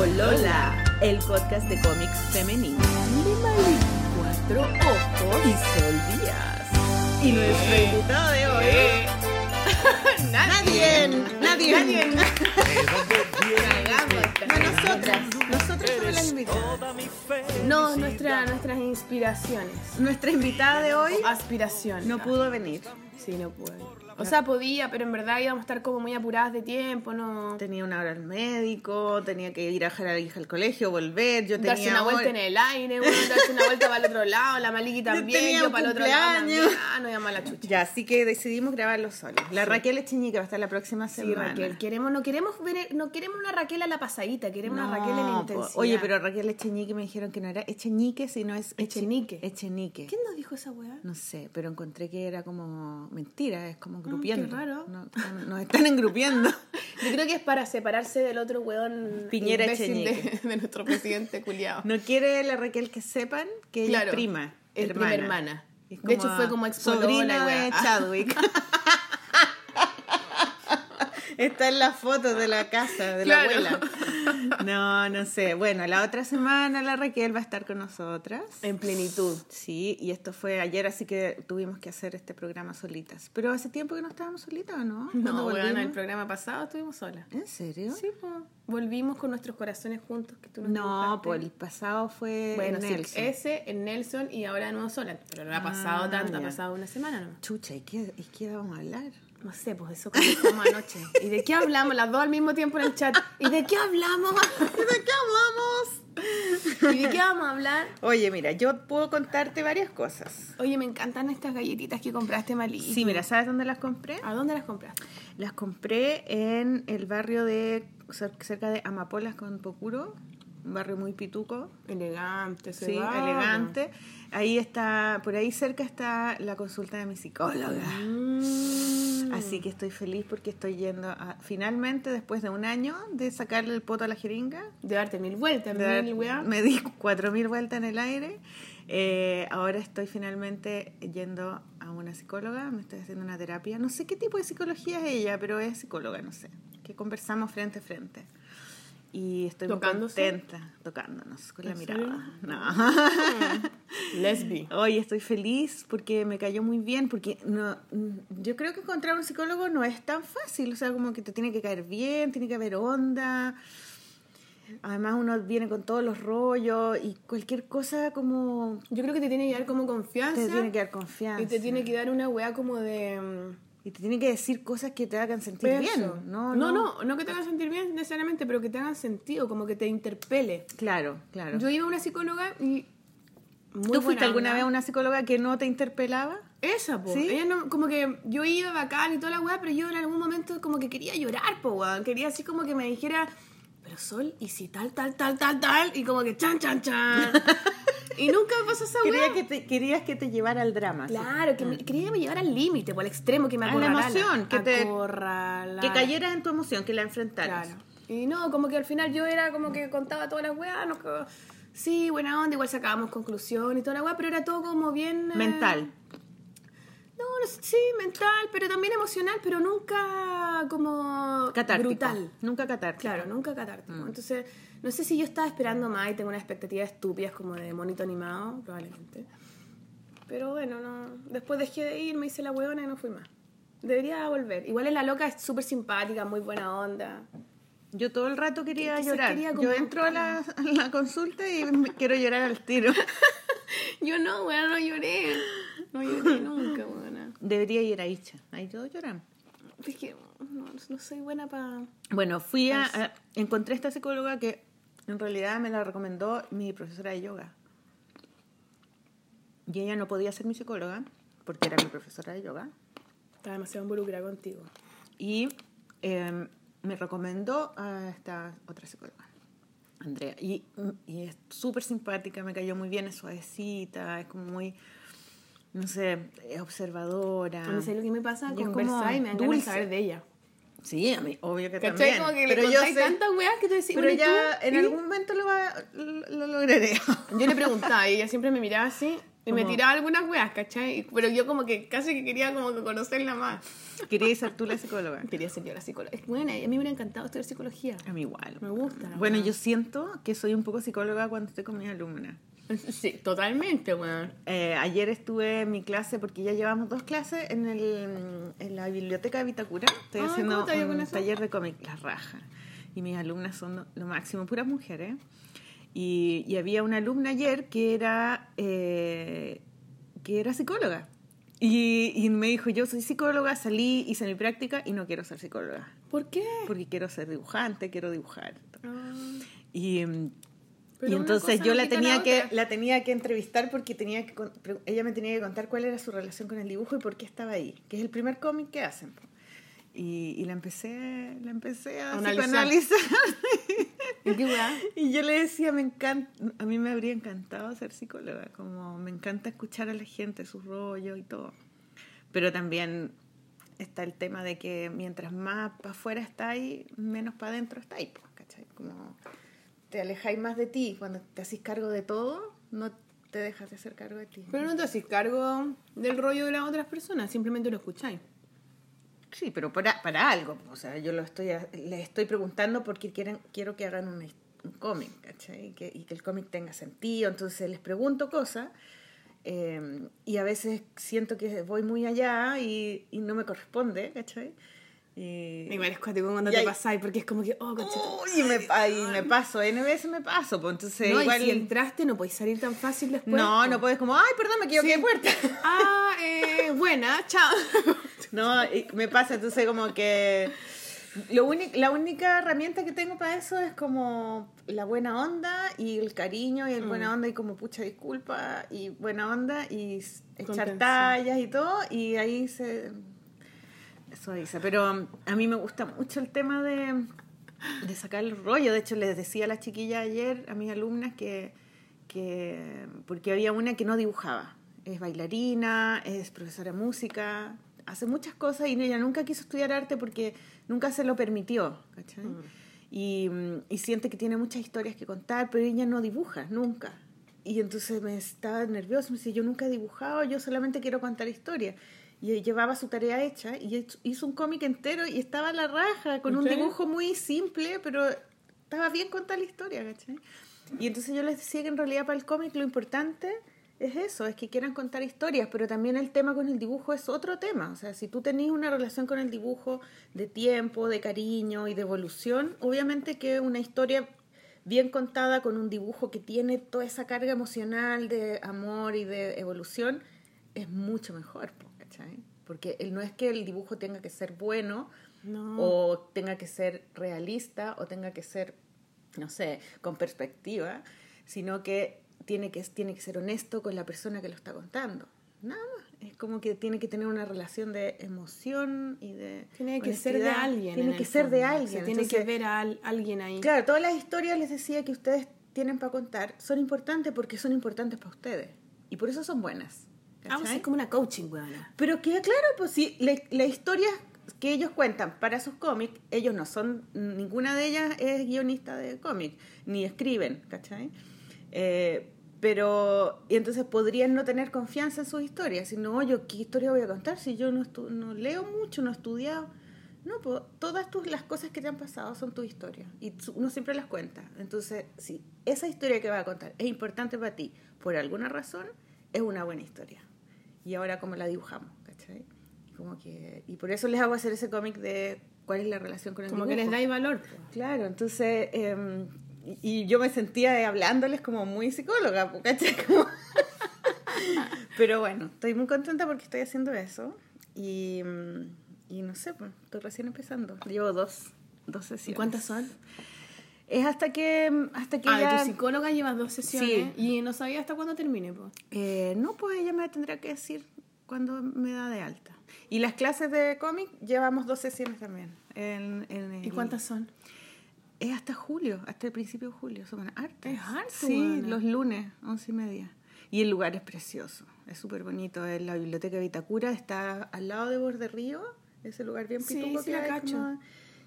Polola, el podcast de cómics femenino. De cuatro ojos y Sol Díaz. Y nuestro invitado de hoy. Nadie. Nadie. Nadie. Cagamos. No, nosotras. Nosotras somos las invitadas. No, nuestra, nuestras inspiraciones. Nuestra invitada de hoy Aspiraciones. no pudo venir. Sí, no pude. O sea, podía, pero en verdad íbamos a estar como muy apuradas de tiempo, no. Tenía una hora al médico, tenía que ir a dejar a la hija al colegio, volver. Yo tenía Darse una vuelta en el aire, bueno, darse una vuelta para el otro lado, la Maliki también, yo para el otro lado también. Ah, no llama la chucha. Ya, así que decidimos grabarlo solos. La Raquel Echeñique va a estar la próxima Sí, semana. Raquel, queremos, no queremos ver, no queremos una Raquel a la pasadita, queremos una Raquel en la intensidad. Oye, pero Raquel Echeñique me dijeron que no era Echeñique, sino es Eche- Echenique. Echenique. ¿Quién nos dijo esa weá? No sé, pero encontré que era como mentira, es como grupiendo. qué raro. Nos están engrupiendo. Yo creo que es para separarse del otro weón Piñera de, de nuestro presidente culiado. No quiere la Raquel que sepan que ella Claro, es prima. es prima hermana. Es De hecho, fue como ex sobrina de Chadwick. Está en las fotos de la casa de la abuela. No, no sé. Bueno, la otra semana la Raquel va a estar con nosotras. En plenitud. Sí, y esto fue ayer, así que tuvimos que hacer este programa solitas. Pero hace tiempo que no estábamos solitas, ¿o no? ¿Cuándo No, volvimos? el programa pasado estuvimos solas. ¿En serio? Sí, pues. Volvimos con nuestros corazones juntos que tú nos No, pues el pasado fue Bueno, sí, Nelson. ese, en Nelson y ahora de nuevo sola. Pero no ha pasado Ah, tanto, ya. ha pasado una semana nomás. Chucha, ¿y qué, ¿y qué vamos a hablar? No sé, pues eso conversamos anoche. ¿Y de qué hablamos? Las dos al mismo tiempo en el chat. ¿Y de qué hablamos? ¿De qué hablamos? ¿Y de qué vamos a hablar? Oye, mira, yo puedo contarte varias cosas. Oye, me encantan estas galletitas que compraste, Malí. Sí, mira, ¿sabes dónde las compré? ¿A dónde las compraste? Las compré en el barrio de cer- cerca de Amapolas con Pocuro, un barrio muy pituco, Elegante, sí, elegante. Ahí está, por ahí cerca está la consulta de mi psicóloga. Mm. Así que estoy feliz porque estoy yendo a, finalmente, después de un año de sacarle el poto a la jeringa, De darte mil vueltas, dar- mil weá. me di cuatro mil vueltas en el aire. Eh, ahora estoy finalmente yendo a una psicóloga, me estoy haciendo una terapia. No sé qué tipo de psicología es ella, pero es psicóloga, no sé. Que conversamos frente a frente. Y estoy muy contenta, tocándonos con la ¿En mirada. No. Lesbi. Hoy estoy feliz porque me cayó muy bien, porque no, mm, yo creo que encontrar un psicólogo no es tan fácil, o sea, como que te tiene que caer bien, tiene que haber onda. Además uno viene con todos los rollos y cualquier cosa como Yo creo que te tiene que dar como confianza. te tiene que dar confianza. Y te tiene que dar una weá como de. Y te tiene que decir cosas que te hagan sentir bien. No, no, no, no que te hagan sentir bien necesariamente, pero que te hagan sentido, como que te interpele. Claro, claro. Yo iba a una psicóloga y. muy ¿Tú fuiste alguna onda. vez a una psicóloga que no te interpelaba? Esa, po. ¿Sí? Ella no, como que yo iba bacán y toda la weá, pero yo en algún momento como que quería llorar, po, weón. Quería así como que me dijera, pero Sol, ¿y si tal, tal, tal, tal, tal? Y como que chan, chan, chan. y nunca me pasó esa Quería weá. que te, querías que te llevara al drama. sí. Claro, que me, quería que me llevara al límite, por al extremo, que me A la acorralara. emoción, que te-. Que cayeras en tu emoción, que la enfrentaras. Claro. Y no, como que al final yo era como que contaba todas las weas, no, que- sí, buena onda, igual sacábamos conclusión y toda la wea, pero era todo como bien... eh, Mental. No, no sí, mental, pero también emocional, pero nunca como Catártico. brutal. Nunca catártico. Claro, nunca catártico. Mm. Entonces, no sé si yo estaba esperando más y tengo unas expectativas estúpidas como de monito animado, probablemente. Pero bueno, no. Después dejé de ir, me hice la huevona y no fui más. Debería volver. Igual es la loca, es súper simpática, muy buena onda. Yo todo el rato quería Entonces llorar. quería Yo entro a la, a la consulta y me- quiero llorar al tiro. Yo no, weona, no lloré. No lloré nunca, weona. Debería ir a Icha. Ahí todos lloran. Es que no, no soy buena para... Bueno, fui a, a- Encontré esta psicóloga que en realidad me la recomendó mi profesora de yoga. Y ella no podía ser mi psicóloga porque era mi profesora de yoga. Estaba demasiado involucrada contigo. Y eh, me recomendó a esta otra psicóloga, Andrea. Y, y es súper simpática, me cayó muy bien, es suavecita, es como muy, no sé, es observadora. Mí, ¿sabes lo que me pasa? Es Conversar y me dan ganas de dulce. saber de ella. Sí, a mí, obvio que ¿Cachai? también. Como que pero le yo sé, tantas weas que te decís, pero bueno, ¿y ya tú? en ¿Y? algún momento lo, va, lo, lo lograré. Yo le preguntaba y ella siempre me miraba así. Y me Como- tiraba algunas weas, ¿cachai? Pero yo como que casi que quería como que conocerla más. Quería ser tú la psicóloga. Quería ser yo la psicóloga. Es buena, y a mí me hubiera encantado estudiar psicología. A mí igual. Me gusta. Bueno, wea. yo siento que soy un poco psicóloga cuando estoy con mis alumnas. Sí, totalmente, weón. Eh, ayer estuve en mi clase, porque ya llevamos dos clases en, el, en la biblioteca de Vitacura. Estoy Ay, haciendo ¿cómo te ha ido un taller de cómic, la raja. Y mis alumnas son lo máximo, puras mujeres. Y, y había una alumna ayer que era, eh, que era psicóloga. Y, y me dijo, yo soy psicóloga, salí, hice mi práctica y no quiero ser psicóloga. ¿Por qué? Porque quiero ser dibujante, quiero dibujar. Ah, Y, Pero y entonces yo la tenía la que la tenía que entrevistar porque tenía que ella me tenía que contar cuál era su relación con el dibujo y por qué estaba ahí, que es el primer cómic que hacen. Y, y la empecé la empecé a analizar. psicoanalizar. ¿Y yo le decía, me encanta, a mí me habría encantado ser psicóloga, como me encanta escuchar a la gente, sus rollos y todo. Pero también está el tema de que mientras más para afuera estáis, menos para adentro estáis, po, ¿cachai? Como te alejáis más de ti, cuando te haces cargo de todo, no te dejas de hacer cargo de ti. Pero no te haces cargo del rollo de las otras personas, simplemente lo escucháis. Sí, pero para, para algo. O sea, yo lo estoy, les estoy preguntando porque quieren, quiero que hagan un, un cómic, ¿cachai? Y que, y que el cómic tenga sentido. Entonces les pregunto cosas eh, y a veces siento que voy muy allá y, y no me corresponde, ¿cachai? Y, Igual es cuático cuando te pasáis, porque es como que, oh. Uy, y me, ay, me paso, N veces me paso. Pues entonces no, igual... y si entraste no podéis salir tan fácil después. no, no puedes como, ay, perdón, me equivoqué de puerta. Ah, eh, buena, chao. No, y me pasa, entonces como que lo único, la única herramienta que tengo para eso es como la buena onda y el cariño y el buena onda y como pucha disculpa y buena onda y echar tallas y todo y ahí se eso dice, pero a mí me gusta mucho el tema de, de sacar el rollo, de hecho les decía a las chiquillas ayer, a mis alumnas que, que porque había una que no dibujaba, es bailarina, es profesora de música, hace muchas cosas y ella nunca quiso estudiar arte porque nunca se lo permitió, ¿cachai? Y, mm, y siente que tiene muchas historias que contar, pero ella no dibuja, nunca. Y entonces me estaba nerviosa, me decía, yo nunca he dibujado, yo solamente quiero contar historias. Y llevaba su tarea hecha y hizo un cómic entero y estaba a la raja, con un dibujo muy simple, pero estaba bien contar la historia, ¿cachai? Y entonces yo les decía que en realidad para el cómic lo importante es eso, es que quieran contar historias, pero también el tema con el dibujo es otro tema. O sea, si tú tenés una relación con el dibujo de tiempo, de cariño y de evolución, obviamente que una historia bien contada con un dibujo que tiene toda esa carga emocional de amor y de evolución es mucho mejor, po, ¿cachai? Porque el- no es que el dibujo tenga que ser bueno No. o tenga que ser realista o tenga que ser, no sé, con perspectiva, sino que tiene que, tiene que ser honesto con la persona que lo está contando. Nada más. Es como que tiene que tener una relación de emoción y de. Tiene que ser de honestidad. alguien. Tiene en que ser de fondo. alguien. Se tiene que Entonces, ver a al- alguien ahí. Claro, todas las historias les decía que ustedes tienen para contar son importantes porque son importantes para ustedes. Y por eso son buenas. Ah, pues ¿cachai? es como una coaching, weona. Pero que claro, pues sí, la, la historia que ellos cuentan para sus cómics, ellos no son, ninguna de ellas es guionista de cómic, ni escriben, ¿cachai? Eh, pero, y entonces podrían no tener confianza en sus historias, si no, yo, ¿qué historia voy a contar si yo no, estu- no leo mucho, no he estudiado? No, pues todas tus, las cosas que te han pasado son tu historia y uno siempre las cuenta. Entonces, si esa historia que va a contar es importante para ti por alguna razón, es una buena historia. Y ahora, ¿cómo la dibujamos? ¿Cachai? Como que, y por eso les hago hacer ese cómic de cuál es la relación con el Como que dibujo. les dais valor. Claro, entonces, eh, y, yo me sentía hablándoles como muy psicóloga, ¿cachai? Como- Pero bueno, estoy muy contenta porque estoy haciendo eso y, y no sé, pues, estoy recién empezando. Llevo dos, dos sesiones. ¿Y cuántas son? Es hasta que, hasta que Ah, de tu psicóloga llevas dos sesiones Sí. y no sabía hasta cuándo termine, pues. Eh, no, pues ella me tendrá que decir cuándo me da de alta. Y las clases de cómic llevamos dos sesiones también. En, en el- ¿Y cuántas son? Es hasta julio, hasta el principio de julio. Son hartas. Es harto, Sí, buena. los lunes, once y media. Y el lugar es precioso, es súper bonito. Es la biblioteca de Vitacura, está al lado de Borde Río, ese lugar bien Sí, pituco sí que la hay cacho. como-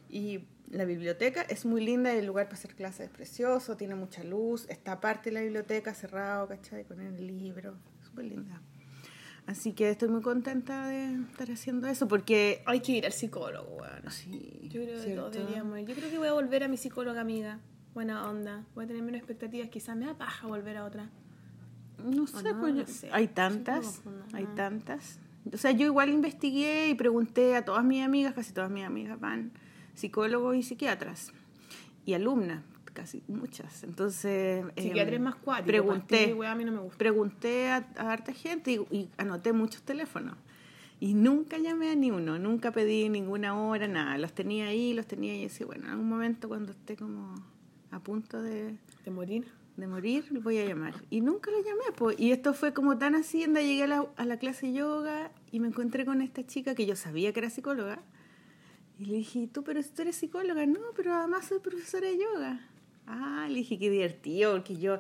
Y la biblioteca es muy linda y el lugar para hacer clases es precioso, tiene mucha luz. Está aparte de la biblioteca, cerrado, ¿cachai? Con el libro, súper linda. Así que estoy muy contenta de estar haciendo eso porque... Hay que ir al psicólogo, weón. Sí, Yo creo que deberíamos ir. Yo creo que voy a volver a mi psicóloga amiga. Buena onda. Voy a tener menos expectativas. Quizás me da paja volver a otra. No sé, no, pues no sé. hay tantas, confundo. hay tantas. O sea, yo igual investigué y pregunté a todas mis amigas, casi todas mis amigas van psicólogos y psiquiatras y alumnas, casi muchas. Entonces, em, más cuático. pregunté, a mí no me gusta. pregunté a, a harta gente y, y anoté muchos teléfonos. Y nunca llamé a ni uno, nunca pedí ninguna hora, nada. Los tenía ahí, los tenía y decía, bueno, en algún momento cuando esté como a punto de, De morir. de morir, voy a llamar. Y nunca lo llamé, pues. Y esto fue como tan así, anda, llegué a la, a la clase de yoga y me encontré con esta chica que yo sabía que era psicóloga. Y le dije, tú, pero tú eres psicóloga. No, pero además soy profesora de yoga. Ah, le dije, qué divertido, porque yo,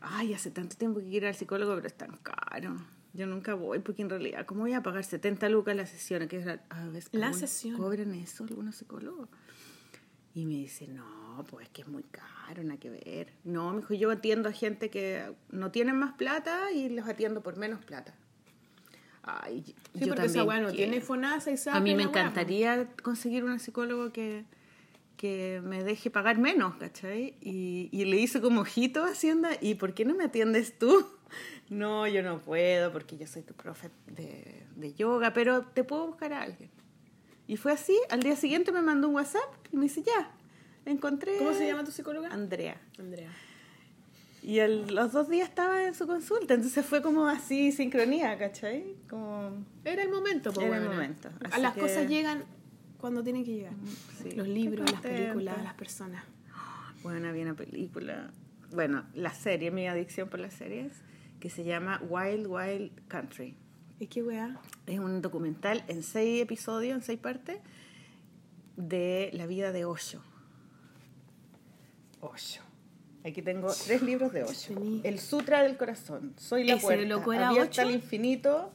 ay, hace tanto tiempo que quiero ir al psicólogo, pero es tan caro. Yo nunca voy, porque en realidad, ¿cómo voy a pagar 70 lucas la sesión? Que es a veces La sesión. Cobran eso algunos psicólogos. Y me dice, no, pues es que es muy caro, nada que ver. No, me dijo, yo atiendo a gente que no tienen más plata y los atiendo por menos plata. Ay, Sí, yo porque esa también weá no tiene FONASA y sabe A mí me encantaría conseguir un psicólogo que, que me deje pagar menos, ¿cachai? Y, y le hice como ojito a Hacienda, ¿y por qué no me atiendes tú? No, yo no puedo porque yo soy tu profe de, de yoga, pero te puedo buscar a alguien. Y fue así, al día siguiente me mandó un WhatsApp y me dice, ya, encontré... ¿Cómo se llama tu psicóloga? Andrea. Andrea. Y el- los dos días estaba en su consulta, entonces fue como así, sincronía, ¿cachai? Como... Era el momento, po, Era el momento, A las que- cosas llegan cuando tienen que llegar. sí, Los libros, las películas, las personas. Bueno, había una película, bueno, la serie, mi adicción por las series, que se llama Wild Wild Country. ¿Y qué weá? Es un documental en seis episodios, en seis partes, de la vida de Osho. Osho. Aquí tengo tres libros de. Tení. El Sutra del Corazón, Soy la ¿Ese puerta, loco era Abierta al infinito,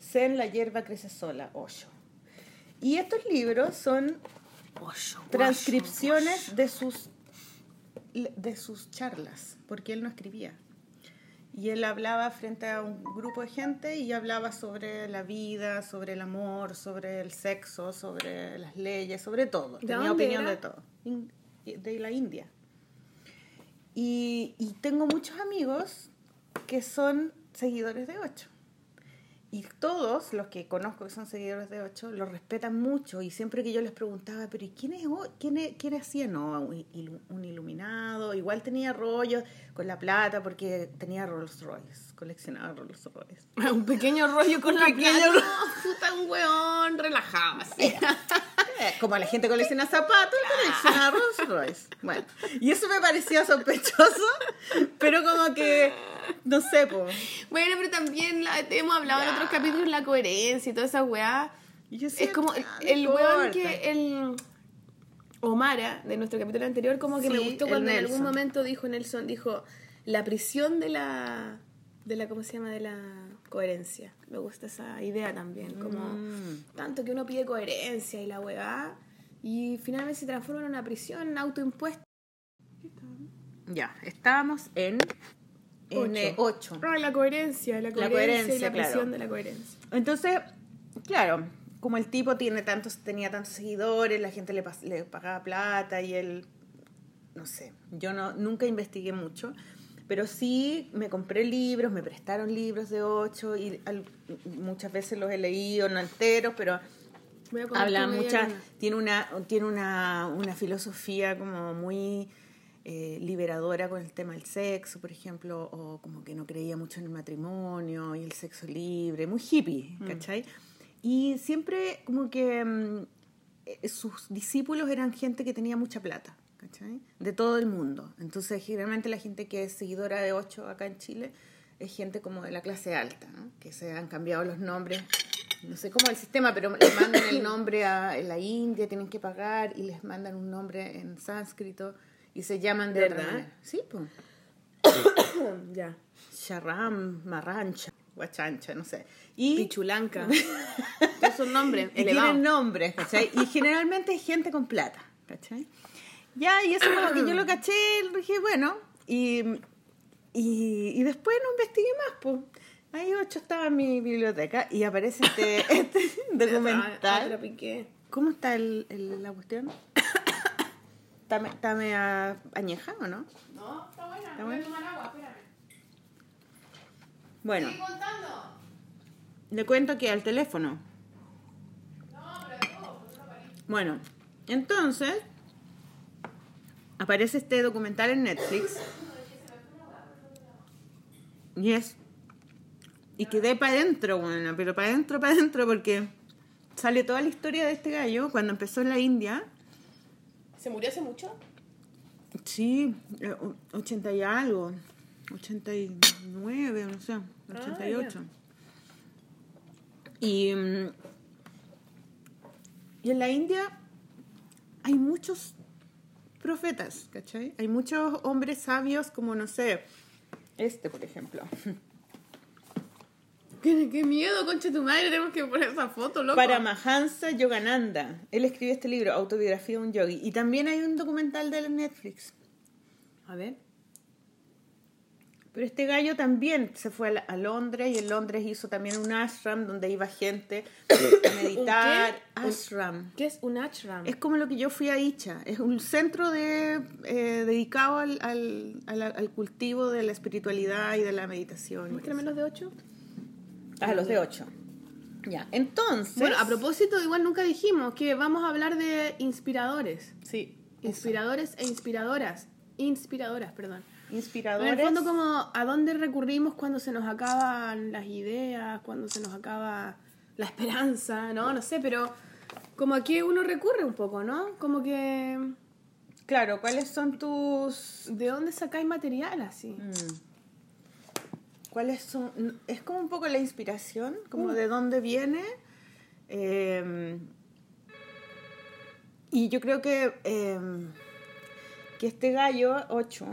Zen, la hierba crece sola, Osho. Y estos libros son Osho, transcripciones de sus de sus charlas, porque él no escribía. Y él hablaba frente a un grupo de gente y hablaba sobre la vida, sobre el amor, sobre el sexo, sobre las leyes, sobre todo. ¿De Tenía opinión era? de todo. De la India. Y, y tengo muchos amigos que son seguidores de Ocho. Y todos los que conozco que son seguidores de Ocho lo respetan mucho. Y siempre que yo les preguntaba, ¿pero ¿y quién es quién, es- quién hacía? No, un, ilu- un iluminado. Igual tenía rollo con la plata porque tenía Rolls Royce. Coleccionaba Rolls Royce. Un pequeño rollo con Un la pequeño plata. ro- No, puta, un weón relajado así. Eh, Como la gente colecciona zapatos, él colecciona Rolls Royce. Bueno, y eso me parecía sospechoso, pero como que, no sé, pues. Bueno, pero también la- hemos hablado en otros capítulos la coherencia y toda esa weá. Yo Es decía, como "Ah, el, el weón importa". que el Omara de nuestro capítulo anterior como que me gustó cuando en algún momento dijo Nelson dijo la prisión de la de la cómo se llama de la coherencia. Me gusta esa idea también, como Mm. tanto que uno pide coherencia y la weá y finalmente se transforma en una prisión autoimpuesta. Ya, estábamos en en eh, Ocho. ocho. Ah, la coherencia, la coherencia, y coherencia, la prisión claro. de la coherencia. Entonces, claro, como el tipo tiene tantos, tenía tantos seguidores, la gente le, pas- le pagaba plata y él, no sé, yo no, nunca investigué mucho, pero sí me compré libros, me prestaron libros de ocho y al- muchas veces los he leído, no enteros, pero habla tu media mucha, luna. tiene una, tiene una, una filosofía como muy eh, liberadora con el tema del sexo, por ejemplo, o como que no creía mucho en el matrimonio y el sexo libre, muy hippie, ¿cachai? Y siempre como que mm, eh, sus discípulos eran gente que tenía mucha plata, ¿cachai? De todo el mundo. Entonces, generalmente la gente que es seguidora de Ocho acá en Chile es gente como de la clase alta, ¿no? Que se han cambiado los nombres no sé cómo el sistema, pero les mandan el nombre a la India, tienen que pagar y les mandan un nombre en sánscrito y se llaman de otra ¿Verdad? manera. Sí, pues. ya. Sharam, Marrancha, Huachancha, no sé. Y, Pichulanca. es un nombre elevado. tienen nombres, ¿cachai? Y generalmente es gente con plata, ¿cachai? Ya, y eso como que yo lo caché, dije, bueno, y, y, y después no investigué más, pues. Ahí ocho estaba en mi biblioteca y aparece este, este Ah, documental. piqué. ¿Cómo está el, el- la cuestión? ¿Está, me- está añeja o no? No, está buena. ¿Está buena? tomar agua, espérame. Bueno, Sigue contando. le cuento que al teléfono. Bueno, entonces aparece este documental en Netflix. Y es. Y quedé para adentro, bueno, pero para adentro, para adentro, porque sale toda la historia de este gallo cuando empezó en la India. ¿Se murió hace mucho? Sí, eh, o- 80 y algo. 89, no sé, 88. y, mm, y en la India hay muchos profetas, ¿cachai? Hay muchos hombres sabios como, no sé, este, por ejemplo. ¿Qué, qué miedo, concha tu madre, tenemos que poner esa foto, loco. Paramahansa Yogananda. Él escribió este libro, Autobiografía de un Yogi. Y también hay un documental de Netflix. A ver. Pero este gallo también se fue a, Londres y en Londres hizo también un ashram donde iba gente a meditar. ¿Un qué? ashram. ¿Qué es un ashram? Es como lo que yo fui a Icha. Es un centro de, eh, dedicado al, al, al- al cultivo de la espiritualidad y de la meditación. Muéstrame los de 8. A los de ocho. Ya, entonces... Bueno, a propósito, igual nunca dijimos que vamos a hablar de inspiradores. Sí, Inspiradores e inspiradoras. Inspiradoras, perdón. En inspiradores. el fondo, como a dónde recurrimos cuando se nos acaban las ideas, cuando se nos acaba la esperanza, ¿no? No sé, pero como a qué uno recurre un poco, ¿no? Como que... Claro, ¿cuáles son tus... ¿De dónde sacáis material así? Mm. ¿Cuáles son? Es como un poco la inspiración, como de dónde viene. Eh, y yo creo que, eh, que este gallo, 8,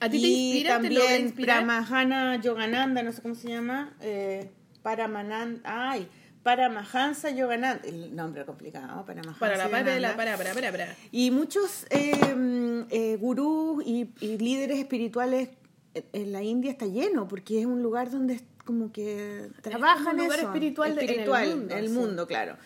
¿A ti te y? ¿Te también inspirar? Pramahana Yogananda, no sé cómo se llama, eh, Paramanan- ay, Paramahansa Yogananda, el nombre complicado, Paramahansa Para la para, Yogananda. la para, para, para, para. Y muchos eh, eh, gurús y, y líderes espirituales en- la India está lleno, porque es un lugar donde es como que trabajan un lugar eso. espiritual de- en el espiritual, mundo, el sí. mundo, claro.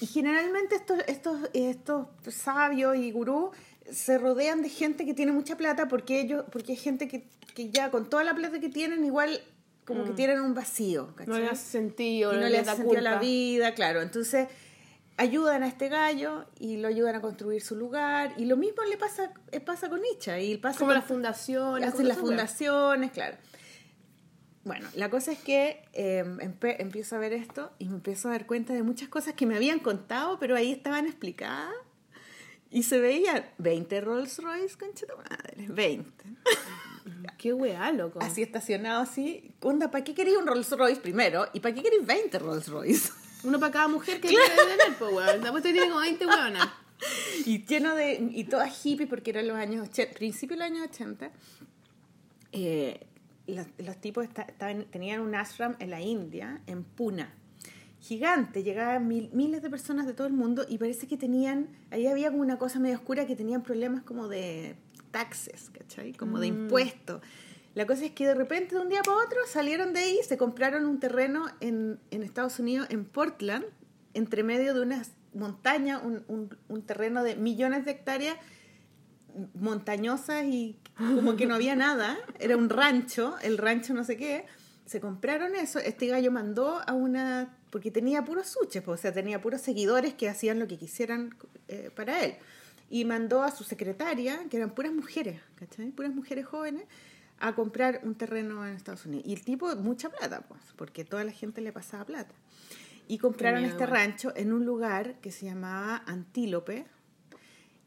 Y generalmente estos, estos, estos sabios y gurús se rodean de gente que tiene mucha plata porque ellos, porque hay gente que, que ya con toda la plata que tienen igual como que tienen un vacío, No ¿cachai? le hace sentido, y no le hace sentido culpa. la vida, claro. Entonces ayudan a este gallo y lo ayudan a construir su lugar y lo mismo le pasa eh, pasa con Icha y pasa Como con- las fundaciones. hacen las fundaciones, claro. Bueno, la cosa es que eh, empe- empiezo a ver esto y me empiezo a dar cuenta de muchas cosas que me habían contado, pero ahí estaban explicadas. Y se veían 20 Rolls Royce, concha tu madre, 20. Qué weá, loco. Así estacionado, así. Onda, ¿para qué queréis un Rolls Royce primero? ¿Y para qué queréis 20 Rolls Royce? Uno para cada mujer que quiere tener, pues, weón. Después tiene como 20 weonas. y lleno de. y todas hippies porque eran los años 80, principios de los años 80. Eh, los, los tipos esta- estaban, tenían un ashram en la India, en Pune. Gigante, llegaban mil- miles de personas de todo el mundo y parece que tenían. Ahí había como una cosa medio oscura que tenían problemas como de taxes, ¿cachai? Como de impuestos. La cosa es que de repente, de un día para otro, salieron de ahí, se compraron un terreno en, en Estados Unidos, en Portland, entre medio de unas montañas, un, un- un terreno de millones de hectáreas montañosas y como que no había nada, era un rancho, el rancho no sé qué, se compraron eso, este gallo mandó a una, porque tenía puros suches, pues, o sea, tenía puros seguidores que hacían lo que quisieran eh, para él, y mandó a su secretaria, que eran puras mujeres, ¿cachai? Puras mujeres jóvenes, a comprar un terreno en Estados Unidos. Y el tipo, mucha plata, pues, porque toda la gente le pasaba plata. Y compraron este rancho en un lugar que se llamaba Antílope,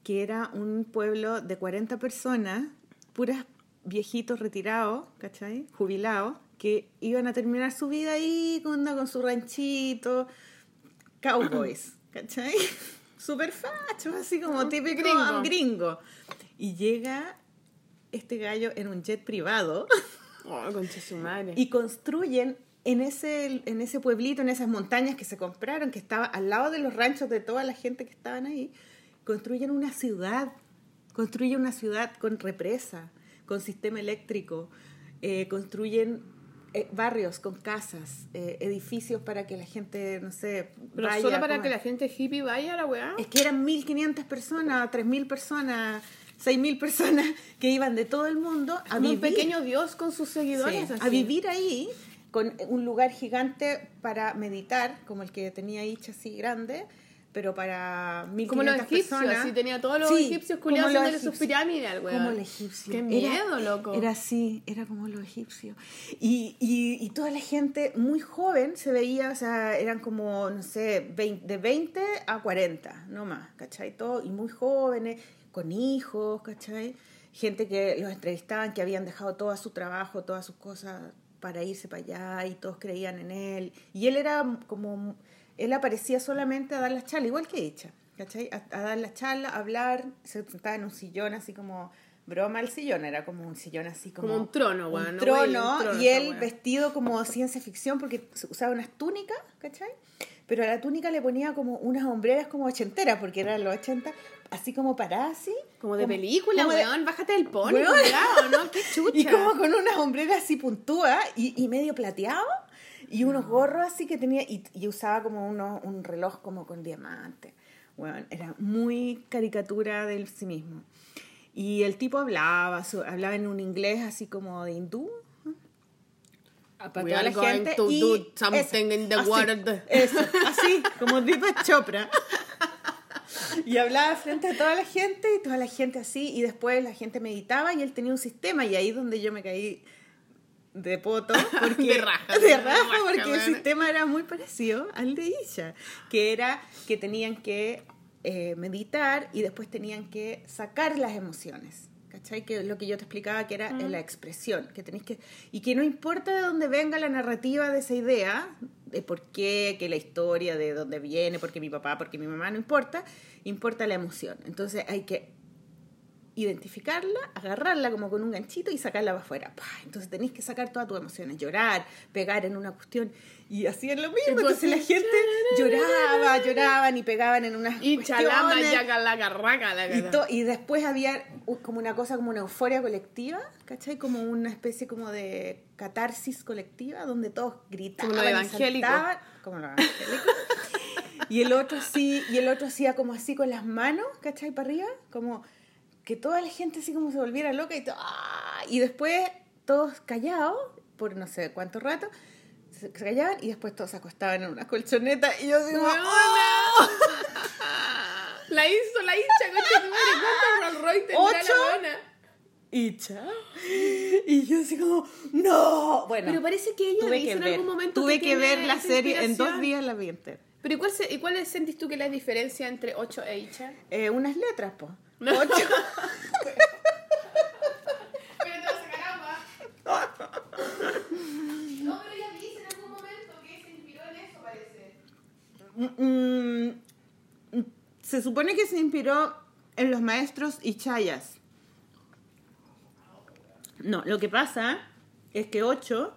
que era un pueblo de 40 personas, puras viejitos retirados, ¿cachai? Jubilados, que iban a terminar su vida ahí con, con su ranchito, cowboys, ¿cachai? Super fachos, así como típico Gringo. gringo. Y llega este gallo en un jet privado Oh, concha su madre. y construyen en ese, en ese pueblito, en esas montañas que se compraron, que estaba al lado de los ranchos de toda la gente que estaban ahí, construyen una ciudad, construyen una ciudad con represa, con sistema eléctrico, eh, construyen eh, barrios con casas, eh, edificios para que la gente, no sé, Pero vaya, solo para que la gente hippie vaya a la weá. Es que eran 1.500 personas, 3.000 personas, 6.000 personas que iban de todo el mundo a Como un vivir. pequeño dios con sus seguidores. Sí, así. a vivir ahí con un lugar gigante para meditar, como el que tenía Icha así grande, pero para 1500 Como los egipcios, personas. así tenía todos los Sí, egipcios culiados los haciéndole sus egipcios. pirámides al. Como el egipcio. Qué Era- miedo, loco. Era así, era como los egipcios. Y, y, y toda la gente muy joven se veía, o sea, eran como, no sé, 20 de 20 a 40, no más, ¿cachai? Todo, y muy jóvenes, con hijos, ¿cachai? Gente que los entrevistaban, que habían dejado todo su trabajo, todas sus cosas para irse para allá y todos creían en él. Y él era como, él aparecía solamente a dar las charlas, igual que Icha, ¿cachai? A, a dar las charlas, a hablar, se sentaba en un sillón así como broma el sillón, era como un sillón así como... Como un trono, un weón, ¿no, trono, güey? Un trono y él vestido como ciencia ficción porque usaba unas túnicas, ¿cachai? Pero a la túnica le ponía como unas hombreras como ochenteras, porque eran los 80, así como paradas así. Como de película, como de-. Bájate del pony, Weón. ¿no? Qué chucha. Y como con unas hombreras así puntúas y, y medio plateado. Y unos gorros así que tenía, y, y usaba como uno, un reloj como con diamante. Bueno, era muy caricatura de sí mismo. Y el tipo hablaba, su- hablaba en un inglés así como de hindú. Para We toda are la gente. to y do something eso, in the así, world. Eso, así, como Deepak Chopra. Y hablaba frente a toda la gente y toda la gente así y después la gente meditaba y él tenía un sistema y ahí es donde yo me caí de poto porque De raja, de de raja, raja, porque el sistema era muy parecido al de Isha que era que tenían que eh, meditar y después tenían que sacar las emociones ¿Cachai? Que lo que yo te explicaba que era eh, la expresión, que tenéis que. Y que no importa de dónde venga la narrativa de esa idea, de por qué, que la historia, de dónde viene, porque mi papá, porque mi mamá, no importa, importa la emoción. Entonces hay que identificarla, agarrarla como con un ganchito y sacarla para afuera. ¡Pah! Entonces tenéis que sacar todas tus emociones, llorar, pegar en una cuestión. Y hacían lo mismo. Entonces la gente lloraba, lloraban y pegaban en unas Y la Y, to- y después había como una cosa, como una euforia colectiva, ¿cachai? Como una especie como de catarsis colectiva, donde todos gritaban Como lo y saltaban, como lo evangélico. y el otro sí, y el otro hacía como así con las manos, ¿cachai? Para arriba, como que toda la gente así como se volviera loca y todo, ¡ah! y después todos callados, por no sé cuánto rato, se callaban y después todos se acostaban en una colchoneta y yo digo. ¡oh! La hizo, la hincha, concha tu madre. ¿Cuántos Rolls Royce tendrá ¿Ocho? la buena? y yo así como, no. Bueno, Pero parece que ella tuve dice que en ver, algún momento tuve que ver la serie en dos días la vi entera. Pero ¿y cuál, se- y cuál es- sentís tú que es la diferencia entre 8 e Icha? Eh, unas letras, po. No. Ocho. Pero te vas a sacar agua. No, pero ella dice en algún momento que se inspiró en eso, parece. Mm, mm, se supone que se inspiró en los maestros y chayas. No, lo que pasa es que Ocho,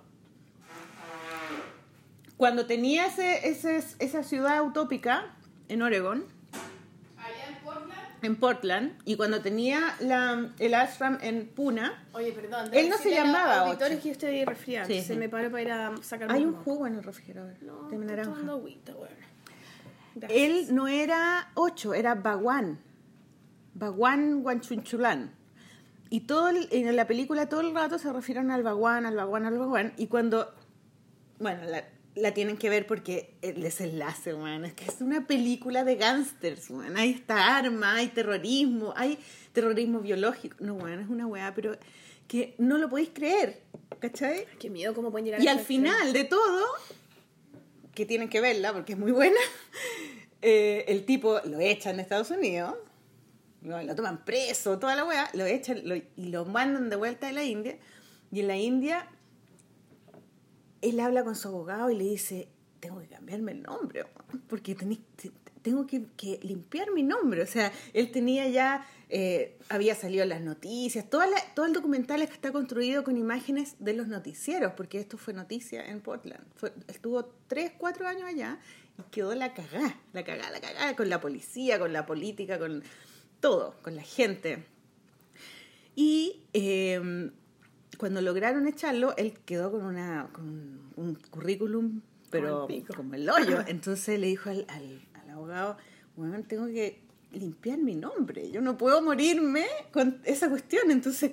cuando tenía ese, ese- esa ciudad utópica en Oregon, Allá en Portland. y cuando tenía la, el ashram en Puna, Oye, perdón. Él no se llamaba Ocho. que yo estoy resfriada. Sí, se sí. me paró para ir a sacar hay un jugo en el refrigerador No, de naranja. agüita. Gracias. Él no era ocho, era Baguán. Baguán Guanchunchulán. Y todo el- en la película todo el rato se refieren al Baguán, al Baguán, al Baguán. Y cuando. Bueno, la, la tienen que ver porque el desenlace, man. Es que es una película de gángsters, man. Hay esta arma, hay terrorismo, hay terrorismo biológico. No, bueno, es una weá, pero que no lo podéis creer, ¿cachai? Qué miedo cómo pueden llegar Y a al final de todo, que tienen que verla porque es muy buena, eh, el tipo lo echan de Estados Unidos, lo, lo toman preso, toda la weá, lo echan lo- y lo mandan de vuelta a la India. Y en la India, él habla con su abogado y le dice, tengo que cambiarme el nombre, porque tení- te- tengo que, limpiar mi nombre. O sea, él tenía ya, eh, había salido las noticias, toda todo el documental que está construido con imágenes de los noticieros, porque esto fue noticia en Portland. Estuvo tres, cuatro años allá y quedó la cagá, la cagá, la cagá, con la policía, con la política, con todo, con la gente. Y eh, cuando lograron echarlo, él quedó con, una, con un currículum, pero Como el como el hoyo. Entonces le dijo al, al, al abogado, bueno, tengo que limpiar mi nombre. Yo no puedo morirme con esa cuestión. Entonces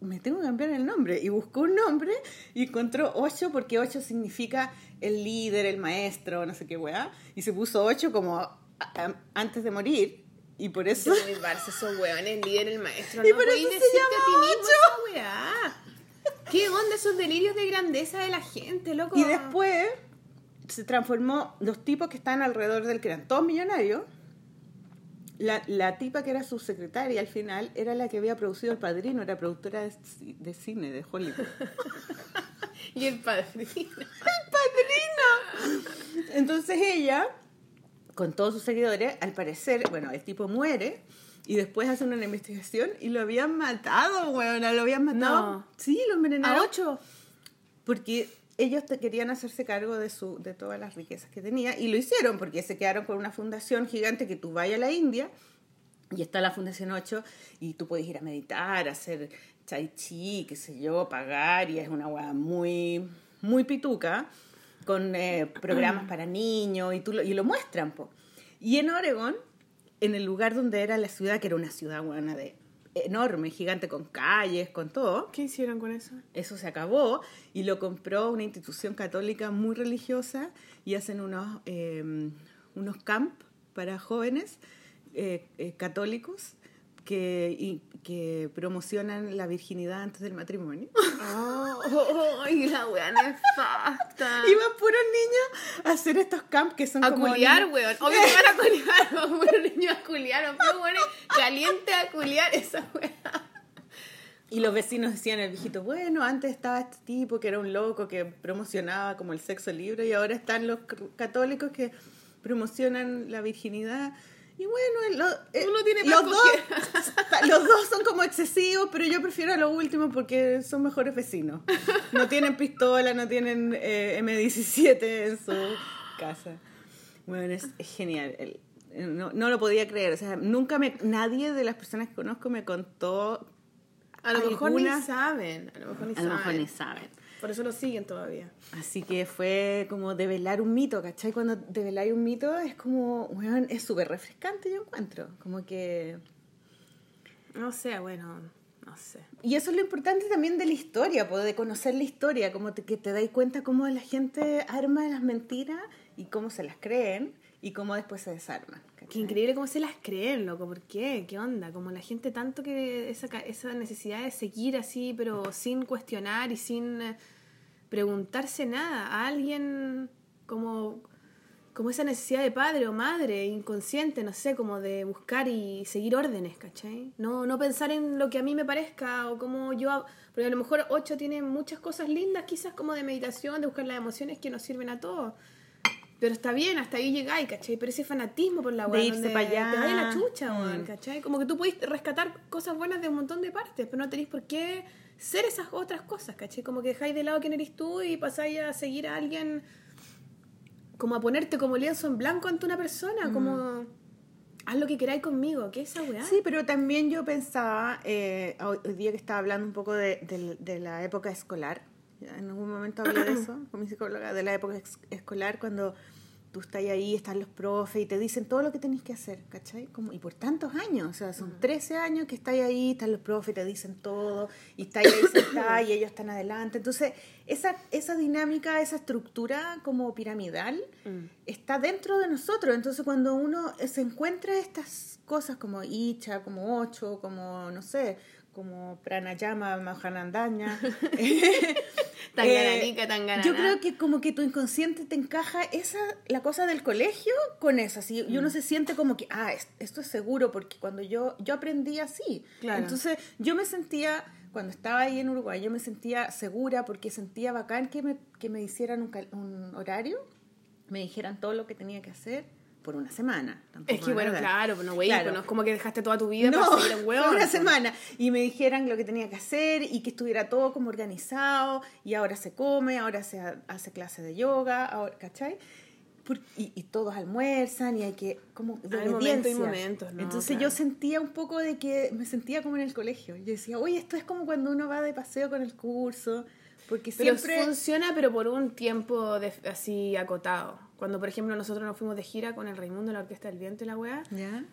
me tengo que cambiar el nombre. Y buscó un nombre y encontró ocho porque ocho significa el líder, el maestro, no sé qué weá. Y se puso ocho como a- a- antes de morir. Y por eso... Muy Barça, esos weones, líder, el maestro. Y no por eso se llama a ti mismo esa weá. ¿Qué onda esos delirios de grandeza de la gente, loco? Y después se transformó, los tipos que están alrededor del que eran todos millonarios, la, la tipa que era su secretaria al final era la que había producido El Padrino, era productora de, de cine de Hollywood. Y el padrino. Entonces ella, con todos sus seguidores, al parecer, bueno, el tipo muere y después hacen una investigación y lo habían matado, weona, lo habían matado. No. Sí, lo envenenaron. ¿A ocho? Porque ellos te querían hacerse cargo de, su, de todas las riquezas que tenía y lo hicieron porque se quedaron con una fundación gigante que tú vayas a la India y está la Fundación 8 y tú puedes ir a meditar, a hacer chai chi, qué sé yo, pagar y es una hueá muy, muy pituca con eh, programas para niños y, tú lo, y lo muestran. Po. Y en Oregon, en el lugar donde era la ciudad, que era una ciudad buena de enorme, gigante, con calles, con todo, ¿Qué hicieron con eso? eso se acabó y lo compró una institución católica muy religiosa y hacen unos, eh, unos camp para jóvenes eh, eh, católicos que, y- que promocionan la virginidad antes del matrimonio. Oh, ¡Ay, la weá nefasta! Iban puros niños a hacer estos camps que son A como... culiar, niños- weón. Obvio que van a culiar. Pero niños a culiar, pero bueno, caliente a culiar esa weá. Y los vecinos decían el viejito, bueno, antes estaba este tipo que era un loco que promocionaba como el sexo libre y ahora están los católicos que promocionan la virginidad. Y bueno, lo- eh, Uno tiene los, dos, los dos son como excesivos, pero yo prefiero a lo último porque son mejores vecinos. No tienen pistola, no tienen eh, M17 en su casa. Bueno, es, es genial. El- no, no lo podía creer. O sea, nunca me, nadie de las personas que conozco me contó A lo mejor ni saben. A lo mejor ni a saben. lo mejor ni saben. Por eso lo siguen todavía. Así que fue como develar un mito, ¿cachai? Cuando develáis un mito es como, weón, es súper refrescante, yo encuentro. Como que... No sé, bueno, no sé. Y eso es lo importante también de la historia, de conocer la historia, como que te dais cuenta cómo la gente arma las mentiras y cómo se las creen y cómo después se desarman. Qué increíble cómo se las creen, loco. ¿Por qué? ¿Qué onda? Como la gente tanto que esa, esa necesidad de seguir así, pero sin cuestionar y sin eh, preguntarse nada. A alguien como, como esa necesidad de padre o madre, inconsciente, no sé, como de buscar y seguir órdenes, ¿cachai? No, no pensar en lo que a mí me parezca o como yo... Porque a lo mejor ocho tiene muchas cosas lindas, quizás como de meditación, de buscar las emociones que nos sirven a todos. Pero está bien, hasta ahí llegáis, ¿cachai? Pero ese fanatismo por la De weá, irse allá. Te la chucha, Mm. ¿cachai? Como que tú podés rescatar cosas buenas de un montón de partes, pero no tenéis por qué ser esas otras cosas, ¿cachai? Como que dejáis de lado quién eres tú y pasáis a seguir a alguien, como a ponerte como lienzo en blanco ante una persona, como haz lo que queráis conmigo, ¿qué es esa weá? Sí, pero también yo pensaba, eh, hoy, hoy día que estaba hablando un poco de, de- de la época escolar, en algún momento hablé de eso con mi psicóloga, de la época escolar, cuando tú estás ahí, están los profes y te dicen todo lo que tenés que hacer, ¿cachai? Como, y por tantos años, o sea, son 13 años que estás ahí, están los profes, te dicen todo, y estás ahí sentada y ellos están adelante. Entonces, esa, esa dinámica, esa estructura como piramidal Mm. está dentro de nosotros. Entonces, cuando uno se encuentra estas cosas como Icha, como Ocho, como, no sé, como Pranayama, Mahanandaña, Tangananica. Eh, yo creo que como que tu inconsciente te encaja esa la cosa del colegio con eso, así, y uno Mm. se siente como que, ah, es- esto es seguro, porque cuando yo, yo aprendí así. Claro. Entonces, yo me sentía, cuando estaba ahí en Uruguay, yo me sentía segura porque sentía bacán que me, que me hicieran un, un horario, me dijeran todo lo que tenía que hacer por una semana. Tampoco Es que bueno, claro, pues no, güey, Claro. pues no es como que dejaste toda tu vida No, para seguir en fue hueón. una pues. semana. Y me dijeran lo que tenía que hacer y que estuviera todo como organizado. Y ahora se come, ahora se ha- hace clase de yoga, ahora, ¿cachai? y, y todos almuerzan y hay que como de Hay momentos y momentos, ¿no? Entonces Claro. yo sentía un poco de que me sentía como en el colegio. Yo decía, oye, esto es como cuando uno va de paseo con el curso, porque Pero siempre... funciona, pero por un tiempo de- así acotado. Cuando, por ejemplo, nosotros nos fuimos de gira con el Raimundo, la Orquesta del Viento y la weá,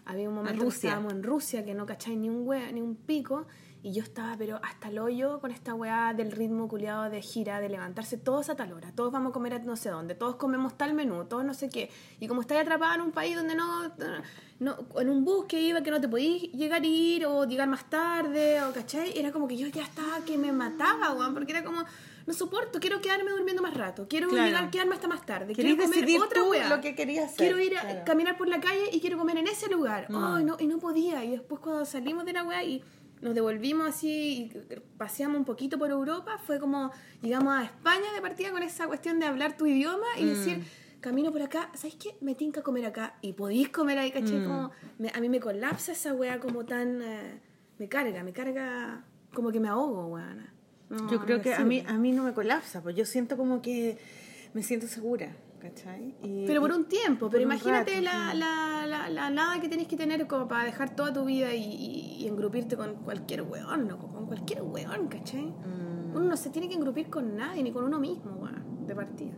había un momento que estábamos en Rusia, que no cacháis ni un wea, ni un pico, y yo estaba, pero hasta el hoyo con esta weá del ritmo culiado de gira, de levantarse todos a tal hora, todos vamos a comer a no sé dónde, todos comemos tal menú, todos no sé qué. Y como estáis atrapada en un país donde no, no, en un bus que iba, que no te podías llegar a ir o llegar más tarde, o cachai, era como que yo ya estaba que me mataba, weón, porque era como, no soporto, quiero quedarme durmiendo más rato, quiero Claro. llegar, quedarme hasta más tarde, quiero comer otra tú weá. lo que querías hacer, Quiero ir a claro. caminar por la calle y quiero comer en ese lugar. Mm. Ay, no, y no podía. Y después cuando salimos de la weá y nos devolvimos así y paseamos un poquito por Europa, fue como llegamos a España de partida con esa cuestión de hablar tu idioma y Mm. decir, camino por acá, ¿sabes qué? Me tinca comer acá y podéis comer ahí, ¿cachai? Mm. Como me- a mí me colapsa esa weá como tan... eh, me carga, me carga como que me ahogo, weá. Yo creo que a mí, a mí no me colapsa, pues yo siento como que me siento segura, ¿cachai? Y- Pero por un tiempo, pero imagínate rato, la, sí. la, la, la nada que tenés que tener como para dejar toda tu vida y, y, y engrupirte con cualquier weón, loco, con cualquier weón, ¿cachai? Mm. Uno no se tiene que engrupir con nadie, ni con uno mismo, weón, de partida.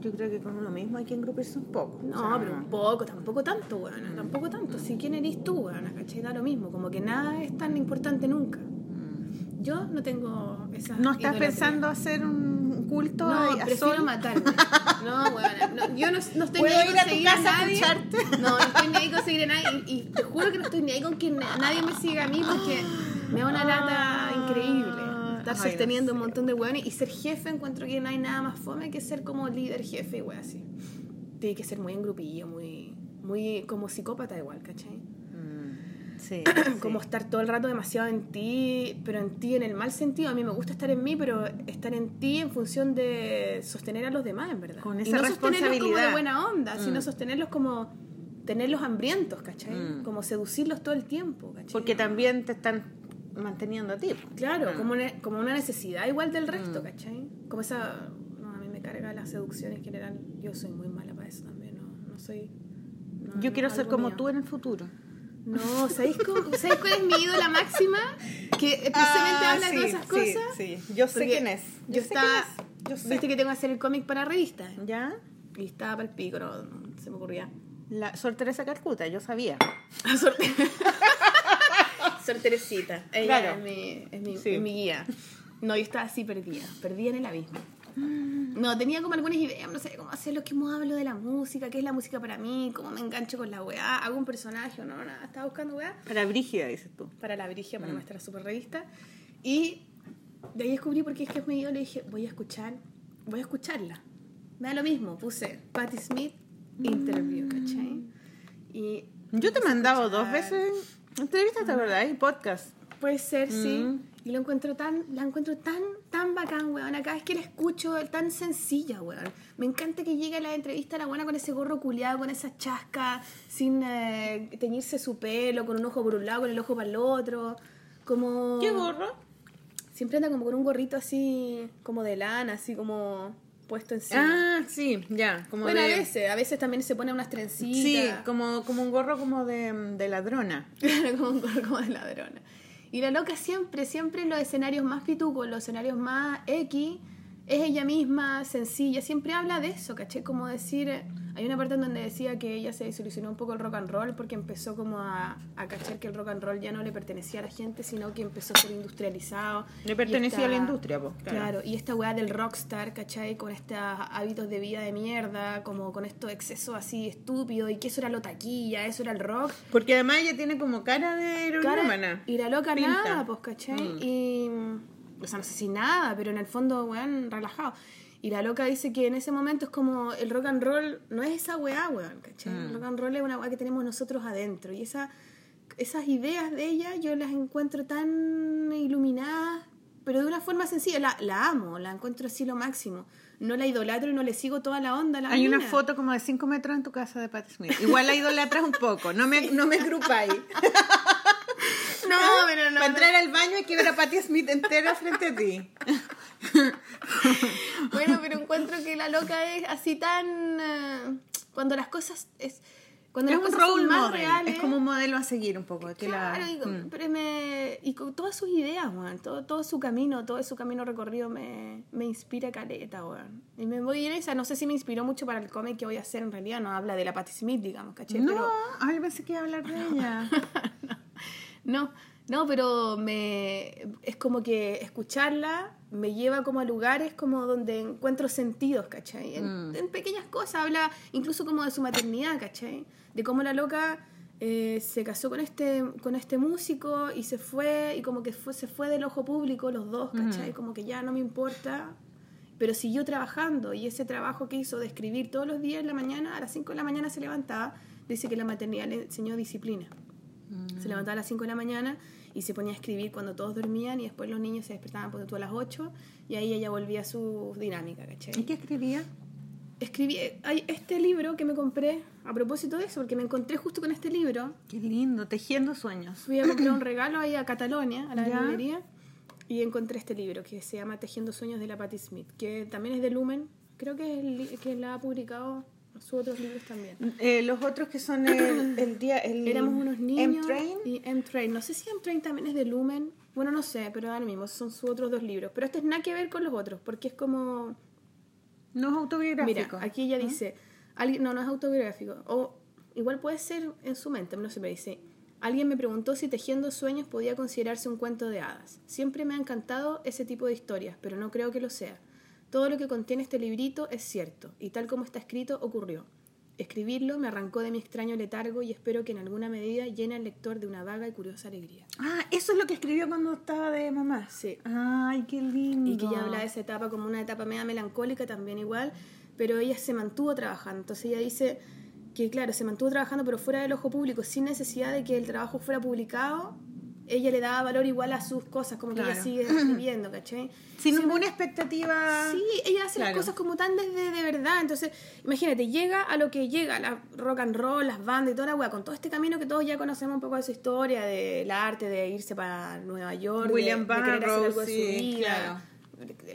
Yo creo que con uno mismo hay que engrupirse un poco. No, o sea, pero un poco, tampoco tanto, weón, tampoco tanto. Si quién eres tú, weón, ¿cachai? Da lo mismo, como que nada es tan importante nunca. Yo no tengo esa ¿No estás idolatría. pensando hacer un culto No, a, a prefiero Sol? matarme. No, bueno, no, yo no, no estoy ¿Puedo ni ahí con a seguir a casa a nadie. escucharte? No, no estoy ni ahí con seguir a nadie. Y, y te juro que no estoy ni ahí con que na- nadie me siga a mí porque me da una lata increíble. Estar Ay, no sosteniendo un sé. montón de hueones y ser jefe encuentro que no hay nada más fome que ser como líder jefe y así. Tiene que ser muy en grupillo, muy, muy como psicópata igual, ¿cachai? Mm, Sí, como sí. estar todo el rato demasiado en ti, pero en ti en el mal sentido. A mí me gusta estar en mí, pero estar en ti en función de sostener a los demás, en verdad. Con y esa no sostenerlos como de responsabilidad. buena onda, sino Mm. sostenerlos como tenerlos hambrientos, ¿cachai? Mm. Como seducirlos todo el tiempo, ¿cachai? Porque también te están manteniendo a ti. Claro, Ah. como, una, como una necesidad igual del resto, Mm. ¿cachai? Como esa... No, a mí me carga la seducción en general. Yo soy muy mala para eso también, no, no soy... no, Yo quiero ser como mío. tú en el futuro. No, ¿sabéis, cómo- ¿sabéis cuál es mi ídola máxima? Que precisamente Ah, habla de sí, todas esas sí, cosas. sí. Yo sé quién es. Yo, Yo sé estaba. quién es. Yo sé. Viste que tengo que hacer el cómic para revistas. ¿Ya? Y estaba para el pico, no, no se me ocurría. La Sor Teresa Calcuta, yo sabía. Sor, Sor Teresita. Ella Claro. es, mi, es, mi, Sí. es mi guía. No, yo estaba así perdida, perdida en el abismo. No, tenía como algunas ideas, no sé cómo hacerlo, cómo hablo de la música, qué es la música para mí, cómo me engancho con la weá, hago un personaje o no, nada, estaba buscando weá. Para Brígida, dices tú. para la Brigia, Mm. para nuestra super revista. Y de ahí descubrí por qué es que es mi ídolo y dije, voy a escuchar, voy a escucharla. Me da lo mismo, puse Patti Smith interview, ¿cachai? Y Yo te he empecé a mandado dos veces entrevistas, ¿te acordás? Y podcast. Puede ser, sí. Y lo encuentro tan, la encuentro tan, tan bacán, weón. Cada vez que la escucho, tan sencilla, weón. Me encanta que llegue a la entrevista la buena con ese gorro culiado, con esa chasca, sin eh, teñirse su pelo, con un ojo por un lado, con el ojo para el otro. Como... ¿Qué gorro? Siempre anda como con un gorrito así, como de lana, así como puesto encima. Ah, sí, ya. Como bueno, de... a veces, a veces también se pone unas trencitas. Sí, como, como un gorro como de, de ladrona. como un gorro como de ladrona. Y la loca siempre, siempre en los escenarios más pitucos, los escenarios más X, es ella misma, sencilla, siempre habla de eso, ¿caché? Como decir, hay una parte en donde decía que ella se desilusionó un poco el rock and roll porque empezó como a, a cachar que el rock and roll ya no le pertenecía a la gente, sino que empezó a ser industrializado. Le pertenecía a la industria, pues. Claro. y esta weá del rockstar, ¿cachai? Con estos hábitos de vida de mierda, como con estos excesos así estúpidos, y que eso era lo taquilla, eso era el rock. Porque además ella tiene como cara de heroína. y la loca Pinta. nada, pues, ¿cachai? Mm. Y. O sea, no sé si nada, pero en el fondo, weón, relajado. Y la loca dice que en ese momento es como el rock and roll no es esa weá, weón, ¿cachai? Mm. El rock and roll es una weá que tenemos nosotros adentro. Y esa, esas ideas de ella yo las encuentro tan iluminadas, pero de una forma sencilla. La, la amo, la encuentro así lo máximo. No la idolatro y no le sigo toda la onda a la Hay una mina. foto como de 5 metros en tu casa de Patti Smith. Igual la idolatras un poco. No me, no me grupáis. No, pero no. Para entrar al baño hay que ver a Patti Smith entera frente a ti. Bueno, pero encuentro que la loca es así tan... eh, cuando las cosas es cuando Es las un cosas son más model, reales, es como un modelo a seguir un poco. que la- Claro, y, Mm. pero me- y con todas sus ideas, weón, todo, todo su camino, todo su camino recorrido me, me inspira caleta, weón. Y me voy en esa, no sé si me inspiró mucho para el cómic que voy a hacer, en realidad no habla de la Patti Smith, digamos, ¿caché? No, Pero, ay, pensé que iba a hablar de ella. no, no, pero me, es como que escucharla me lleva como a lugares como donde encuentro sentidos, ¿cachai? En, Mm. en pequeñas cosas, habla incluso como de su maternidad, ¿cachai? De cómo la loca eh, se casó con este, con este músico y se fue, y como que fue, se fue del ojo público los dos, ¿cachai? Como que ya no me importa, pero siguió trabajando y ese trabajo que hizo de escribir todos los días en la mañana, a las 5 de la mañana se levantaba, dice que la maternidad le enseñó disciplina. Se levantaba a las 5 de la mañana y se ponía a escribir cuando todos dormían y después los niños se despertaban por tú a las 8 y ahí ella volvía a su dinámica, ¿Y ¿cachai? qué escribía? Escribí, hay este libro que me compré a propósito de eso, porque me encontré justo con este libro. Qué lindo, tejiendo sueños. Fui a comprar un regalo ahí a Catalonia, a la Ya. librería, y encontré este libro que se llama Tejiendo Sueños de la Patti Smith, que también es de Lumen. Creo que es el que la ha publicado sus otros libros también. Eh, los otros que son el, el día. El Éramos unos niños. M-Train. Y M-Train. No sé si M-Train también es de Lumen. Bueno, no sé, pero ahora mismo son sus otros dos libros. Pero este es nada que ver con los otros, porque es como. No es autobiográfico. Mira, aquí ella dice. alguien, no, no es autobiográfico. O igual puede ser en su mente, no sé, pero dice. Alguien me preguntó si Tejiendo Sueños podía considerarse un cuento de hadas. Siempre me ha encantado ese tipo de historias, pero no creo que lo sea. Todo lo que contiene este librito es cierto, y tal como está escrito, ocurrió. Escribirlo me arrancó de mi extraño letargo y espero que en alguna medida llene al lector de una vaga y curiosa alegría. Ah, eso es lo que escribió cuando estaba de mamá. Sí. Ay, qué lindo. Y que ella habla de esa etapa como una etapa media melancólica también igual, pero ella se mantuvo trabajando. Entonces ella dice que, claro, se mantuvo trabajando pero fuera del ojo público, sin necesidad de que el trabajo fuera publicado. Ella le daba valor igual a sus cosas, como que ella Claro. sigue escribiendo, ¿cachai? Sin ninguna expectativa. Sí, ella hace las Claro. cosas como tan desde de verdad. Entonces, imagínate, llega a lo que llega, la rock and roll, las bandas y toda la weá, con todo este camino que todos ya conocemos un poco de su historia, del arte, de irse para Nueva York, de- William de, querer hacer algo de su vida,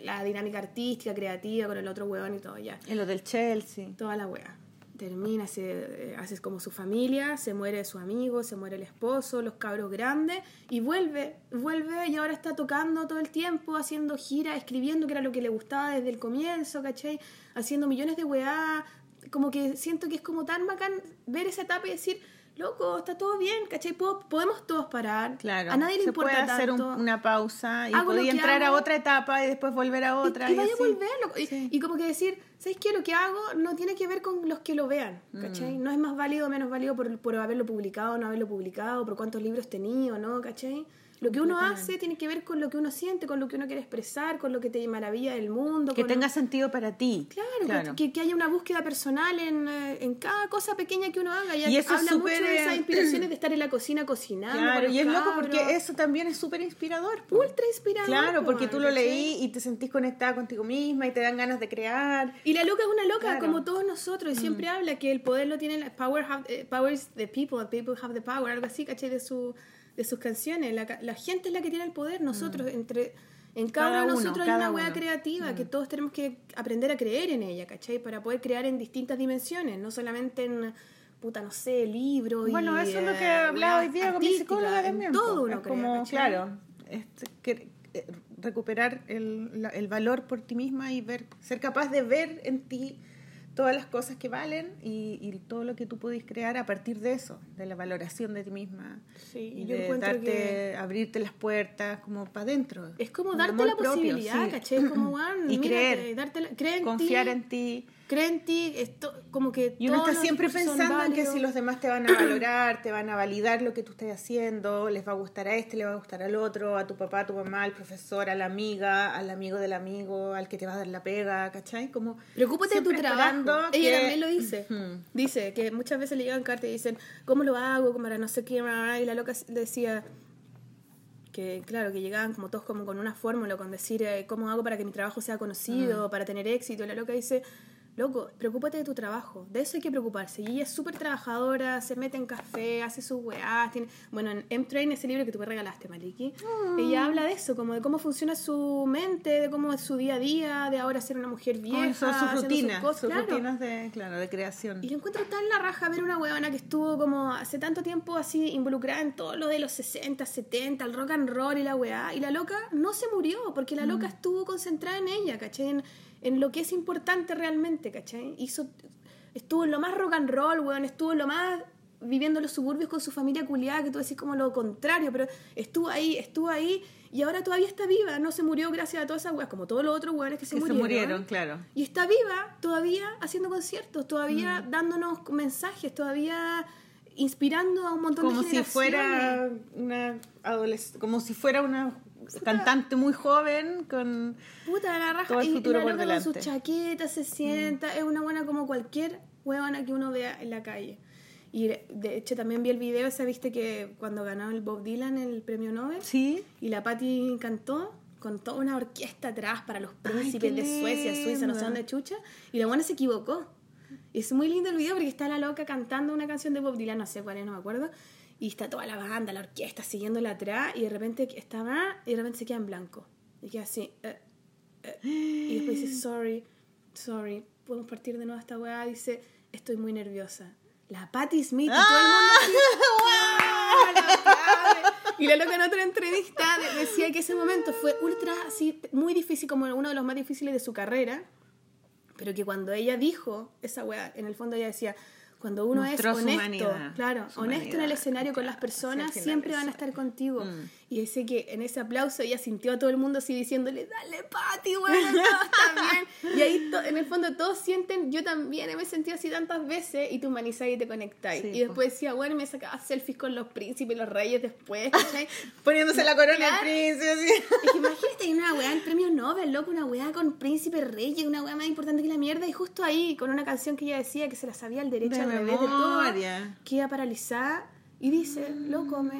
la dinámica artística, creativa con el otro weón y todo ya. En lo del Chelsea. Toda la weá. Termina, se eh, hace como su familia, se muere su amigo, se muere el esposo, los cabros grandes, y vuelve, vuelve y ahora está tocando todo el tiempo, haciendo gira, escribiendo, que era lo que le gustaba desde el comienzo, ¿cachai? Haciendo millones de weá, como que siento que es como tan bacán ver esa etapa y decir, loco, está todo bien, ¿cachai? Podemos todos parar, Claro. a nadie le Se importa puede hacer un- una pausa y podía entrar a otra etapa y después volver a otra. Y, y y vaya a volver. loco. Y, Sí. y como que decir, ¿sabes qué? Lo que hago no tiene que ver con los que lo vean, Mm. ¿cachai? No es más válido o menos válido por, por haberlo publicado o no haberlo publicado, por cuántos libros tenía o no, ¿cachai? Lo que uno hace tiene que ver con lo que uno siente, con lo que uno quiere expresar, con lo que te maravilla del mundo. Que con- tenga sentido para ti. Claro, Que, que haya una búsqueda personal en, eh, en cada cosa pequeña que uno haga. Y, Y eso es habla mucho de eh, esas inspiraciones de estar en la cocina cocinando. Claro, y es loco cabros. porque eso también es súper inspirador. po. Ultra inspirador. Claro, po, porque tú lo leí y te sentís conectada contigo misma y te dan ganas de crear. Y la loca es una loca, Claro. Mm. como todos nosotros, y siempre habla que el poder lo tiene, power, have, eh, power is the people, the people have the power, algo así, ¿cachai? De, su, de sus canciones. La, la gente es la que tiene el poder, nosotros, entre... En cada, Mm. Cada uno de nosotros hay una hueá uno. Mm. creativa que todos tenemos que aprender a creer en ella, ¿cachai? Para poder crear en distintas dimensiones, no solamente en, puta, no sé, libros Bueno, y, eso es lo que eh, hablaba hoy día con mi psicóloga también. Todo uno es como, ¿cachai? claro, que- eh, recuperar el, la- el valor por ti misma y ver, ser capaz de ver en ti todas las cosas que valen y, y todo lo que tú podés crear a partir de eso, de la valoración de ti misma Sí, y yo de encuentro darte, que- abrirte las puertas como para adentro. Es como darte la propio, posibilidad, sí. ¿cachai? Es como, Y mírate, creer, darte la- cree en confiar en ti. Cree en ti, esto, como que Y uno todos está siempre pensando en que si los demás te van a valorar, te van a validar lo que tú estás haciendo, les va a gustar a este, le va a gustar al otro, a tu papá, a tu mamá, al profesor, a la amiga, al amigo del amigo, al que te va a dar la pega, ¿cachai? Como Preocúpate de tu trabajo. Ella también lo dice. Dice que muchas veces le llegan cartas y dicen, ¿cómo lo hago? Como para no sé qué. Y la loca decía que, claro, que llegaban como todos como con una fórmula, con decir, eh, ¿cómo hago para que mi trabajo sea conocido, para tener éxito? Y la loca dice, loco, preocúpate de tu trabajo, de eso hay que preocuparse. Y ella es súper trabajadora, se mete en café, hace sus weás. Tiene... Bueno, en M-Train, ese libro que tú me regalaste, Maliki, Ah. ella habla de eso, como de cómo funciona su mente, de cómo es su día a día, de ahora ser una mujer vieja. Ay, son sus rutinas, cosas, sus claro. rutinas de, claro, de creación. Y lo encuentro tan la raja ver una huevona que estuvo como hace tanto tiempo así involucrada en todo lo de los 60, 70, el rock and roll y la weá. Y la loca no se murió porque la Mm. loca estuvo concentrada en ella, ¿cachai? En, en lo que es importante realmente, ¿cachai? Hizo, estuvo en lo más rock and roll, weón, estuvo en lo más viviendo en los suburbios con su familia culiada, que tú decís como lo contrario, pero estuvo ahí, estuvo ahí y ahora todavía está viva, no se murió gracias a todas esas weas, como todos los otros weones que se que se murieron. murieron, claro. Y está viva todavía haciendo conciertos, todavía Mm. dándonos mensajes, todavía inspirando a un montón Como de si generaciones. fuera una adolescente, como si fuera una cantante muy joven con Puta la raja. todo el y la por con sus delante. chaquetas se sienta, es una buena como cualquier huevona que uno vea en la calle. Y de hecho también vi el video, esa viste que cuando ganó el Bob Dylan el premio Nobel sí, y la Patti cantó con toda una orquesta atrás para los Ay, príncipes qué de Suecia, Suiza, no sé dónde chucha, y la buena se equivocó. Y es muy lindo el video porque está la loca cantando una canción de Bob Dylan, no sé cuál es, no me acuerdo, y está toda la banda, la orquesta siguiéndola atrás, y de repente está más, y de repente se queda en blanco. Y queda así, eh, eh, y después dice, sorry, sorry, podemos partir de nuevo esta weá, dice, estoy muy nerviosa. La Patti Smith, y todo el mundo así, ¡ah! La. Y la loca en otra entrevista de- decía que ese momento fue ultra así, muy difícil, como uno de los más difíciles de su carrera. Pero que cuando ella dijo esa weá, en el fondo ella decía, cuando uno Mostró es honesto, claro, su honesto en el escenario con las personas, siempre van a es. estar contigo. Mm. Y dice que en ese aplauso ella sintió a todo el mundo así diciéndole, dale Pati, bueno, todo está bien. Y ahí en el fondo todos sienten, yo también me he sentido así tantas veces y te humanizáis y te conectáis. Sí, y después decía, bueno, me sacaba selfies con los príncipes y los reyes después, ¿cachai? poniéndose la corona del príncipe así. Es que imagínate una weá, el premio Nobel, loco, una weá con príncipe reyes, una weá más importante que la mierda, y justo ahí, con una canción que ella decía que se la sabía al derecho De al revés de todo, memoria. que iba paralizada, y dice, loco, me.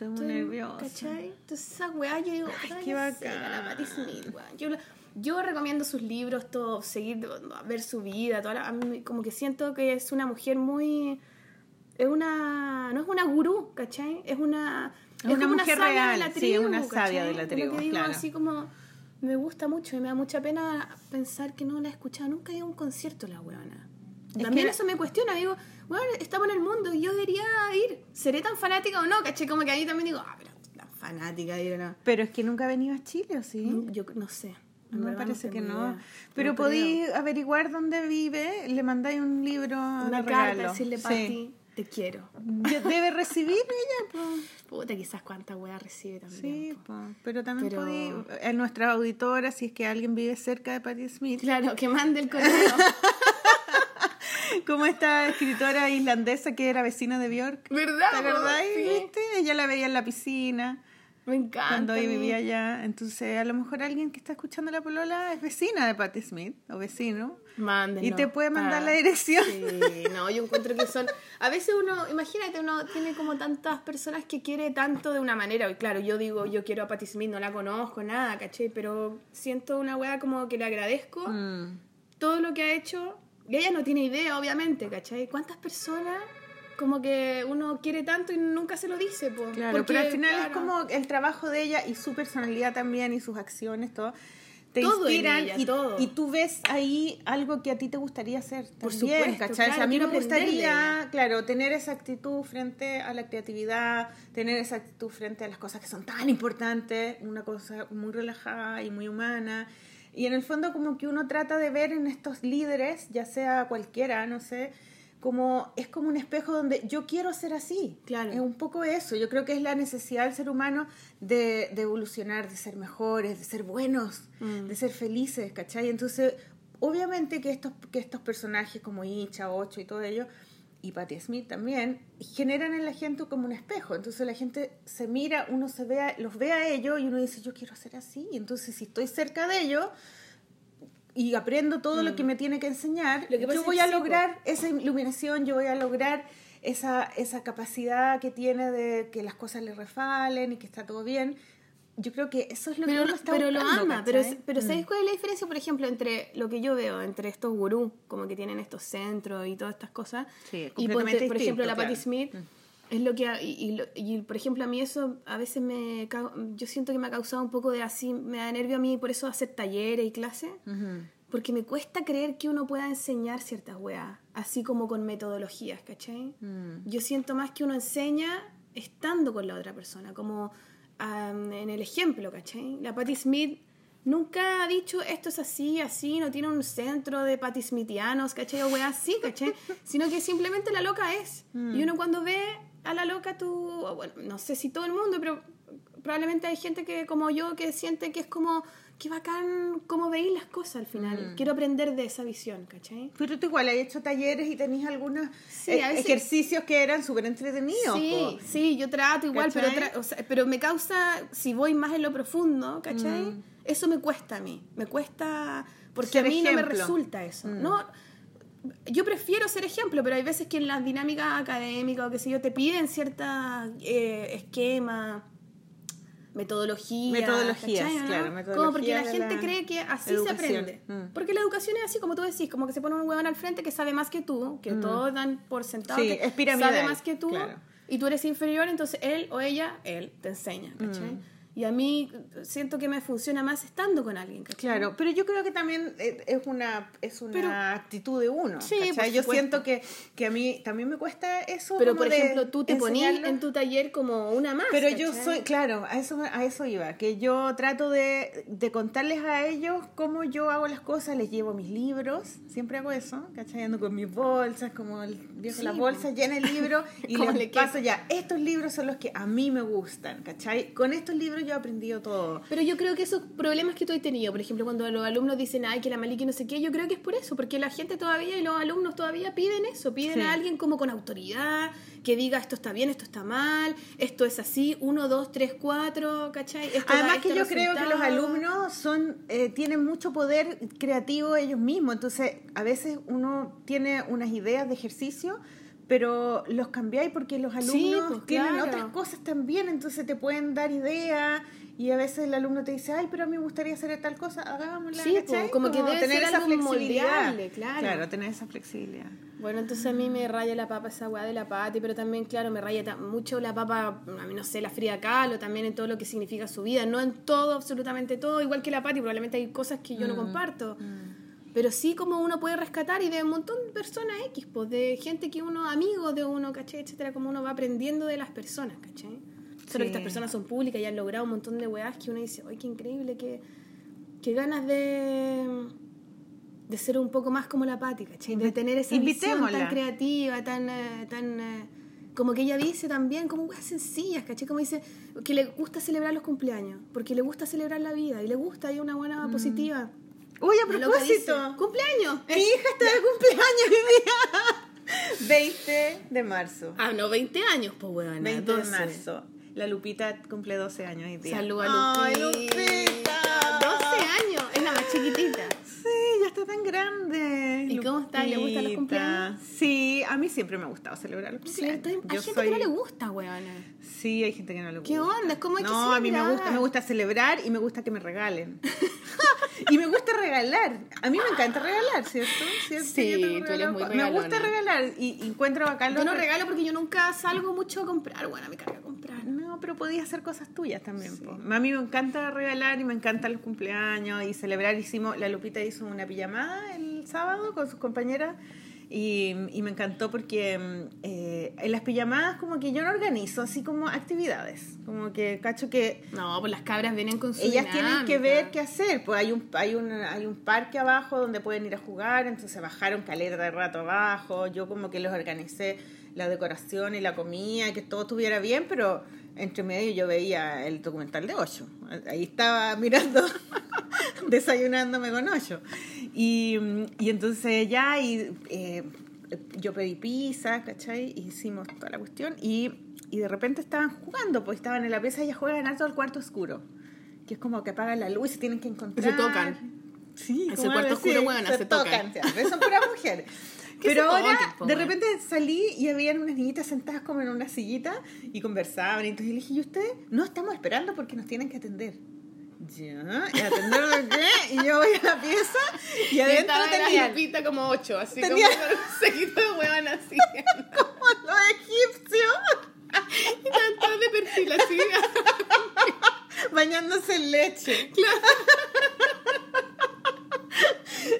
Estoy muy nerviosa. ¿Cachai? Entonces esa weá yo digo, Ay, qué bacán. la Patti Smith, weá. Yo, recomiendo sus libros, todo, seguir, ver su vida, toda la- a mí como que siento que es una mujer muy. Es una. No es una gurú, ¿cachai? Es una. Es una mujer real, de la sí, es una sabia ¿cachai? de la tribu, que digo claro. así como. Me gusta mucho y me da mucha pena pensar que no la he escuchado nunca he ido a un concierto la weona. Es También que- eso me cuestiona, digo, bueno, estamos en el mundo y yo debería ir. ¿Seré tan fanática o no? ¿Caché? Como que ahí también digo, ah, pero tan fanática, digo, no. Pero es que nunca ha venido a Chile, ¿o sí? Yo no sé. Me parece que no. idea. Pero No podí creo. averiguar dónde vive, le mandáis un libro una de carta, decirle, Sí. Pati, te quiero. Debe recibir ella, pues. Puta, quizás cuánta wea recibe también. Sí, po. po. pero también Pero- podí, en nuestra auditora, si es que alguien vive cerca de Patti Smith, Claro, que mande el correo. como esta escritora islandesa que era vecina de Björk. ¿Verdad? ¿Te acordás? Sí. ¿Viste? Ella la veía en la piscina Me encanta. cuando mí. vivía allá. Entonces, a lo mejor alguien que está escuchando la polola es vecina de Patti Smith o vecino. Mándenlo. Y te puede mandar Ah, la dirección. Sí, no, yo encuentro que son. A veces uno, imagínate, uno tiene como tantas personas que quiere tanto de una manera. Y claro, yo digo, yo quiero a Patti Smith, no la conozco, nada, ¿cachai? Pero siento una wea como que le agradezco Mm. todo lo que ha hecho. Y ella no tiene idea, obviamente, ¿cachai? ¿Cuántas personas como que uno quiere tanto y nunca se lo dice? Po? Claro, Porque, pero al final es claro, como el trabajo de ella y su personalidad también y sus acciones, todo. Te Todo inspiran ella, y, todo. y tú ves ahí algo que a ti te gustaría hacer Por también, supuesto, ¿cachai? O sea, claro, a mí me gustaría, claro, tener esa actitud frente a la creatividad, tener esa actitud frente a las cosas que son tan importantes, una cosa muy relajada y muy humana. Y en el fondo como que uno trata de ver en estos líderes, ya sea cualquiera, no sé, como es como un espejo donde yo quiero ser así. Claro. Es un poco eso. Yo creo que es la necesidad del ser humano de, de evolucionar, de ser mejores, de ser buenos, Mm. de ser felices, ¿cachai? Entonces, obviamente que estos, que estos personajes como Icha, Ocho y todo ello, y Patti Smith también, generan en la gente como un espejo. Entonces la gente se mira, uno se ve a- los ve a ellos y uno dice, yo quiero ser así. Entonces si estoy cerca de ellos y aprendo todo lo que me tiene que enseñar, Mm. Lo que pasa yo voy a sí, lograr esa iluminación, yo voy a lograr esa, esa capacidad que tiene de que las cosas le refalen y que está todo bien. Yo creo que eso es lo que Pero, uno está pero lo buscando, ama. Pero, ¿cachai? pero Mm. ¿sabéis cuál es la diferencia, por ejemplo, entre lo que yo veo, entre estos gurús, como que tienen estos centros y todas estas cosas? Sí, es y ponte, completamente por ejemplo, distinto, la Patti claro. Smith. Es lo que, y, y lo- y, por ejemplo, a mí eso a veces me, yo siento que me ha causado un poco de así, me da nervio a mí por eso hacer talleres y clases, Ujú. porque me cuesta creer que uno pueda enseñar ciertas weas, así como con metodologías, ¿cachai? Mm. Yo siento más que uno enseña estando con la otra persona, como am, en el ejemplo, ¿cachai? La Patti Smith nunca ha dicho esto es así, así, no tiene un centro de Patti Smithianos, ¿cachai? O weas así, ¿cachai? Sino que simplemente la loca es. Y uno cuando ve a la loca, tú, bueno, no sé si todo el mundo, pero probablemente hay gente que como yo que siente que es como, qué bacán cómo veis las cosas al final. Quiero aprender de esa visión, ¿cachai? Pero tú igual has hecho talleres y tenías algunos Sí, eh, veces- ejercicios que eran súper entretenidos. Sí, sí, yo trato igual, pero, ¿Cachai? tra- o sea, pero me causa, si voy más en lo profundo, ¿cachai? Eso me cuesta a mí, me cuesta, porque Ser a mí no me resulta eso. No, yo prefiero ser ejemplo, pero hay veces que en las dinámicas académicas o qué sé yo, te piden cierta eh, esquema, metodología. Metodologías, ¿cachai, no? claro, Como porque la gente la cree que así se aprende. Mm. Porque la educación es así, como tú decís, como que se pone un huevón al frente que sabe más que tú, que todos dan por sentado Sí, que es sabe más que tú claro. y tú eres inferior, entonces él o ella, él te enseña, ¿cachai? Mm. Y a mí siento que me funciona más estando con alguien, ¿cachai? Claro, pero yo creo que también eh, es una es una Pero- actitud de uno. Sí, Yo siento que, que a mí también me cuesta eso. Pero, por ejemplo, tú te ponías en tu taller como una más, Pero yo soy, claro, a eso, a eso iba, que yo trato de, de contarles a ellos cómo yo hago las cosas, les llevo mis libros, siempre hago eso, ¿cachai? Ando con mis bolsas, como el viejo Sí, las po. bolsas llena de libros y les le paso ya, estos libros son los que a mí me gustan, ¿cachai? Con estos libros yo he aprendido todo. Pero yo creo que esos problemas que tú has tenido, por ejemplo, cuando los alumnos dicen, ay, que la Maliki no sé qué, yo creo que es por eso, porque la gente todavía y los alumnos todavía piden eso, piden Sí. a alguien como con autoridad, que diga esto está bien, esto está mal, esto es así, uno, dos, tres, cuatro, ¿cachai? Esto Además que yo creo que los alumnos son eh, tienen mucho poder creativo ellos mismos, entonces a veces uno tiene unas ideas de ejercicio, pero los cambiáis porque los Sí, alumnos pues, tienen claro. otras cosas también, entonces te pueden dar ideas y a veces el alumno te dice, ay, pero a mí me gustaría hacer tal cosa, hagámosla, Sí, pues, como que debe tener ser esa algo flexibilidad. claro. Claro, tener esa flexibilidad. Bueno, entonces a mí me raya la papa esa weá de la pati, pero también, claro, me raya mucho la papa, a mí no sé, la Frida Kahlo, también en todo lo que significa su vida, no en todo, absolutamente todo, igual que la pati, probablemente hay cosas que yo Mm, no comparto. Pero sí como uno puede rescatar y de un montón de personas X, pues de gente que uno, amigos de uno, ¿cachai? Etcétera, como uno va aprendiendo de las personas, ¿cachai? Solo que estas personas son públicas y han logrado un montón de weás que uno dice, ¡ay, qué increíble! Qué, qué ganas de, de ser un poco más como la Pati, ¿cachai? De tener esa visión tan creativa, tan... eh, tan eh, como que ella dice también, como weas sencillas, ¿cachai? Como dice que le gusta celebrar los cumpleaños, porque le gusta celebrar la vida y le gusta, hay una buena positiva. Uy, a propósito, ¡Cumpleaños! mi hija está de cumpleaños hoy día. 20 de marzo. Ah, no, 20 años, pues weón. 20 de marzo. La Lupita cumple 12 años hoy día. Salud a Ay, Lupita. Lupita. 12 años, es la más chiquitita. Sí, está tan grande. ¿Y cómo está? ¿Le gustan los cumpleaños? Sí, a mí siempre me ha gustado celebrar los cumpleaños. Hay Yo gente soy- que no le gusta, weona. Sí, hay gente que no le gusta. ¿Qué onda? ¿Cómo hay que No, a mí me celebrar? gusta, me gusta celebrar y me gusta que me regalen. y me gusta regalar. A mí me encanta regalar, ¿cierto? ¿Cierto? Sí, Yo tengo tú eres muy Me gusta regalar y encuentro bacán Yo los no re- regalo porque yo nunca salgo mucho a comprar, bueno, me carga comprar. Pero podías hacer cosas tuyas también. po. A mí me encanta regalar y me encantan los cumpleaños y celebrar. Hicimos, la Lupita hizo una pijamada el sábado con sus compañeras y, y me encantó porque eh, en las pijamadas como que yo no organizo así como actividades. Como que cacho que No, pues las cabras vienen con su ellas tienen que dinámica. ver qué hacer. Pues hay un, hay, un, hay un parque abajo donde pueden ir a jugar, entonces bajaron caleta de rato abajo. Yo como que les organicé la decoración y la comida, que todo estuviera bien, pero entre medio yo veía el documental de Ocho. Ahí estaba mirando, desayunándome con Ocho. Y, y entonces ya, y, eh, yo pedí pizza, ¿cachai? Hicimos toda la cuestión. Y, y de repente estaban jugando, pues estaban en la pieza y ellas juegan alto al cuarto oscuro. Que es como que apagan la luz y se tienen que encontrar. tocan. Sí, Ese cuarto oscuro, weona, se tocan. siempre, Son puras mujeres. Pero ahora, de repente salí y habían unas niñitas sentadas como en una sillita y conversaban. Y entonces yo le dije, ¿y ustedes? No, estamos esperando porque nos tienen que atender. Ya, ¿y atender de qué? Y yo voy a la pieza y Y adentro tenían Lupita como ocho, así Tenía- como con un sequito de huevan así. como los egipcios y todos de perfil así. bañándose en leche.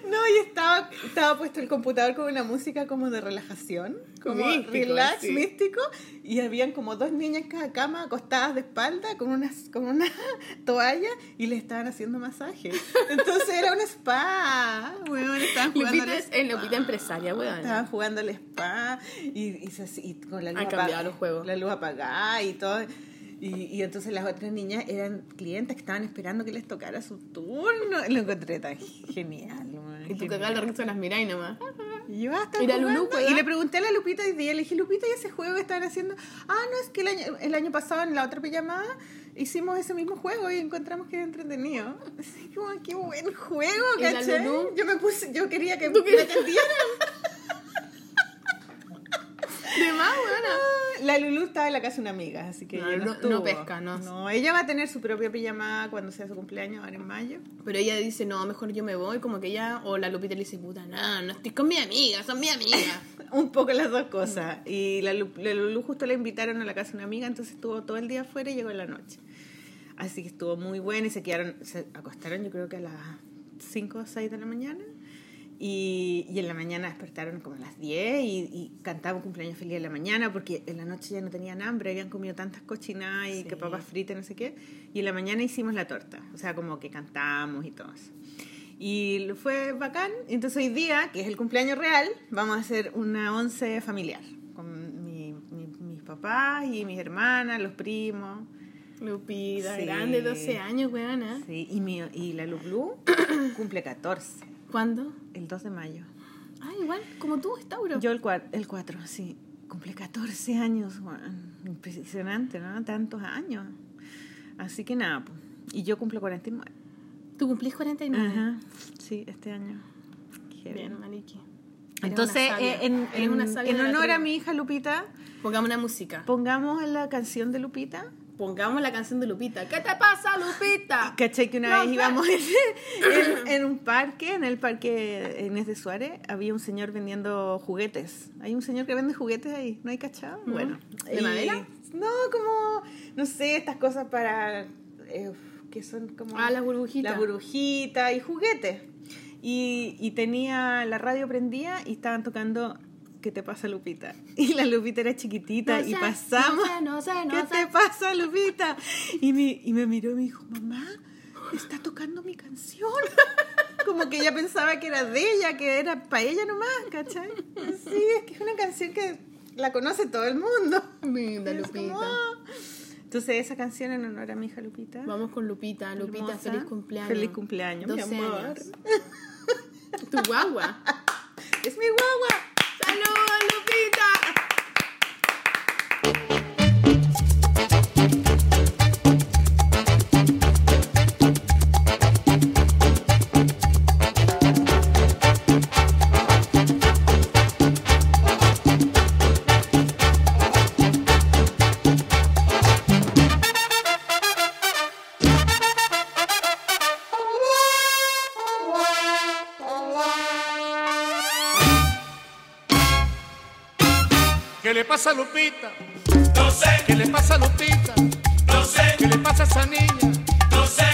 No, y estaba, estaba puesto el computador con una música como de relajación, como Místico, relax, sí. místico, y habían como dos niñas en cada cama acostadas de espalda con, unas, con una toalla y le estaban haciendo masaje. Entonces era un spa, weón, estaban jugando al spa. el Lupita empresaria, weón. Estaban jugando al spa y, y, se- y con la luz, cambiado los juegos. la luz apagada y todo. Y, y entonces las otras niñas eran clientes que estaban esperando que les tocara su turno. Lo encontré tan genial. man, Y tú cagás la risa las miráis nomás. Y yo hasta Y Lulú jugando. juega. Y le pregunté a la Lupita hoy día, le dije, Lupita, ¿y ese juego que estaban haciendo? Ah, no, es que el año, el año pasado en la otra pijamada hicimos ese mismo juego y encontramos que era entretenido. Así como, qué buen juego, ¿Y ¿cachai? Yo me puse, yo quería que ¿Tú me atendieran. De más, weón. La Lulu estaba en la casa de una amiga, así que No, no, no- pesca, no. No, ella va a tener su propia pijamada cuando sea su cumpleaños, ahora en mayo. Pero ella dice, no, mejor yo me voy, como que ella, o la Lupita le dice, puta, no, no estoy con mi amiga, son mi amiga. Un poco las dos cosas. Y la, la Lulu justo la invitaron a la casa de una amiga, entonces estuvo todo el día afuera y llegó en la noche. Así que estuvo muy bueno y se quedaron, se acostaron yo creo que a las 5 o 6 de la mañana. Y, y en la mañana despertaron como a las 10 y, y cantaban cumpleaños feliz en la mañana porque en la noche ya no tenían hambre, habían comido tantas cochinadas y Sí. que papas fritas, no sé qué. Y en la mañana hicimos la torta, o sea, como que cantamos y todo eso. Y fue bacán. Entonces hoy día, que es el cumpleaños real, vamos a hacer una once familiar con mi- mi- mis papás y mis hermanas, los primos. Lupita, Sí. grande, 12 años, weona. Sí, y, mi, y la Lulu cumple 14, ¿Cuándo? el 2 de mayo. Ah, igual, como tú, Tauro. Yo el 4, el 4 sí. Cumple 14 años, weón. Impresionante, ¿no? Tantos años. Así que nada, pues. Y yo cumplo 49. Tú cumplís 49. Ajá. Sí, este año. Qué Bien, Maliki. Entonces, eh, en, en- en honor a mi hija Lupita, Pongamos una música. pongamos la canción de Lupita. Pongamos la canción de Lupita. ¿Qué te pasa, Lupita? Caché que una No vez íbamos en, un parque, en el parque Inés de Suárez, había un señor vendiendo juguetes. Hay un señor que vende juguetes ahí, ¿no hay cachado? No. Bueno. ¿De y- madera? No, como, no sé, estas cosas para, eh, que son como... Ah, las burbujitas. La burbujita y juguetes. Y, y tenía la radio prendida y estaban tocando ¿Qué te pasa, Lupita? Y la Lupita era chiquitita No y sé, pasamos. no sé, no sé, ¿Qué te pasa, Lupita? Y me, y me miró y me dijo, mamá, está tocando mi canción. Como que ella pensaba que era de ella, que era para ella nomás, ¿cachai? Sí, es que es una canción que la conoce todo el mundo. Linda, Lupita. como. Entonces esa canción en honor a mi hija Lupita. Vamos con Lupita. Lupita, Hermosa. feliz cumpleaños. Feliz cumpleaños, mi 12 amor. años. Tu guagua. Es mi guagua. Pasa a Lupita? No sé, ¿Qué le pasa a Lupita? no sé, ¿Qué le pasa a esa niña? no sé,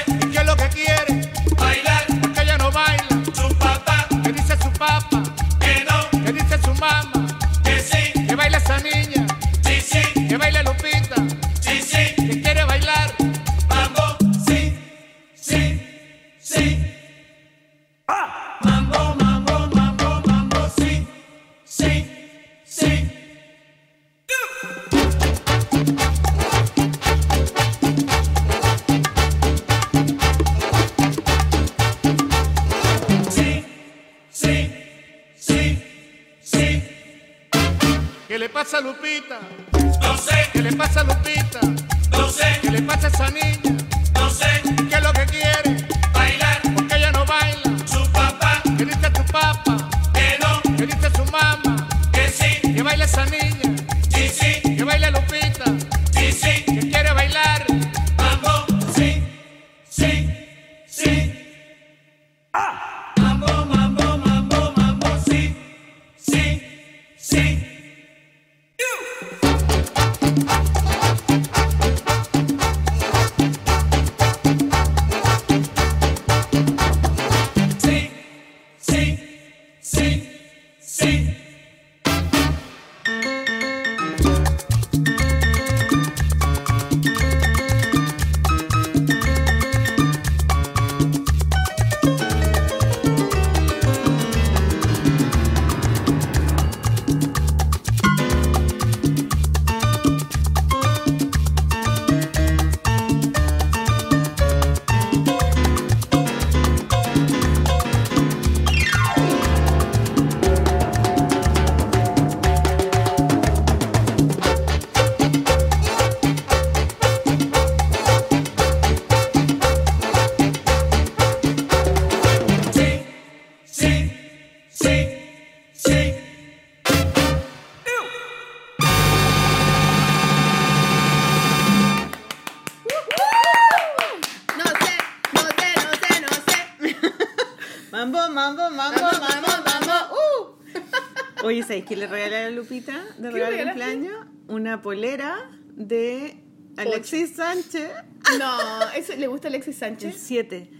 ¿sabes qué le regalé a Lupita de regalo de cumpleaños? Una polera de Alexis Sánchez. No, eso le gusta Alexis El Sánchez, 7.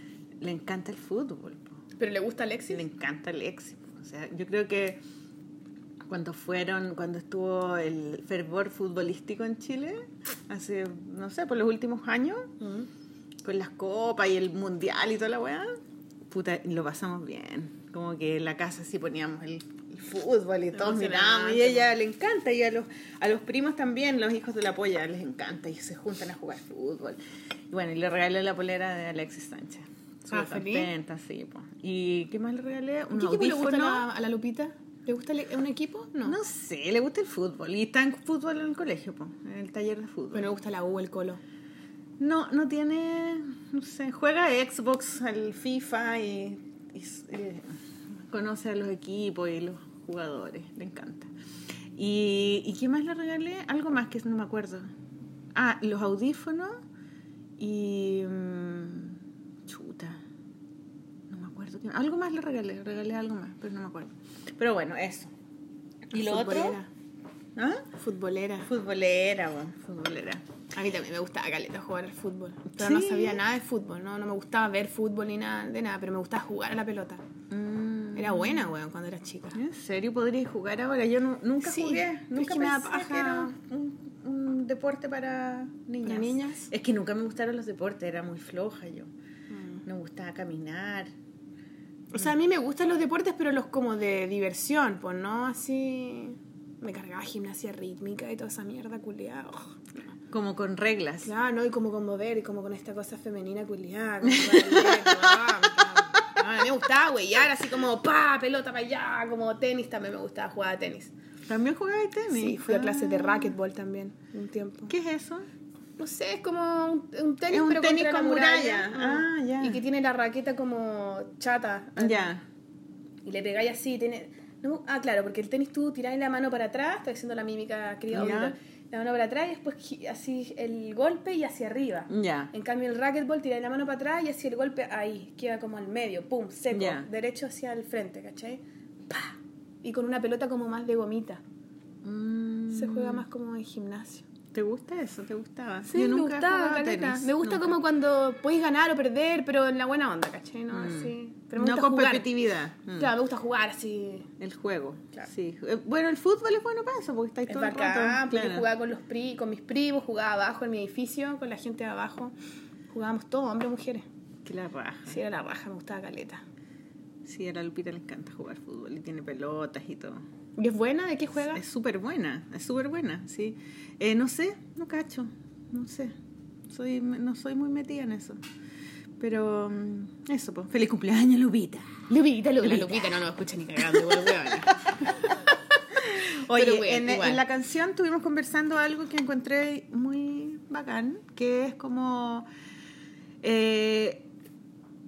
Le encanta el fútbol. po. pero le gusta a Le Alexis. encanta Alexis. po. O sea, yo creo que cuando fueron, cuando estuvo el fervor futbolístico en Chile, hace, no sé, por los últimos años, con las copas y el mundial y toda la weá, puta, lo pasamos bien. Como que en la casa sí poníamos el, el fútbol y todos miramos. Y a ella le encanta, y a los, a los primos también, los hijos de la polla, les encanta, y se juntan a jugar fútbol. Y bueno, y le regalé la polera de Alexis Sánchez. Ah, contenta, sí. po. ¿Y qué más le regalé? Un ¿Qué equipo le gusta la, a la Lupita? ¿Le gusta le- un equipo? No. No sé, le gusta el fútbol. Y está en fútbol en el colegio, po, en el taller de fútbol. Pero me gusta la U, el colo. No, no tiene, no sé, juega Xbox, al FIFA y, y conoce a los equipos y los jugadores, le encanta. ¿Y, ¿Y qué más le regalé? Algo más que no me acuerdo. Ah, los audífonos y... mm, chuta. No me acuerdo. Algo más le regalé, regalé algo más, pero no me acuerdo. Pero bueno, eso. ¿Y lo otro? Futbolera. ¿Ah? Futbolera. Futbolera, bueno, futbolera. A mí también me gustaba caleta jugar al fútbol. Pero no sabía nada de fútbol, ¿no? No me gustaba ver fútbol ni nada de nada, pero me gustaba jugar a la pelota. Mm. Era buena, weón, cuando era chica. ¿En serio podrías jugar ahora? Yo nu- nunca Sí, jugué. Nunca que me pensé paja. que era un, un deporte para niñas. ¿Para niñas? Es que nunca me gustaron los deportes, era muy floja yo. Mm. Me gustaba caminar. O sea, a mí me gustan los deportes, pero los como de diversión, pues no así. Me cargaba gimnasia rítmica y toda esa mierda culiada. Como con reglas. Claro, ¿no? Y como con mover y como con esta cosa femenina culiada. a mí me gustaba güeyar así como pa, pelota para allá, como tenis también me gustaba jugar a tenis. ¿También jugaba de tenis? Sí, fui a clases de Ah. racquetball también un tiempo. ¿Qué es eso? No sé, es como un, un tenis, Es un pero tenis con muralla. muralla. Ah, ya. Y que tiene la raqueta como chata. Ya. Y le pegáis así, tiene... no, ah, claro, porque el tenis tú tiráis la mano para atrás, estoy haciendo la mímica auditor. La mano para atrás y después así el golpe y hacia arriba. En cambio el racquetball tiráis la mano para atrás y así el golpe ahí, queda como al medio, pum, seco, derecho hacia el frente, ¿cachai? ¡Pa! Y con una pelota como más de gomita. Mm, Se juega más como en gimnasio. ¿Te gusta eso? ¿Te gustaba? Sí, Yo me gustaba, caleta. Me gusta nunca. como cuando podéis ganar o perder, pero en la buena onda, ¿cachai? No, así. Pero me no gusta competitividad. Mm. Claro, me gusta jugar así. El juego. Claro. Sí. Eh, Bueno, el fútbol es bueno para eso, porque estáis Es todo el bacán, rato. porque claro. jugaba con, los pri con mis primos, jugaba abajo en mi edificio, con la gente de abajo. Jugábamos todos, hombres mujeres. Que la raja. Sí, era la raja, me gustaba caleta. Sí, a la Lupita le encanta jugar fútbol y tiene pelotas y todo. ¿Y es buena? ¿De qué juega? Es súper buena, es súper buena, sí. Eh, no sé, no cacho, no sé. Soy, no soy muy metida en eso. Pero mm, eso, pues. Feliz cumpleaños, Lupita. Lupita, Lupita. La Lupita no nos escucha ni cagando, igual. Oye, Pero bueno, en, en la canción estuvimos conversando algo que encontré muy bacán, que es como eh,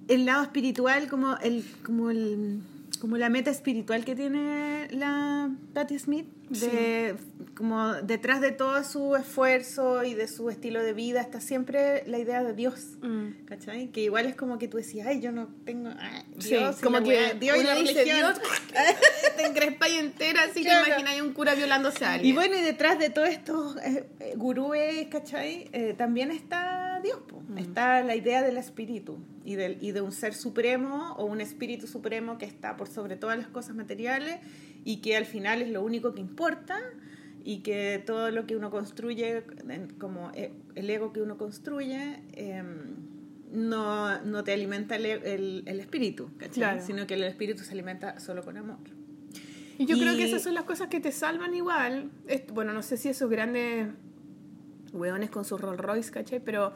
el lado espiritual, como el, como el, como la meta espiritual que tiene la Patti Smith, de, como detrás de todo su esfuerzo y de su estilo de vida está siempre la idea de Dios, Mm. ¿cachai? Que igual es como que tú decías, ay, yo no tengo Sí, Dios, y como que Dios y la dice religión. Dios, te encrespa y entera, así Claro. que imagina un cura violándose a alguien. Y bueno, y detrás de todos estos eh, eh, gurúes, ¿cachai? Eh, también está Dios, po. Mm. está la idea del espíritu y, del, y de un ser supremo o un espíritu supremo que está por sobre todas las cosas materiales y que al final es lo único que importa y que todo lo que uno construye, como eh, el ego que uno construye, eh, no, no te alimenta el, el- el espíritu. Claro. sino que el espíritu se alimenta solo con amor. Y yo creo que Y- esas son las cosas que te salvan igual. Bueno, no sé si esos grandes hueones con su Rolls Royce, ¿cachai? Pero,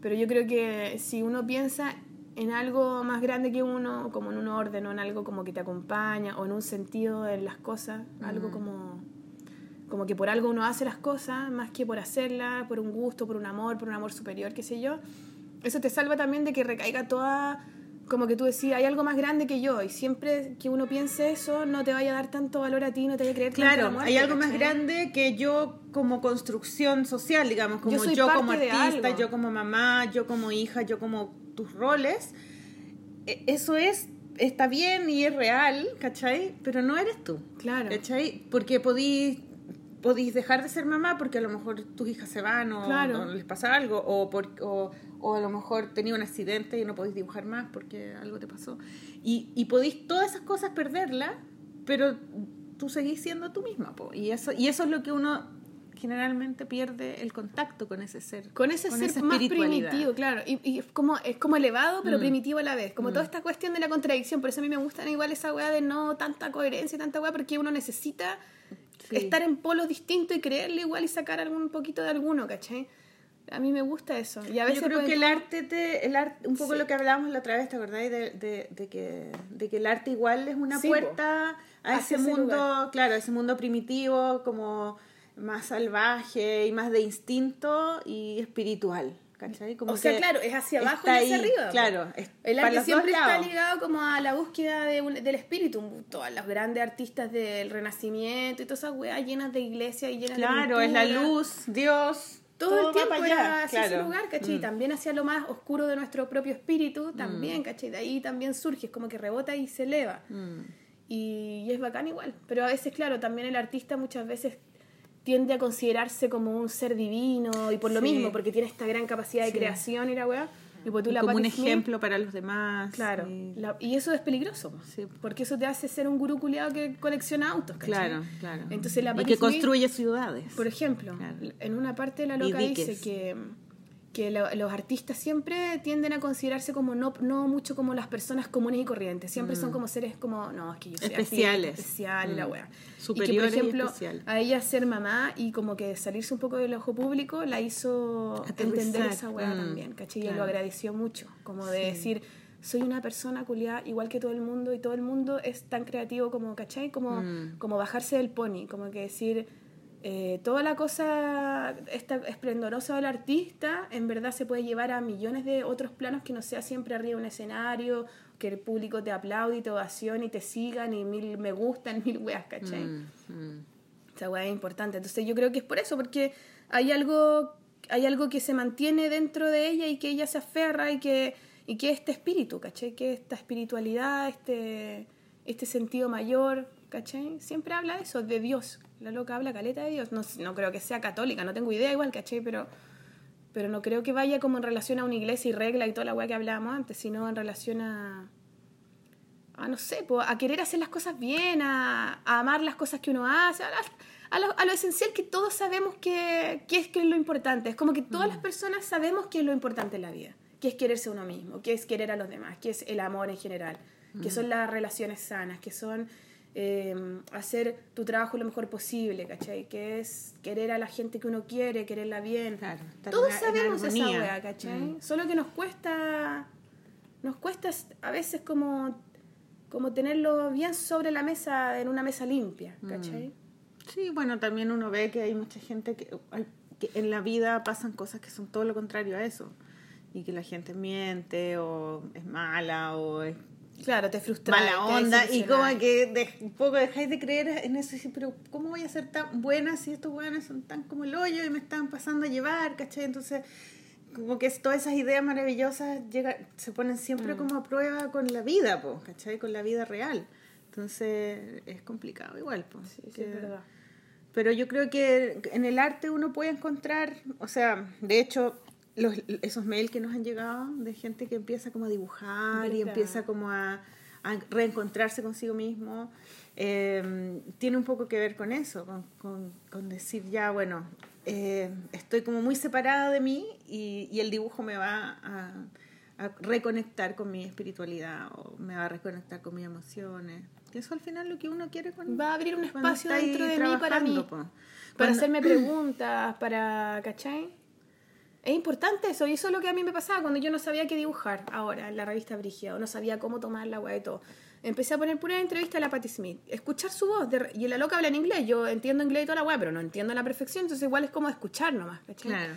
pero yo creo que si uno piensa en algo más grande que uno, como en un orden o en algo como que te acompaña o en un sentido en las cosas, algo como, como que por algo uno hace las cosas más que por hacerlas, por un gusto, por un amor, por un amor superior, qué sé yo, eso te salva también de que recaiga toda como que tú decías, hay algo más grande que yo, y siempre que uno piense eso, no te vaya a dar tanto valor a ti, no te vaya a creer tanto la Claro, muerte, hay algo más grande que yo como construcción social, digamos, como Yo como artista, yo como mamá, yo como hija, yo como tus roles. E- Eso es, está bien y es real, ¿cachai? Pero no eres tú. Claro. ¿Cachai? Porque podís, podís dejar de ser mamá porque a lo mejor tus hijas se van o, Claro. o les pasa algo, o, por- o, o a lo mejor tenía un accidente y no podéis dibujar más porque algo te pasó. Y, y podéis todas esas cosas perderlas, pero tú seguís siendo tú misma. po. Y, eso, y eso es lo que uno generalmente pierde el contacto con ese ser. Con ese ser más primitivo, claro. Y, y es, como, es como elevado, pero Mm. primitivo a la vez. Como Mm. toda esta cuestión de la contradicción. Por eso a mí me gustan igual esa weá de no tanta coherencia y tanta weá, porque uno necesita Sí. estar en polos distintos y creerle igual y sacar algún poquito de alguno, ¿cachai? A mí me gusta eso. Y a veces Yo creo que el arte, te, el arte un poco Sí. lo que hablábamos la otra vez, ¿te acordás? De, de, de que, de que el arte igual es una Sí, po. puerta a Hacia ese ese mundo, lugar. claro, ese mundo primitivo, como más salvaje y más de instinto y espiritual, ¿cachai? Como O sea, claro, es hacia abajo y hacia ahí, arriba. Claro, es El arte siempre está ligado como a la búsqueda de un- del espíritu. Todas las grandes artistas del Renacimiento y todas esas weas llenas de iglesias y llenas de Claro, es la luz, Dios, todo, el tiempo para era allá, hacia ese claro. lugar, ¿cachai? Mm. También hacia lo más oscuro de nuestro propio espíritu, también, ¿cachai? De ahí también surge, es como que rebota y se eleva. Mm. Y, y es bacán igual. Pero a veces, claro, también el artista muchas veces tiende a considerarse como un ser divino y por lo Sí. mismo, porque tiene esta gran capacidad de Sí. creación y la weá. Y pues tú la como un ejemplo para los demás. Claro. y- La- y eso es peligroso. Sí. Porque eso te hace ser un gurú culiado que colecciona autos, ¿cachai? Claro, claro. Entonces la y que Smith- construye ciudades. Por ejemplo, Claro. en una parte de la loca dice que, que lo- los artistas siempre tienden a considerarse como no, no mucho como las personas comunes y corrientes. Siempre son como seres como, no, es que yo soy artista, Mm. Especiales. especial y la Mm. wea. Superiores y que, por ejemplo, especiales. a ella ser mamá y como que salirse un poco del ojo público la hizo Aterrizar. entender esa wea Mm, también, ¿cachai? Y lo agradeció mucho, como de decir... Soy una persona culiada igual que todo el mundo y todo el mundo es tan creativo como, ¿cachai? Como, Mm. como bajarse del pony, como que decir, eh, toda la cosa esta esplendorosa del artista en verdad se puede llevar a millones de otros planos que no sea siempre arriba de un escenario, que el público te aplaude y te ovacione y te sigan y mil me gustan, mil weas, ¿cachai? Mm, mm. Esa weá es importante. Entonces yo creo que es por eso, porque hay algo, hay algo que se mantiene dentro de ella y que ella se aferra y que, y que este espíritu, ¿cachai? Que esta espiritualidad, este, este sentido mayor, ¿cachai? Siempre habla de eso, de Dios. La loca habla caleta de Dios. No, no creo que sea católica, no tengo idea igual, ¿cachai? Pero, pero no creo que vaya como en relación a una iglesia y regla y toda la weá que hablábamos antes, sino en relación a, a no sé, po, a querer hacer las cosas bien, a, a amar las cosas que uno hace, a, a lo, a lo esencial que todos sabemos que, que es que es lo importante. Es como que todas las personas sabemos que es lo importante en la vida, que es quererse a uno mismo, que es querer a los demás, que es el amor en general, que son las relaciones sanas, que son eh, hacer tu trabajo lo mejor posible, ¿cachai? Que es querer a la gente que uno quiere, quererla bien. Claro, Todos en- en sabemos esa armonía. weá, ¿cachai? Mm. Solo que nos cuesta, nos cuesta a veces como, como tenerlo bien sobre la mesa, en una mesa limpia, ¿cachai? Sí, bueno, también uno ve que hay mucha gente que, que en la vida pasan cosas que son todo lo contrario a eso. Y que la gente miente o es mala o es Claro, te frustras. mala onda y como que de- un poco dejáis de creer en eso y decís, pero ¿cómo voy a ser tan buena si estos weones son tan como el hoyo y me están pasando a llevar, ¿cachai? Entonces, como que todas esas ideas maravillosas llega, se ponen siempre Mm. como a prueba con la vida, po, ¿cachai? Con la vida real. Entonces, es complicado igual, po. Sí, sí, es verdad. pero yo creo que en el arte uno puede encontrar, o sea, de hecho, los, esos mails que nos han llegado de gente que empieza como a dibujar y empieza como a, a reencontrarse consigo mismo, eh, tiene un poco que ver con eso, con, con- con decir ya, bueno, eh, estoy como muy separada de mí y, y el dibujo me va a, a reconectar con mi espiritualidad o me va a reconectar con mis emociones. Que eso al final lo que uno quiere con, Va a abrir un espacio dentro de mí para mí. po. Para Cuando- hacerme preguntas, para. ¿cachai? Es importante eso, y eso es lo que a mí me pasaba cuando yo no sabía qué dibujar ahora en la revista Brigia, o no sabía cómo tomar la weá y todo. Empecé a poner pura entrevista a la Patti Smith, escuchar su voz, de- y la loca habla en inglés, yo entiendo inglés y toda la weá, pero no entiendo a la perfección, entonces igual es como escuchar nomás, ¿cachai? Claro.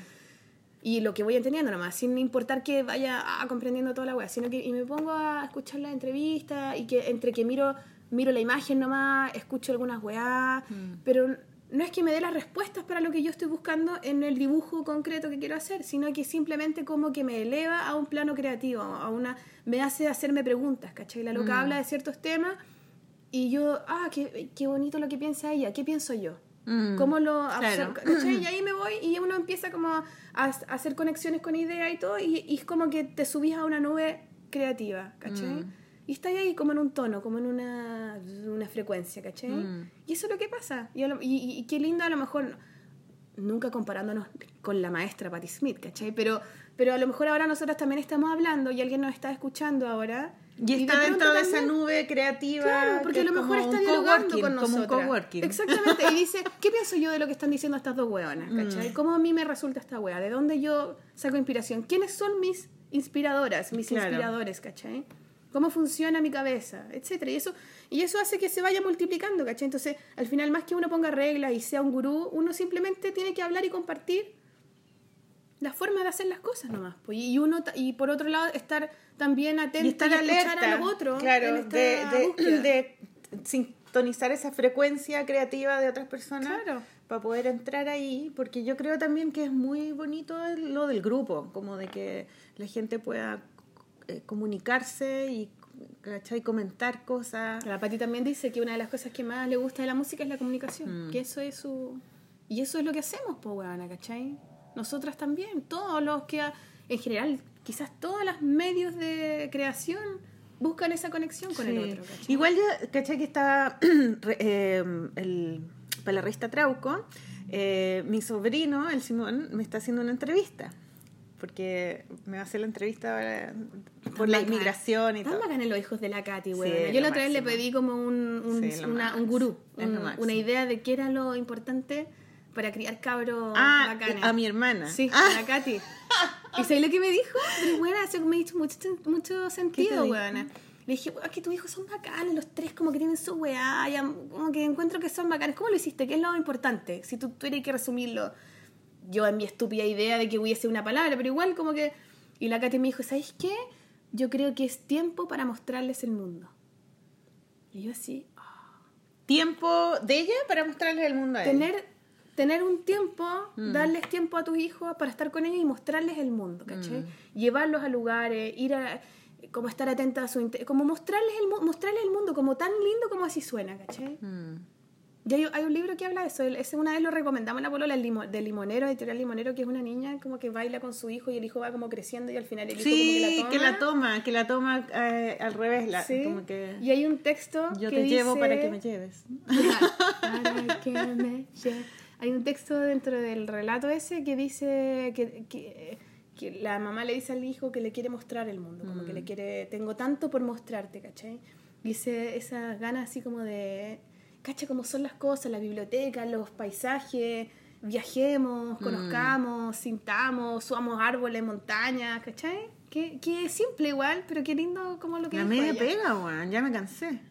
y lo que voy entendiendo nomás, sin importar que vaya ah, comprendiendo toda la wea, sino que y me pongo a escuchar la entrevista y que entre que miro miro la imagen nomás, escucho algunas weá, pero no es que me dé las respuestas para lo que yo estoy buscando en el dibujo concreto que quiero hacer, sino que simplemente como que me eleva a un plano creativo, a una me hace hacerme preguntas, ¿cachai? La loca habla de ciertos temas y yo, ah, qué, qué bonito lo que piensa ella, ¿qué pienso yo? Mm, ¿Cómo lo claro. ¿cachai? Y ahí me voy y uno empieza como a, a hacer conexiones con ideas y todo, y, y es como que te subís a una nube creativa, ¿cachai? Mm. Y estás ahí como en un tono, como en una, una frecuencia, ¿cachai? Mm. Y eso es lo que pasa. Y, y- y- y qué lindo a lo mejor, nunca comparándonos con la maestra Patti Smith, ¿cachai? Pero, pero a lo mejor ahora nosotros también estamos hablando y alguien nos está escuchando ahora. Y está de dentro de esa nube creativa. Claro, porque que a lo mejor está dialogando con nosotros. Como un. Exactamente. Y dice, ¿qué pienso yo de lo que están diciendo estas dos hueonas? ¿Cachai? ¿Cómo a mí me resulta esta hueá? ¿De dónde yo saco inspiración? ¿Quiénes son mis inspiradoras, mis Claro. inspiradores, ¿cachai? ¿Cómo funciona mi cabeza? Etcétera. Y eso, y eso hace que se vaya multiplicando, ¿cachai? Entonces, al final, más que uno ponga reglas y sea un gurú, uno simplemente tiene que hablar y compartir la forma de hacer las cosas nomás. pues. Y uno y por otro lado estar también atento Y estar escuchar alerta. a los otros claro, en de, de- sintonizar esa frecuencia creativa de otras personas. Claro. Para poder entrar ahí, porque yo creo también que es muy bonito lo del grupo, como de que la gente pueda comunicarse y ¿cachai? comentar cosas. La Pati también dice que una de las cosas que más le gusta de la música es la comunicación. Que eso es su. Y eso es lo que hacemos, po, weona, ¿cachai? Nosotras también, todos los que. En general, quizás todos los medios de creación buscan esa conexión con el otro, ¿cachai? Igual yo, ¿cachai? Que estaba re- eh, el palarrista Trauco, eh, mi sobrino, el Simón, me está haciendo una entrevista. Porque me va a hacer la entrevista por la bacán. inmigración y Tan todo. bacanes los hijos de la Katy, Sí, es Yo la otra vez le pedí como un, un, Sí, una- un gurú, un- una idea de qué era lo importante para criar cabros Ah, bacanes. a mi hermana. Sí, Ah. a la Katy. ¿Y sabes lo que me dijo? Pero bueno, eso me hizo mucho, mucho sentido, weona. Le dije, "Weón, es que tus hijos son bacanes, los tres como que tienen su weá, como que encuentro que son bacanes. ¿Cómo lo hiciste? ¿Qué es lo importante? Si tú tuvieras que resumirlo, yo en mi estúpida idea de que hubiese una palabra, pero igual como que... Y la Katy me dijo, ¿sabes qué? Yo creo que es tiempo para mostrarles el mundo. Y yo así, Tiempo de ella para mostrarles el mundo a él. tener, tener un tiempo, Mm. darles tiempo a tus hijos para estar con ellos y mostrarles el mundo, ¿cachai? Llevarlos a lugares, ir a como estar atenta a su como mostrarles el mostrarles el mundo como tan lindo como así suena, ¿cachai? Mm. Y hay, hay un libro que habla de eso, ese una vez lo recomendamos en la polola el limo- del limonero, editorial limonero, que es una niña como que baila con su hijo y el hijo va como creciendo y al final el hijo Sí, como que la toma, que la toma eh, al revés, la, Sí. como que Y hay un texto yo que te llevo dice- para que me lleves. Para que me lleve. Hay un texto dentro del relato ese que dice que, que, que la mamá le dice al hijo que le quiere mostrar el mundo, como Mm. que le quiere, tengo tanto por mostrarte, ¿cachai? Dice esas ganas así como de, cacha cómo son las cosas, la biblioteca, los paisajes, viajemos, Mm. conozcamos, sintamos, subamos árboles, montañas, ¿cachai? Que, que simple igual, pero qué lindo como lo que La media ella. pega, weón, ya me cansé.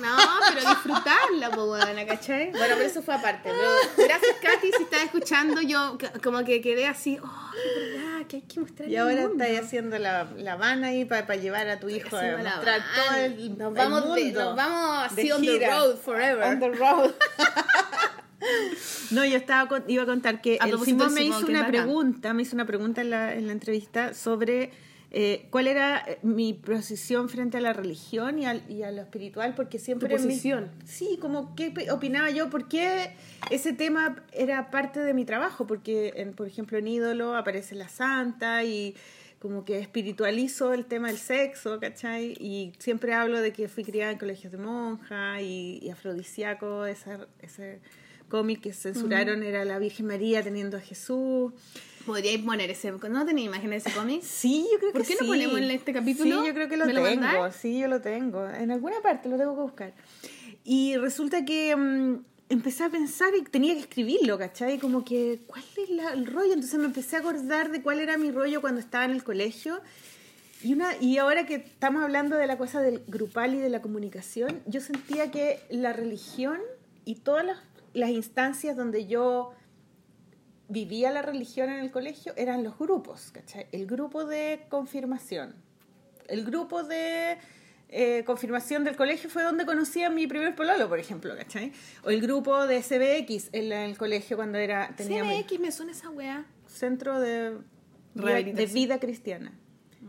No, pero disfrutarla, po, weona, ¿cachai? Bueno, pero eso fue aparte. Pero gracias, Katy, si estás escuchando, yo como que quedé así, oh, es verdad, que hay que mostrar Y ahora estáis haciendo la, la van ahí para llevar a tu hijo a mostrar van. todo el, nos el vamos, de- mundo nos vamos así de on the road forever. On the road. No, yo estaba con- iba a contar que A el Simón me hizo una bacán. pregunta, me hizo una pregunta en la, en la entrevista sobre eh, cuál era eh, mi posición frente a la religión y, al- y a lo espiritual, porque siempre... Tu mi- posición. sí, como qué opinaba yo, por qué ese tema era parte de mi trabajo, porque, en, por ejemplo, en Ídolo aparece la santa y como que espiritualizo el tema del sexo, ¿cachai? Y siempre hablo de que fui criada en colegios de monja y, y afrodisíaco, ese cómic que censuraron era la Virgen María teniendo a Jesús. Podríais poner ese. ¿No tenéis imagen de ese cómic? Sí, yo creo ¿Por que qué sí. lo ponemos en este capítulo? Sí, yo creo que lo ¿Me lo tengo. sí, yo lo tengo. En alguna parte lo tengo que buscar. Y resulta que mm, empecé a pensar y tenía que escribirlo, ¿cachai? Como que, ¿cuál es la- el rollo? Entonces me empecé a acordar de cuál era mi rollo cuando estaba en el colegio. Y, una, y ahora que estamos hablando de la cosa del grupal y de la comunicación, yo sentía que la religión y todas las, las instancias donde yo vivía la religión en el colegio eran los grupos, ¿cachai? El grupo de confirmación. El grupo de eh, confirmación del colegio fue donde conocí a mi primer pololo, por ejemplo, ¿cachai? O el grupo de CBX en, el colegio cuando era tenía CBX, me suena esa weá. centro de, vida- de Rehabilitación. vida cristiana,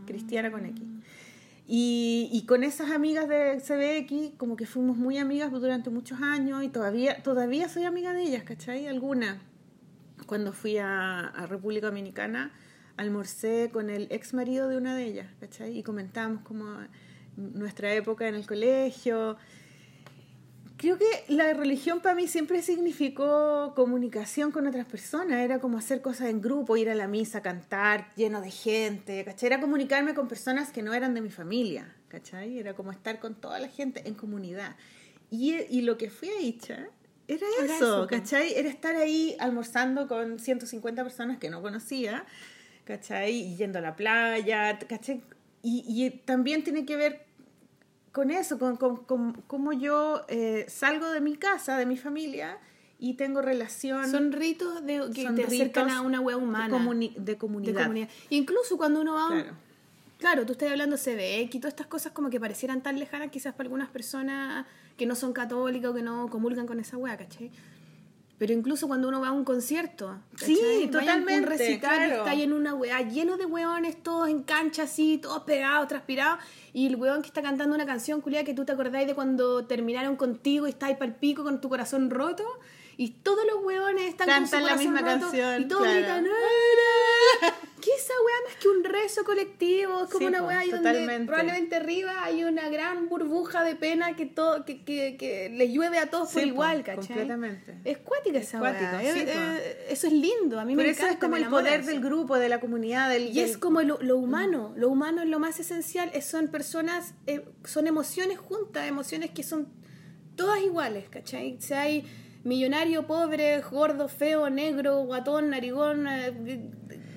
cristiana con X. Y, y con esas amigas de CBX, como que fuimos muy amigas durante muchos años y todavía, todavía soy amiga de ellas, ¿cachai? Alguna. Cuando fui a, a República Dominicana, almorcé con el ex marido de una de ellas, ¿cachai? Y comentábamos como nuestra época en el colegio. Creo que la religión para mí siempre significó comunicación con otras personas, era como hacer cosas en grupo, ir a la misa, cantar, lleno de gente, ¿cachai? Era comunicarme con personas que no eran de mi familia, ¿cachai? Era como estar con toda la gente en comunidad. Y, y lo que fui a Icha era Era eso, po. ¿cachai? Era estar ahí almorzando con 150 personas que no conocía, ¿cachai? Yendo a la playa, ¿cachai? Y, y también tiene que ver con eso, con, con, con cómo yo eh, salgo de mi casa, de mi familia, y tengo relación Son ritos de, que son te acercan a una wea humana. de, comuni- de de comunidad. comunidad. Incluso cuando uno va a un- Claro. Tú estás hablando CBX y todas estas cosas como que parecieran tan lejanas quizás para algunas personas que no son católicas o que no comulgan con esa wea, ¿cachai? Pero incluso cuando uno va a un concierto, Sí, totalmente, Un recital claro. está ahí en una weá lleno de weones, todos en cancha así, todos pegados, transpirados. Y el weón que está cantando una canción, culia, que tú te acordáis de cuando terminaron contigo y estáis pa'l pico con tu corazón roto. Y todos los weones están con su Cantan la misma roto canción, Y todos claro. gritan, "¡Ara!". ¿Qué esa weá más que un rezo colectivo? Es como Sí, una weá donde probablemente arriba hay una gran burbuja de pena que todo que, que, que les llueve a todos Sí, por po, igual, ¿cachai? completamente. Es cuática Es esa weá. sí, eh, eso es lindo, a mí me Pero eso encanta. es como me el poder eso. del grupo, de la comunidad, del... Y es como lo, lo humano, lo humano es lo más esencial, es- son personas, eh, son emociones juntas, emociones que son todas iguales, ¿cachai? Si hay millonario, pobre, gordo, feo, negro, guatón, narigón, eh,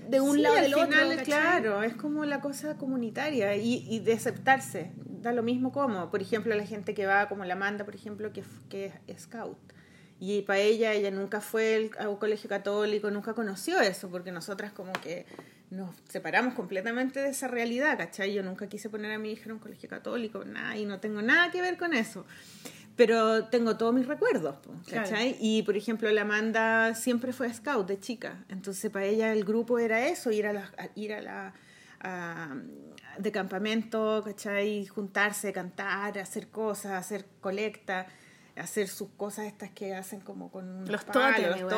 de, un Sí, lado al del otro, claro, es como la cosa comunitaria y, y de aceptarse. Da lo mismo como, por ejemplo, la gente que va, como la Amanda, por ejemplo, que, que es scout. Y para ella, ella nunca fue a un colegio católico, nunca conoció eso, porque nosotras como que nos separamos completamente de esa realidad, ¿cachai? Yo nunca quise poner a mi hija en un colegio católico, nada, y no tengo nada que ver con eso. Pero tengo todos mis recuerdos, ¿cachai? Y por ejemplo, la Amanda siempre fue scout de chica. Entonces, para ella el grupo era eso, ir a la, a- ir a la a- de campamento, ¿cachai? Juntarse, cantar, hacer cosas, hacer colecta, hacer sus cosas estas que hacen como con Los palos, tótems, los igual.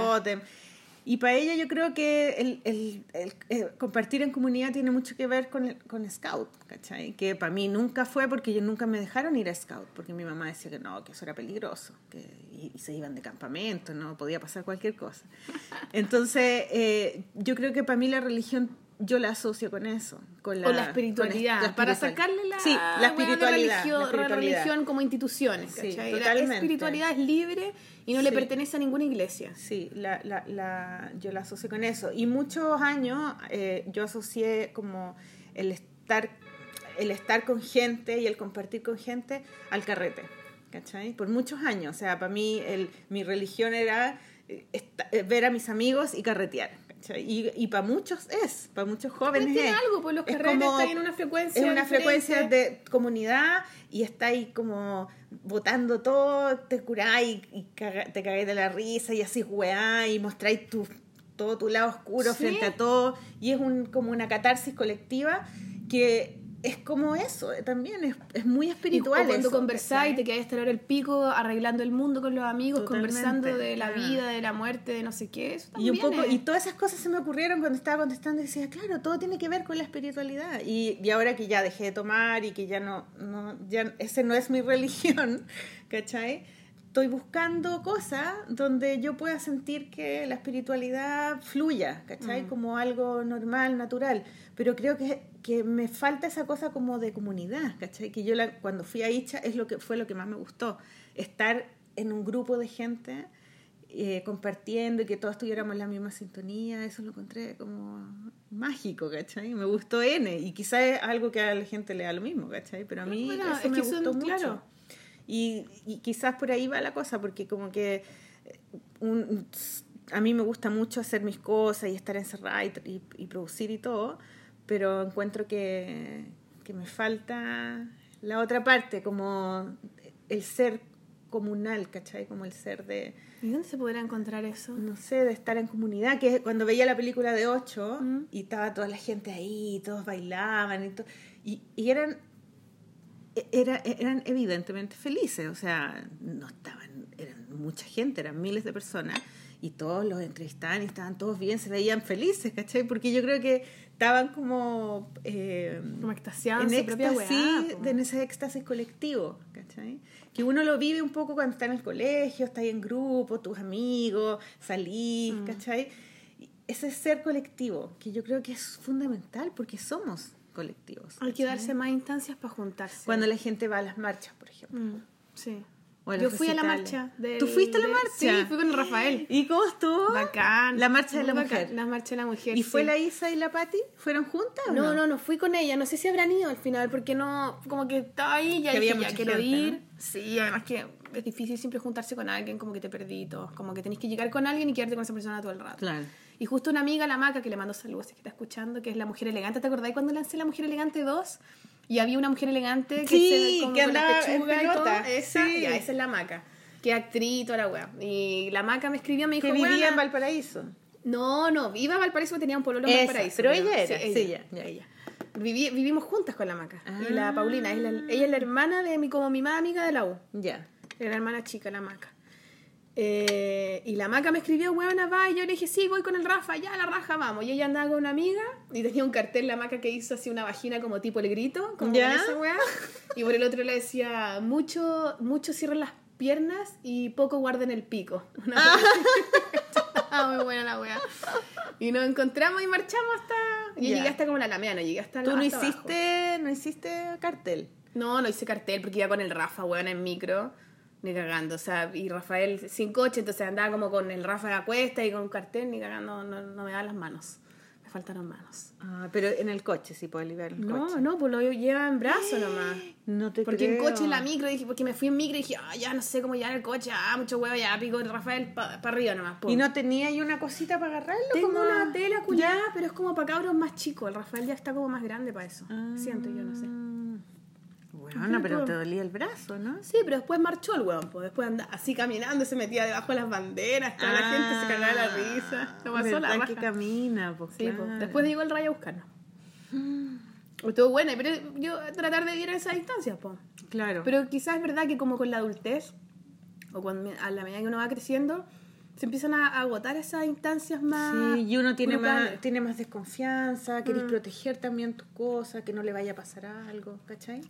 Y para ella yo creo que el, el- el- eh, compartir en comunidad tiene mucho que ver con, con Scout, ¿cachai? Que para mí nunca fue porque ellos nunca me dejaron ir a Scout, porque mi mamá decía que no, que eso era peligroso, que, y, y se iban de campamento, no podía pasar cualquier cosa. Entonces, eh, yo creo que para mí la religión yo la asocio con eso, con la, o la espiritualidad, con la para sacarle la, sí, la espiritualidad, religión, la espiritualidad. religión como instituciones. La espiritualidad es libre y no le pertenece a ninguna iglesia. Sí, la, la, la, yo la asocié con eso. Y muchos años eh, yo asocié como el, est- estar, el estar con gente y el compartir con gente al carrete, ¿cachai? Por muchos años, o sea, para mí el, mi religión era eh, esta- eh, ver a mis amigos y carretear, ¿cachai? Y, y para muchos es, para muchos jóvenes tiene es. algo, pues los Es como- están en una frecuencia Es una frecuencia de comunidad y estáis como botando todo, te curáis y caga- te cagáis de la risa y así weá y mostráis tu, todo tu lado oscuro Sí. frente a todo y es un, como una catarsis colectiva que es como eso eh, también, es, es muy Y espiritual. cuando conversáis, te ¿cachai? quedáis hasta la hora del pico arreglando el mundo con los amigos, Totalmente. conversando de la vida, de la muerte, de no sé qué. Eso Y un poco, es- y todas esas cosas se me ocurrieron cuando estaba contestando y decía, claro, todo tiene que ver con la espiritualidad. Y, y ahora que ya dejé de tomar y que ya no, no, ya ese no es mi religión, ¿cachai? Estoy buscando cosas donde yo pueda sentir que la espiritualidad fluya, ¿cachai? Como algo normal, natural. Pero creo que, que me falta esa cosa como de comunidad, ¿cachai? Que yo la, cuando fui a Icha es lo que fue lo que más me gustó. Estar en un grupo de gente eh, compartiendo y que todos tuviéramos la misma sintonía, eso lo encontré como mágico, ¿cachai? Me gustó N y quizás es algo que a la gente le da lo mismo, ¿cachai? Pero a mí Bueno, eso es me que son- gustó mucho. claro. Y, y quizás por ahí va la cosa, porque como que eh, un- a mí me gusta mucho hacer mis cosas y estar encerrada y, y- y producir y todo, pero encuentro que, que me falta la otra parte, como el ser comunal, ¿cachai? Como el ser de, ¿Y dónde se podrá encontrar eso? no sé, de estar en comunidad, que cuando veía la película de Ocho Mm. y estaba toda la gente ahí, y todos bailaban y, to- y, y eran, e- era, eran evidentemente felices, o sea, no estaban, eran mucha gente, eran miles de personas y todos los entrevistaban y estaban todos bien, se veían felices, ¿cachai? Porque yo creo que estaban como... eh, Como extasiados en su éxtasis, weá, de- en ese éxtasis colectivo, ¿cachai? Que uno lo vive un poco cuando está en el colegio, está ahí en grupo, tus amigos, salís, Mm. ¿cachai? Ese ser colectivo, que yo creo que es fundamental porque somos colectivos. Hay que darse más instancias para juntarse. Cuando la gente va a las marchas, por ejemplo. Mm, sí. Yo fui a la marcha. del- ¿Tú fuiste a la del- marcha? Sí, fui con Rafael. ¿Y cómo estuvo? Bacán. La marcha de la Muy mujer. bacán, La marcha de la mujer. ¿Y fue sí. la Isa y la Patti? ¿Fueron juntas o No, no? no, no fui con ella. No sé si habrán ido al final, porque no, como que estaba ahí, ya Que dije, había ya quiero gente, ir. ¿no? Sí, además que es difícil siempre juntarse con alguien, como que te perdí todo. Como que tenés que llegar con alguien y quedarte con esa persona todo el rato. Claro. Y justo una amiga, la Maca, que le mando saludos, que está escuchando, que es la mujer elegante. ¿Te acordás cuando lancé la mujer elegante 2? Y había una mujer elegante que Sí, se como que con andaba en pelota. Esa, Sí. ya, esa es la Maca. Que actriz y toda la wea. Y la Maca me escribió, me dijo, Que vivía "Weona, en Valparaíso. no, no, iba a Valparaíso, tenía un pololo en Valparaíso. pero ella era, sí, sí, ella, ya, ella. Viví- vivimos juntas con la Maca. Y la Ah. Paulina, es la- ella es la hermana de mi, como mi más amiga de la U. Ya. Era la hermana chica, la Maca. Eh, y la Maca me escribió, huevona, va. Y yo le dije, sí, voy con el Rafa, ya la raja, vamos. Y ella andaba con una amiga y tenía un cartel, la Maca, que hizo así una vagina como tipo el grito, como ¿Ya? esa weá. Y por el otro le decía, mucho, mucho cierren las piernas y poco guarden el pico. Una así. Ah, muy buena la. Y nos encontramos y marchamos hasta. Yo Ya. llegué hasta como la Alameda, no llegué hasta ¿Tú no abajo. hiciste, no hiciste cartel? No, no hice cartel porque iba con el Rafa, weón, en micro. Ni cagando, o sea, y Rafael sin coche, entonces andaba como con el Rafa a cuesta y con un cartel, ni cagando, no, no me daban las manos. Me faltaron manos. Ah, pero en el coche, sí, puedes liberar el No, coche. no, pues lo lleva en brazo nomás. No te Porque en creo. coche en la micro, dije, porque me fui en micro y dije, ah, ya no sé cómo llevar el coche, ah, mucho huevo, ya pico el Rafael para arriba nomás. pum. ¿Y no tenía ahí una cosita para agarrarlo? Tengo como- una tela culiada, pero es como para cabros más chicos. El Rafael ya está como más grande para eso. Ah. Siento yo, no sé. Bueno, pero te dolía el brazo, ¿no? Sí, pero después marchó el hueón, pues después andaba así caminando, se metía debajo de las banderas, toda la gente se cagaba la risa. Lo pasó la Ah, ¿Verdad raja. que camina? Pues, Sí, pues, después llegó el rayo a buscarnos. Estuvo buena, pero yo tratar de ir a esa distancia, pues. Claro. Pero quizás es verdad que como con la adultez, o cuando, a la medida que uno va creciendo, se empiezan a a agotar esas instancias más Sí, y uno tiene grupales. más, tiene más desconfianza, querés Mm. proteger también tus cosas, que no le vaya a pasar algo, ¿cachai?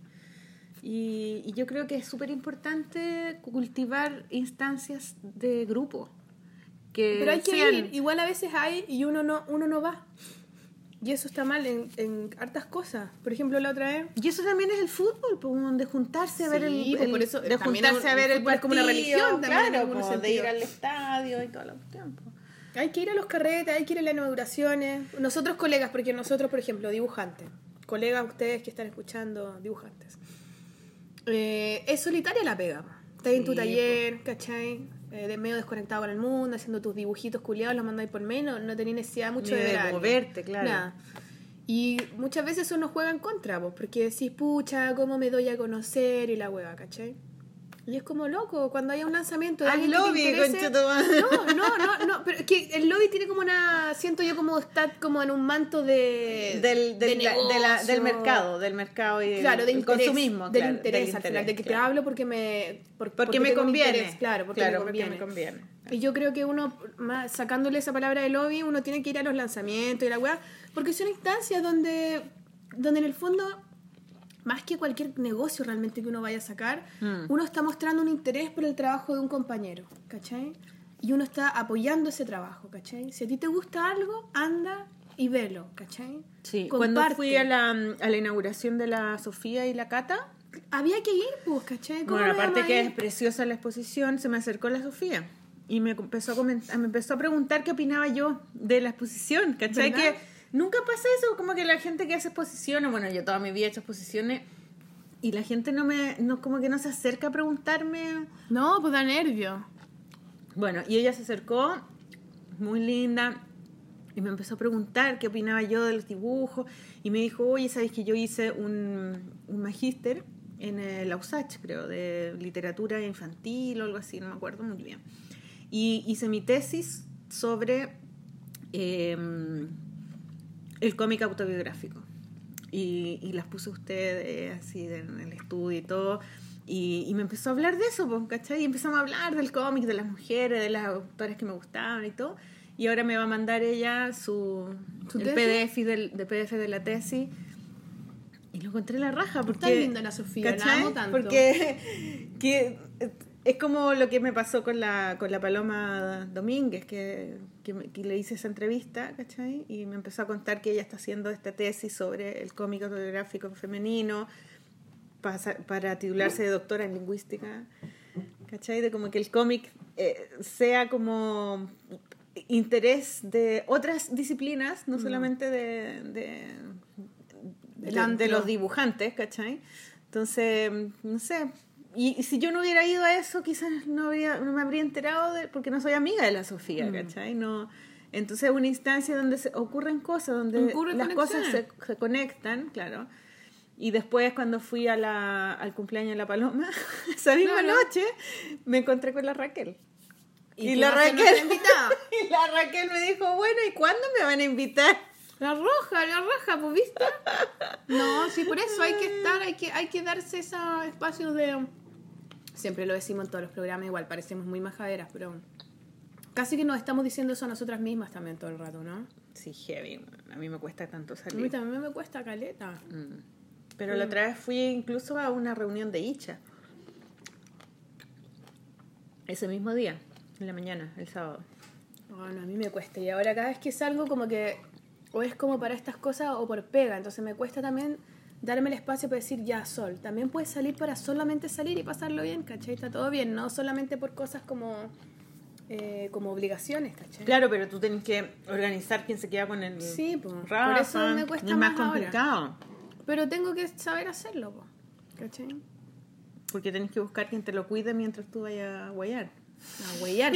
Y, y yo creo que es súper importante cultivar instancias de grupo. Que Pero hay que sean- ir, igual a veces hay y uno no, uno no va. Y eso está mal en, en hartas cosas. Por ejemplo, la otra vez Y eso también es el fútbol, de juntarse a ver el, Sí, el- por eso de juntarse el a ver el es como una religión claro, de ir al estadio y todo el tiempo. Hay que ir a los carretes, hay que ir a las inauguraciones. Nosotros colegas, porque nosotros, por ejemplo, dibujantes, colegas, ustedes que están escuchando, dibujantes. Eh, es solitaria la pega. Estás en tu taller, ¿cachai? Eh, de medio desconectado con el mundo, haciendo tus dibujitos culiados, los mandáis por menos, no tenéis necesidad mucho Ni de, de moverte, claro. Nada. Y muchas veces eso nos juega en contra, pues, porque decís, pucha, ¿cómo me doy a conocer? Y la hueva, ¿cachai? Y es como loco, cuando haya un lanzamiento de Haz alguien que te lobby, interese-. No, no, no, no, pero es que el lobby tiene como una, siento yo como está como en un manto de... Del, del, de la- de la- del negocio. mercado, del mercado y Claro, de del interés, consumismo. del claro, interés, del al final, de que claro. te hablo porque me... por- Porque, me conviene. interés, claro, porque Claro, me porque conviene. me conviene. Y yo creo que uno, más, sacándole esa palabra de lobby, uno tiene que ir a los lanzamientos y la weá, porque son instancias donde, donde en el fondo, más que cualquier negocio realmente que uno vaya a sacar, Mm. uno está mostrando un interés por el trabajo de un compañero, ¿cachai? Y uno está apoyando ese trabajo, ¿cachai? Si a ti te gusta algo, anda y velo, ¿cachai? Sí, cuando fui a la, a la inauguración de la Sofía y la Cata, Había que ir, pues, ¿cachai? ¿Cómo bueno, no aparte que es preciosa la exposición, se me acercó la Sofía y me empezó a, comentar, me empezó a preguntar qué opinaba yo de la exposición, ¿cachai? ¿Verdad? Que nunca pasa eso, como que la gente que hace exposiciones, bueno, yo toda mi vida he hecho exposiciones y la gente no me, no, como que no se acerca a preguntarme No, pues da nervio. Bueno, y ella se acercó, muy linda, y me empezó a preguntar qué opinaba yo de los dibujos, y me dijo, oye, ¿sabes que yo hice un, un magíster en el USACH, creo, de literatura infantil o algo así, no me acuerdo muy bien. Y hice mi tesis sobre eh, el cómic autobiográfico. Y, y las puse a usted eh, así en el estudio y todo. Y, y me empezó a hablar de eso, pues, ¿cachai? Y empezamos a hablar del cómic, de las mujeres, de las autoras que me gustaban y todo. Y ahora me va a mandar ella su, ¿Su el? PDF, del, de PDF de la tesis. Y lo encontré en la raja. Porque, Está linda la Sofía, la ¿cachai? amo tanto. Porque que, es como lo que me pasó con la, con la Paloma Domínguez, que, que, me- que le hice esa entrevista, ¿cachai? Y me empezó a contar que ella está haciendo esta tesis sobre el cómic autobiográfico femenino para, para titularse de doctora en lingüística, ¿cachai? De como que el cómic eh, sea como interés de otras disciplinas, no solamente de, de, de, de los dibujantes, ¿cachai? Entonces, no sé. Y, y si yo no hubiera ido a eso, quizás no, habría, no me habría enterado, de, porque no soy amiga de la Sofía, ¿cachai? No, entonces es una instancia donde se ocurren cosas, donde las cosas se, conectan, claro. Y después cuando fui a la, al cumpleaños de la Paloma, esa misma Claro. noche, me encontré con la Raquel. ¿Y la Raquel y la Raquel me dijo, bueno, ¿y cuándo me van a invitar? La roja, la roja, pues viste. No, sí, por eso hay que estar, hay que, hay que darse esos espacios de. Siempre lo decimos en todos los programas, igual parecemos muy majaderas, pero casi que nos estamos diciendo eso a nosotras mismas también todo el rato, ¿no? Sí, heavy. A mí me cuesta tanto A mí salir. también me cuesta caleta. Mm. Pero la otra vez fui incluso a una reunión de Icha. Ese mismo día, en la mañana, el sábado. Bueno, a mí me cuesta. Y ahora cada vez que salgo, como que o es como para estas cosas o por pega. Entonces me cuesta también darme el espacio para decir, ya, Sol. También puedes salir para solamente salir y pasarlo bien, ¿cachai? Está todo bien, no solamente por cosas como, eh, como obligaciones, ¿cachai? Claro, pero tú tienes que organizar quién se queda con el Sí, por Rafa. eso me cuesta es más, más ahora. complicado. Pero tengo que saber hacerlo, po, ¿cachai? Porque tenés que buscar quien te lo cuide mientras tú vayas a guayar. A huellar.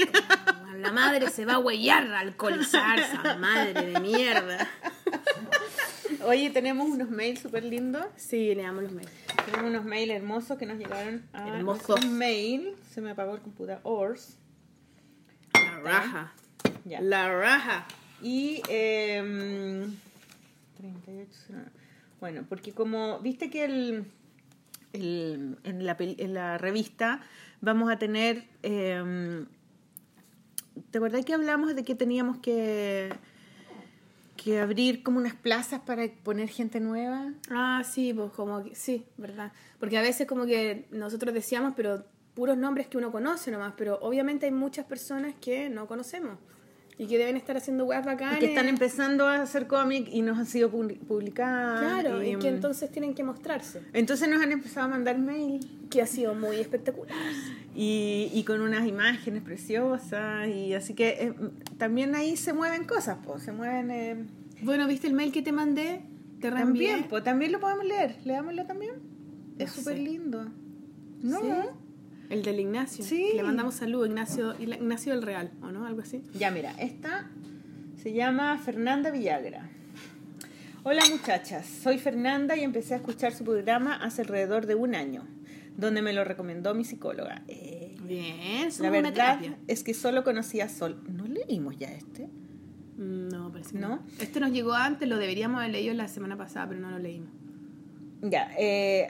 La madre se va a huellar, a alcoholizar, esa madre de mierda. Oye, tenemos unos mails súper lindos. Sí, le damos los mails. Tenemos unos mails hermosos que nos llegaron a Hermosos. un mail. Se me apagó el computador. La raja. Ya. La raja. Y eh, 38, bueno, porque como viste que el, el- en, la, pel- en la revista vamos a tener, eh, ¿te acordás que hablamos de que teníamos que, que abrir como unas plazas para poner gente nueva? Ah, sí, pues como que, sí, verdad. Porque a veces como que nosotros decíamos, pero puros nombres que uno conoce nomás, pero obviamente hay muchas personas que no conocemos y que deben estar haciendo weas Y bacanas. que están empezando a hacer cómic y nos han sido publi- publicadas. Claro, y que mm, entonces tienen que mostrarse, entonces nos han empezado a mandar mail que ha sido muy espectacular. y, y con unas imágenes preciosas y así que eh, también ahí se mueven cosas pues se mueven eh, Bueno, ¿viste el mail que te mandé? Te. También, pues, también lo podemos leer. Leámoslo también. Es súper lindo. No, ¿Sí? El del Ignacio. Sí. Le mandamos salud, Ignacio, Ignacio del Real, ¿o no? Algo así. Ya, mira, esta se llama Fernanda Villagra. Hola muchachas, soy Fernanda y empecé a escuchar su programa hace alrededor de un año, donde me lo recomendó mi psicóloga. Eh, Bien, la una verdad es que solo conocía a Sol. ¿No leímos ya este? Mm, No, parece que ¿No? no. Este nos llegó antes, lo deberíamos haber leído la semana pasada, pero no lo leímos. Ya, eh,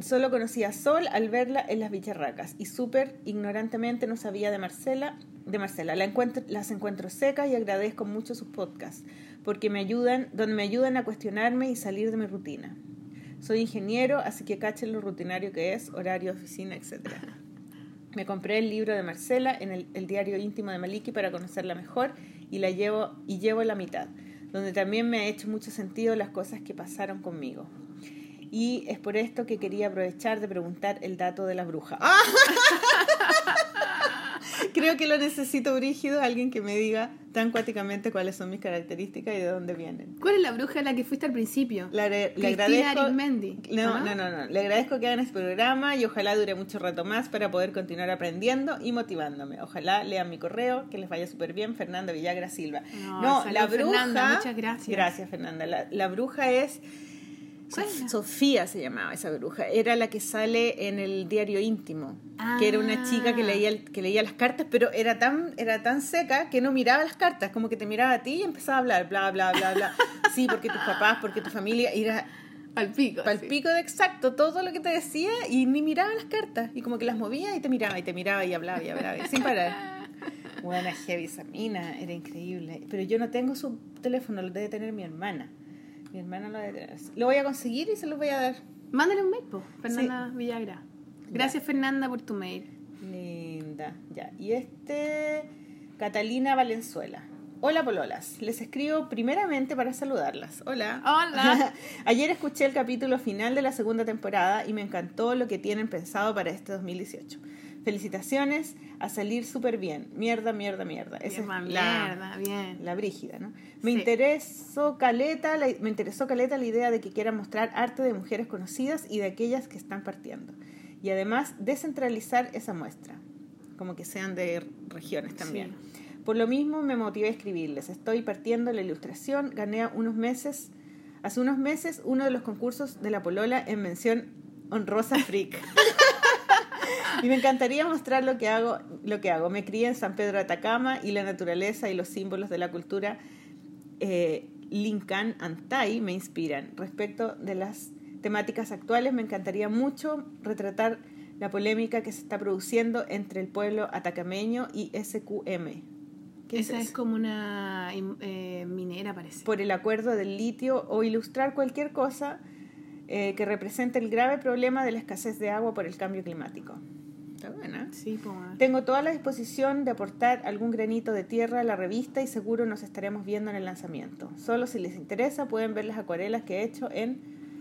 solo conocía a Sol al verla en las bicharracas y súper ignorantemente no sabía de Marcela. De Marcela, la encuentro, las encuentro secas y agradezco mucho sus podcasts porque me ayudan, donde me ayudan a cuestionarme y salir de mi rutina. Soy ingeniero, así que cachen lo rutinario que es, horario, oficina, etc. Me compré el libro de Marcela en el, el diario íntimo de Maliki para conocerla mejor y la llevo y llevo la mitad, donde también me ha hecho mucho sentido las cosas que pasaron conmigo. Y es por esto que quería aprovechar de preguntar el dato de la bruja. ¡Ah! Creo que lo necesito, Brígido, alguien que me diga tan cuáticamente cuáles son mis características y de dónde vienen. ¿Cuál es la bruja a la que fuiste al principio? Agre- le agradezco. No, ¿o no, no, no. Le agradezco que hagan este programa y ojalá dure mucho rato más para poder continuar aprendiendo y motivándome. Ojalá lean mi correo, que les vaya súper bien, Fernanda Villagra Silva. No, la bruja. Fernanda, muchas gracias. Gracias, Fernanda. La, la bruja es. Sofía se llamaba esa bruja. Era la que sale en el diario íntimo. Que era una chica que Ah. leía, que leía las cartas, pero era tan, era tan seca que no miraba las cartas. Como que te miraba a ti y empezaba a hablar, bla, bla, bla, bla. Sí, porque tus papás, porque tu familia. Era Al pico. Sí. pico de exacto todo lo que te decía y ni miraba las cartas. Y como que las movía y te miraba y te miraba y hablaba y hablaba y sin parar. Buena heavy esa mina, era increíble. Pero yo no tengo su teléfono, lo debe tener mi hermana. Mi hermana lo debe tener. Lo voy a conseguir y se lo voy a dar. Mándale un mail, po, Fernanda Villagra. Gracias, Fernanda, por tu mail. Linda, ya. Y este, Catalina Valenzuela. Hola Pololas, les escribo primeramente para saludarlas. Hola. Hola. Ayer escuché el capítulo final de la segunda temporada y me encantó lo que tienen pensado para este 2018. Felicitaciones, a salir súper bien. Mierda, mierda, mierda. Esa es la, mierda, bien. la brígida, ¿no? Me Sí. interesó caleta, la, me interesó caleta la idea de que quieran mostrar arte de mujeres conocidas y de aquellas que están partiendo. Y además descentralizar esa muestra, como que sean de regiones también. Por lo mismo me motivé a escribirles. Estoy partiendo la ilustración, gané unos meses, hace unos meses uno de los concursos de la Polola en mención honrosa freak. Y me encantaría mostrar lo que hago, lo que hago. Me crié en San Pedro de Atacama y la naturaleza y los símbolos de la cultura eh, Lincoln Antai me inspiran. Respecto de las temáticas actuales, me encantaría mucho retratar la polémica que se está produciendo entre el pueblo atacameño y SQM. ¿Qué Esa es como una eh, minera, parece. por el acuerdo del litio o ilustrar cualquier cosa eh, que represente el grave problema de la escasez de agua por el cambio climático. Está buena. Sí, po. Tengo toda la disposición de aportar algún granito de tierra a la revista y seguro nos estaremos viendo en el lanzamiento. Solo si les interesa pueden ver las acuarelas que he hecho en...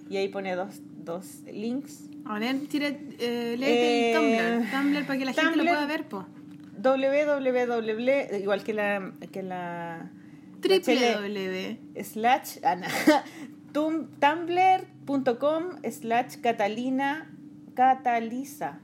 Y ahí pone dos, dos links. A ver, tira, eh, léete Eh, el Tumblr. Tumblr para que la gente lo Tumblr. pueda ver, po. www, igual que la... Que la www. slash Ana, tum- tumblr.com slash Catalina Cataliza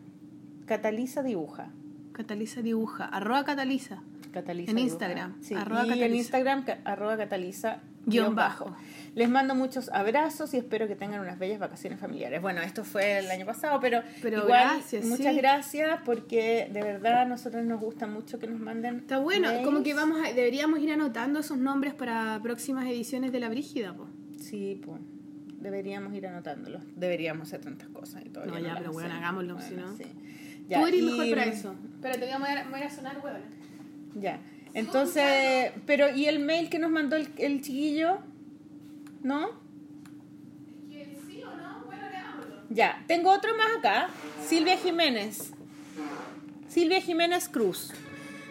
Cataliza dibuja Cataliza dibuja. Arroba Cataliza. Cataliza En dibuja. Instagram, sí, arroba y en Cataliza. Instagram arroba Cataliza Guión bajo. bajo. Les mando muchos abrazos y espero que tengan unas bellas vacaciones familiares. Bueno, esto fue el año pasado, pero, Pero igual gracias, muchas sí. gracias porque de verdad a nosotros nos gusta mucho que nos manden. Está bueno, mails. como que vamos a- deberíamos ir anotando esos nombres para próximas ediciones de La Brígida, po. Sí, pues. Deberíamos ir anotándolos. Deberíamos hacer tantas cosas y todavía No, ya, pero bueno, hagámoslo, si no. sí. Tú eres y- mejor para eso. Espérate, voy a, voy a sonar huevona. Ya. Entonces, pero ¿y el mail que nos mandó el, el chiquillo? ¿No? ¿Sí o no? Bueno, leámoslo. Ya. Tengo otro más acá. Silvia Jiménez. Silvia Jiménez Cruz.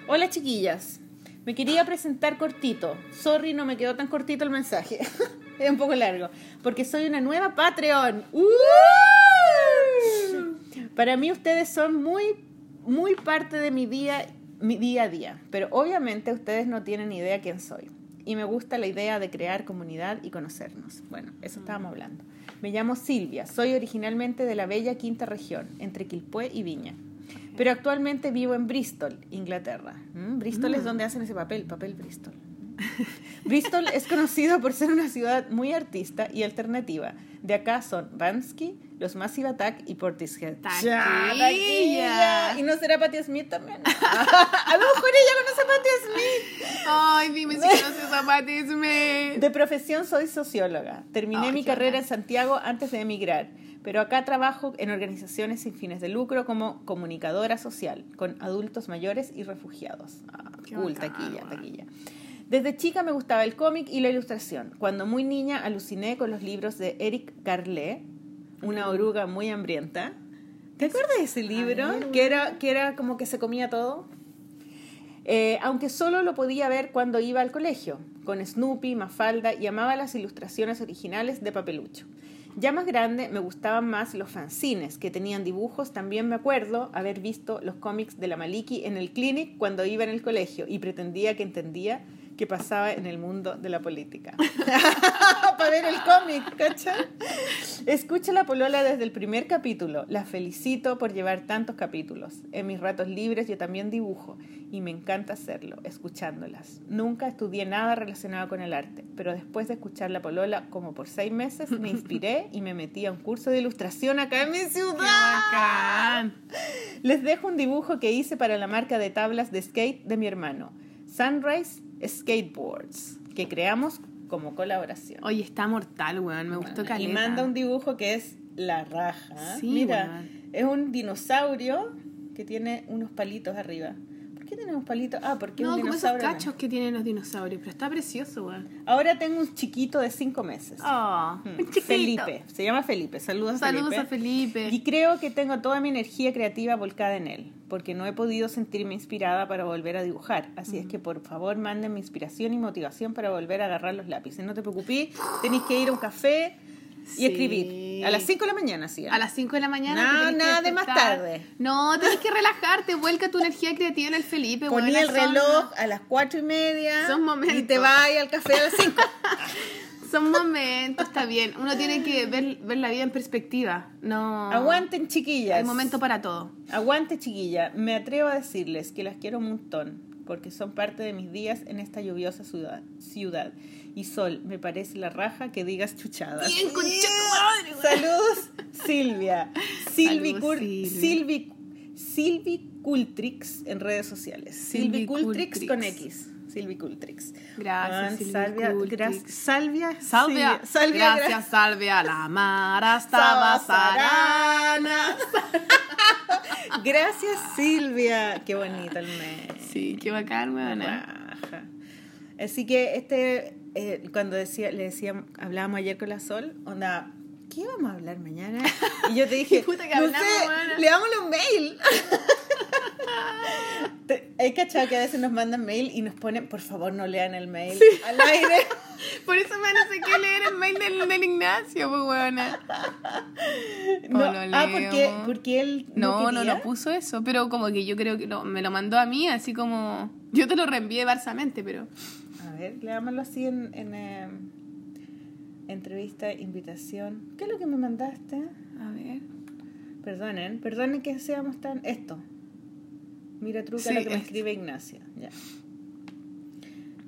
Hola chiquillas. Me quería presentar cortito. Sorry, no me quedó tan cortito el mensaje. es un poco largo. Porque soy una nueva Patreon. ¡Uh! Para mí ustedes son muy, muy parte de mi día, mi día a día. Pero obviamente ustedes no tienen idea quién soy. y me gusta la idea de crear comunidad y conocernos. Bueno, eso estábamos hablando. Me llamo Silvia, soy originalmente de la bella quinta región, entre Quilpué y Viña. Pero actualmente vivo en Bristol, Inglaterra. ¿Mm? Bristol es donde hacen ese papel, papel Bristol. Bristol es conocido por ser una ciudad muy artista y alternativa. De acá son Bansky, los Massive Attack y Portishead. Taquilla. Y no será Patti Smith también. a lo mejor ella conoce a Patti Smith. Ay, dime si conoces a Patti Smith. De profesión soy socióloga. Terminé Ay, mi carrera bacán. en Santiago antes de emigrar, pero acá trabajo en organizaciones sin fines de lucro como comunicadora social con adultos mayores y refugiados. Ah, cool, bacán, taquilla, weón. taquilla. Desde chica me gustaba el cómic y la ilustración. Cuando muy niña aluciné con los libros de Eric Carle, una oruga muy hambrienta. ¿Te acuerdas de ese libro? que, era, que era como que se comía todo. Eh, aunque solo lo podía ver cuando iba al colegio, con Snoopy, Mafalda y amaba las ilustraciones originales de Papelucho. Ya más grande me gustaban más los fanzines que tenían dibujos. También me acuerdo haber visto los cómics de la Maliki en el clinic cuando iba en el colegio y pretendía que entendía qué pasaba en el mundo de la política. Para ver el cómic, ¿cacha? Escucho la polola desde el primer capítulo. La felicito por llevar tantos capítulos. En mis ratos libres yo también dibujo y me encanta hacerlo, escuchándolas. Nunca estudié nada relacionado con el arte, pero después de escuchar la polola como por seis meses me inspiré y me metí a un curso de ilustración acá en mi ciudad. Bacán. Les dejo un dibujo que hice para la marca de tablas de skate de mi hermano, Sunrise Skateboards, que creamos como colaboración. Oye, está mortal, weón. Me gustó Y caleta. manda un dibujo que es la raja. Sí, Mira, weón. es un dinosaurio que tiene unos palitos arriba. ¿Por qué tiene unos palitos? Ah, porque No, un como esos cachos que tienen los dinosaurios. Pero está precioso, weón. Ahora tengo un chiquito de cinco meses. Oh, Mm, un chiquito. Felipe, se llama Felipe. Saludos, a Saludos Felipe. a Felipe. Y creo que tengo toda mi energía creativa volcada en él, porque no he podido sentirme inspirada para volver a dibujar. Así es que por favor mándenme inspiración y motivación para volver a agarrar los lápices. No te preocupes, tenéis que ir a un café y escribir. A las 5 de la mañana, sí. A las 5 de la mañana. No, nada de más tarde. No, tenés que relajarte. Vuelca tu energía creativa en el Felipe. Poní el reloj a las cuatro y media Son momentos. y te vas al café a las 5. Son momentos, está bien. Uno tiene que ver, ver la vida en perspectiva. No. Aguanten, chiquillas. Hay momento para todo. Aguante, chiquilla. Me atrevo a decirles que las quiero un montón, porque son parte de mis días en esta lluviosa ciudad. ciudad. Y Sol, me parece la raja que digas chuchadas. Bien, concha tu madre. Saludos, Silvia. Silvi, Silvia. Silvi, Silvi Cultrix en redes sociales. Silvi Cultrix Cultrix. con X. Silvi Cultrix. Gracias, Ah, Silvi Salvia, Cultrix. gra- Salvia, Salvia. Gracias, Salvia. La Mara estaba sarana. Gracias, Silvia. Qué bonito el mes. Sí, qué bacán. Raja. Así que este, eh, cuando decía, le decía, hablábamos ayer con la Sol, onda, ¿qué vamos a hablar mañana? Y yo te dije, Puta que no hablamos, sé, leámosle un mail. Hay cachado que a veces nos mandan mail y nos ponen, por favor no lean el mail al aire. Por eso me no sé qué leer el mail del, del Ignacio, pues, weona. No, lo ah, porque, porque él No, no, quería. no puso eso, pero como que yo creo que lo- me lo mandó a mí, así como... Yo te lo reenvié barsamente, pero... Ver, leámoslo así en, en eh, entrevista, invitación. ¿Qué es lo que me mandaste? A ver... Perdonen, perdonen que seamos tan... Esto. Mira, truca Sí, lo que me esto. escribe Ignacio. Ya.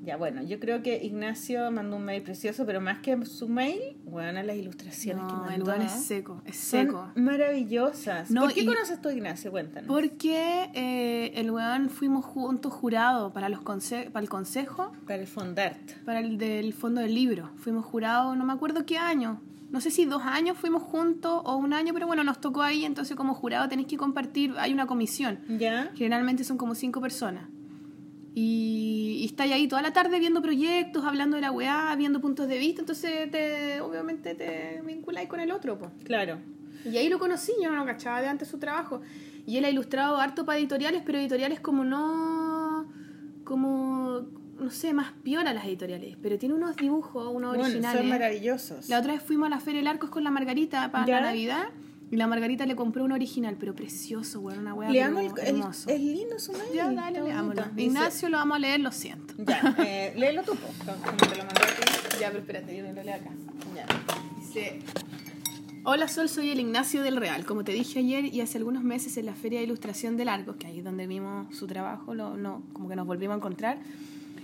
Ya, bueno, yo creo que Ignacio mandó un mail precioso, pero más que su mail, bueno, las ilustraciones que No, mandó. el weón es seco, es son seco. maravillosas. No, ¿Por qué conoces tú a Ignacio? Cuéntanos. Porque eh, el weón fuimos juntos jurados para, los conse- para el consejo, Para el Fondart. para el del fondo del libro. Fuimos jurados, no me acuerdo qué año. No sé si dos años fuimos juntos o un año, pero bueno, nos tocó ahí, entonces como jurado tenés que compartir, hay una comisión. ¿Ya? Generalmente son como cinco personas. Y, y estáis ahí toda la tarde viendo proyectos, hablando de la weá, viendo puntos de vista, entonces te, obviamente te vinculáis con el otro, pues. Claro. Y ahí lo conocí, yo no lo cachaba de antes su trabajo. Y él ha ilustrado harto para editoriales, pero editoriales como no. como. no sé, más piola las editoriales. Pero tiene unos dibujos, unos Bueno, originales. son maravillosos. La otra vez fuimos a la Feria del Arcos con la Margarita para ¿Ya? la Navidad Y la Margarita le compró un original, pero precioso, weón, una weá Leamos pero el, el- hermoso. es lindo su mail. Ya, dale, leámoslo. Ignacio lo vamos a leer, lo siento. Ya, eh, léelo tú, po, como te lo mandé. Ya, pero espérate, yo lo leo acá. Ya. Dice, Hola Sol, soy el Ignacio del Real. Como te dije ayer y hace algunos meses en la Feria de Ilustración del Argos, que ahí es donde vimos su trabajo, lo, no, como que nos volvimos a encontrar.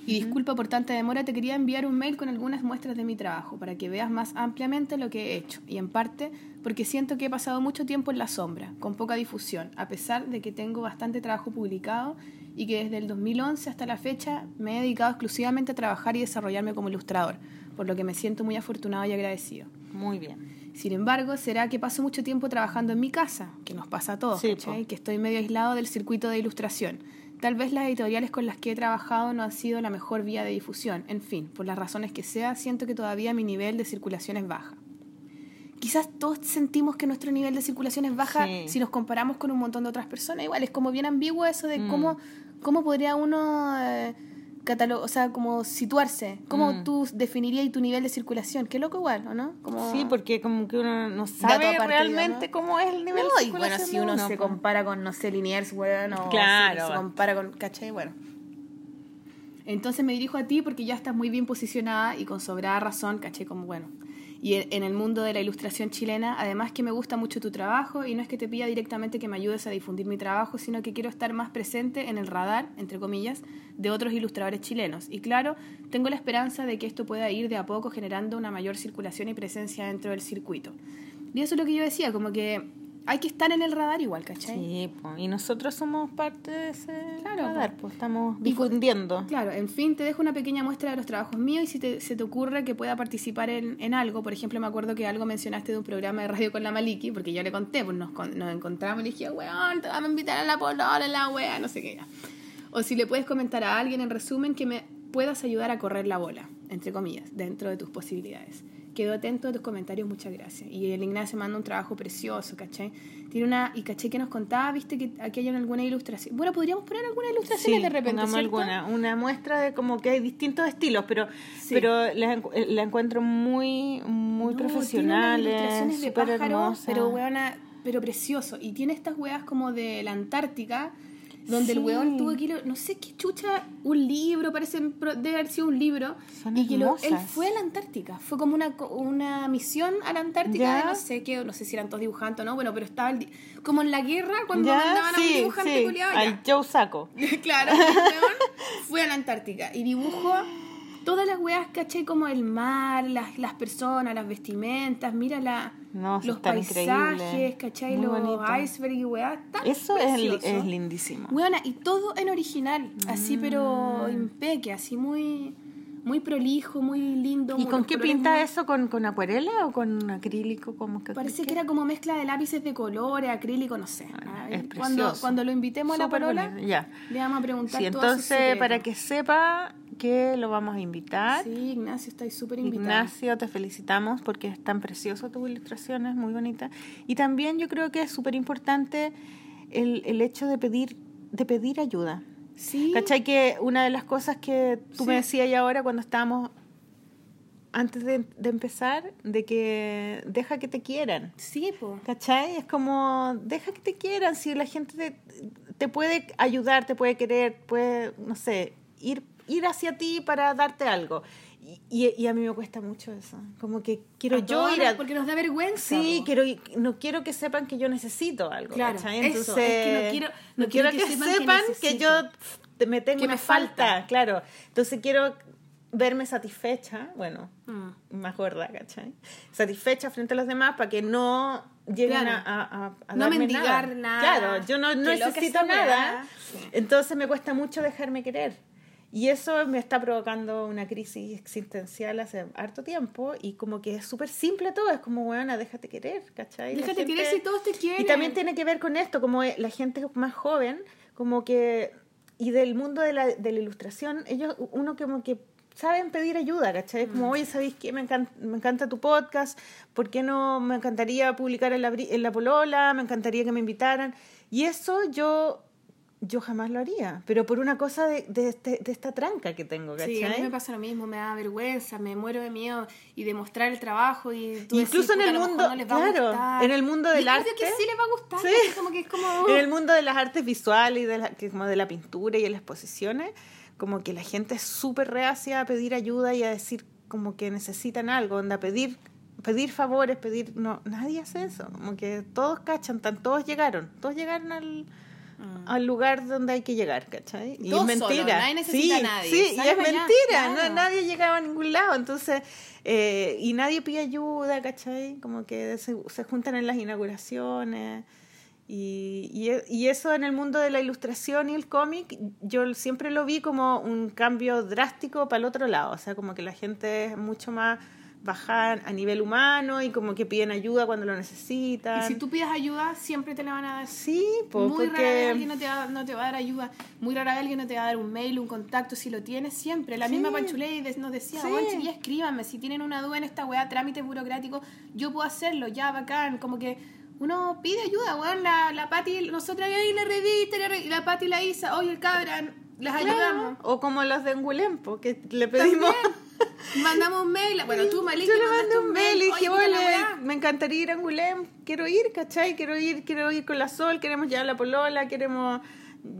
Y disculpa por tanta demora, te quería enviar un mail con algunas muestras de mi trabajo para que veas más ampliamente lo que he hecho. Y en parte porque siento que he pasado mucho tiempo en la sombra, con poca difusión, a pesar de que tengo bastante trabajo publicado y que desde el 2011 hasta la fecha me he dedicado exclusivamente a trabajar y desarrollarme como ilustrador, por lo que me siento muy afortunado y agradecido. Muy bien. Sin embargo, será que paso mucho tiempo trabajando en mi casa, que nos pasa a todos, Sí, que estoy medio aislado del circuito de ilustración. Tal vez las editoriales con las que he trabajado no han sido la mejor vía de difusión. En fin, por las razones que sea, siento que todavía mi nivel de circulación es baja. Quizás todos sentimos que nuestro nivel de circulación es baja Sí. si nos comparamos con un montón de otras personas. Igual es como bien ambiguo eso de Mm. cómo, cómo podría uno eh, o sea, como situarse. ¿Cómo Mm. tú definirías tu nivel de circulación? Qué loco igual, ¿o no? Como... Sí, porque como que uno no sabe realmente ¿no? cómo es el nivel No, de y bueno, circulación si uno se compara con, no sé, Liniers, weón, o Claro. si se compara con, ¿cachai? Bueno. Entonces me dirijo a ti porque ya estás muy bien posicionada y con sobrada razón, ¿cachai? Como, bueno. Y en, el mundo de la ilustración chilena, además que me gusta mucho tu trabajo y no es que te pida directamente que me ayudes a difundir mi trabajo, sino que quiero estar más presente en el radar, entre comillas, de otros ilustradores chilenos. Y claro, tengo la esperanza de que esto pueda ir de a poco generando una mayor circulación y presencia dentro del circuito. Y eso es lo que yo decía, como que hay que estar en el radar igual, ¿cachai? Sí, po, y nosotros somos parte de ese Claro, radar, pues estamos difundiendo. Claro, en fin, te dejo una pequeña muestra de los trabajos míos y si te- se te ocurre que pueda participar en, en algo, por ejemplo, me acuerdo que algo mencionaste de un programa de radio con la Maliki, porque yo le conté, pues nos, nos encontramos y le dije, weón, te vamos a invitar a la polola, la wea, no sé qué. O si le puedes comentar a alguien, en resumen, que me puedas ayudar a correr la bola, entre comillas, dentro de tus posibilidades. Quedo atento a tus comentarios, muchas gracias. Y el Ignacio manda un trabajo precioso, ¿cachai? Tiene una, y caché que nos contaba, viste, que aquí hay alguna ilustración. Bueno, podríamos poner alguna ilustración Sí, de repente, ¿cierto? alguna, una muestra de como que hay distintos estilos, pero Sí. pero la, la encuentro muy muy No, profesionales, ilustraciones de súper pájaro, hermosas. pero weona, pero precioso. Y tiene estas weas como de la Antártica, donde el weón tuvo que ir, no sé qué chucha, un libro, parece, debe haber sido un libro. Son y que lo- él fue a la Antártica. Fue como una, una misión a la Antártica, de no sé qué, no sé si eran todos dibujantes o no, bueno, pero estaba el como en la guerra cuando Ya, mandaban a un dibujante sí, culiao, ya. al Joe Saco. claro, el weón fue a la Antártica y dibujó todas las weas, ¿cachai? Como el mar, las, las personas, las vestimentas, mira la, No, los paisajes. ¿cachai? Muy los bonito. icebergs y weas. tan Eso es, lindísimo. Weona, y todo en original, así pero Mm. impeque, así muy, muy prolijo, muy lindo. ¿Y muy- con qué pinta muy- eso? ¿Con, con acuarela o con acrílico? Como que, Parece que era como mezcla de lápices de colores, acrílico, no sé. Ah, es cuando, cuando lo invitemos a la bonito, ya. le vamos a preguntar Sí, entonces para que sepa que lo vamos a invitar. Sí, Ignacio, estáis súper invitado. Ignacio, te felicitamos porque es tan precioso tus ilustraciones, muy bonita. Y también yo creo que es súper importante el, el hecho de pedir, de pedir ayuda. Sí. ¿Cachai? Que una de las cosas que tú me Sí. decías ya ahora cuando estábamos, antes de, de empezar, de que deja que te quieran. Sí, po. ¿Cachai? Es como, deja que te quieran, si la gente te, te puede ayudar, te puede querer, puede, no sé, ir, ir hacia ti para darte algo. Y, y- a mí me cuesta mucho eso. Como que quiero A yo ir a... Porque nos da vergüenza. Sí, po. quiero, no quiero que sepan que yo necesito algo. Claro, ¿cachai? eso, Entonces, es que no quiero- no no quiero quiero que, que sepan que que, yo me tengo Que una me falta. falta. Claro. Entonces quiero verme satisfecha, bueno, Mm. más gorda, ¿cachai? Satisfecha frente a los demás para que no lleguen Claro. a, a, a- No darme mendigar nada. Claro, yo no, no necesito weá. nada. Sí. Entonces me cuesta mucho dejarme querer. Y eso me está provocando una crisis existencial hace harto tiempo y como que es súper simple todo, es como, bueno, déjate querer, ¿cachai? Déjate querer si todos te quieren. Y también tiene que ver con esto, como la gente más joven, como que, y del mundo de la, de la ilustración, ellos, uno como que saben pedir ayuda, ¿cachai? Mm. Como, oye, ¿sabéis qué? Me, encan- me encanta tu podcast, ¿por qué no me encantaría publicar en la, en la Polola? Me encantaría que me invitaran. Y eso yo yo jamás lo haría. Pero por una cosa de, de, este- de esta tranca que tengo, ¿cachai? Sí, a mí me pasa lo mismo, me da vergüenza, me muero de miedo y de mostrar el trabajo y tú Incluso decís, en el "Puta, a lo mejor mundo- no claro, gustar". en el mundo del Y arte. que sí les va a gustar, Sí. como que es como En el mundo de las artes visuales y de la, que como de la pintura y en las exposiciones, como que la gente es súper reacia a pedir ayuda y a decir como que necesitan algo, onda, pedir pedir favores, pedir no, nadie hace eso, como que todos cachan, tan, todos llegaron, todos llegaron al al lugar donde hay que llegar, ¿cachai? Y es mentira. solos, nadie necesita sí, a nadie. Sí, y es mentira, claro. no, nadie llegaba a ningún lado, entonces, eh, y nadie pide ayuda, ¿cachai? Como que se, se juntan en las inauguraciones. Y, y, e- y eso en el mundo de la ilustración y el cómic, yo siempre lo vi como un cambio drástico para el otro lado. O sea, como que la gente es mucho más baja a nivel humano y como que piden ayuda cuando lo necesitan. Y si tú pides ayuda, siempre te la van a dar. Sí, po, Muy rara vez alguien no te, va, no te va a dar ayuda. Muy rara vez alguien no te va a dar un mail, un contacto, si lo tienes siempre. La Sí. misma Panchuley nos decía, Sí. "Weón, chiquillas, escríbanme. Si tienen una duda en esta weá, trámite burocrático, yo puedo hacerlo, ya, bacán. Como que uno pide ayuda, weón. La, la Pati, nosotras ahí la revista, la, y la Pati y la Isa, oye, el cabran, las Claro, ayudamos. O como los de Angulempo, que le pedimos... Mandamos un mail. Bueno, tú, Malik, Yo le mandé un mail y dije, me encantaría ir a Angulem, quiero ir, ¿cachai? Quiero ir, quiero ir con la Sol, queremos llevar la polola, queremos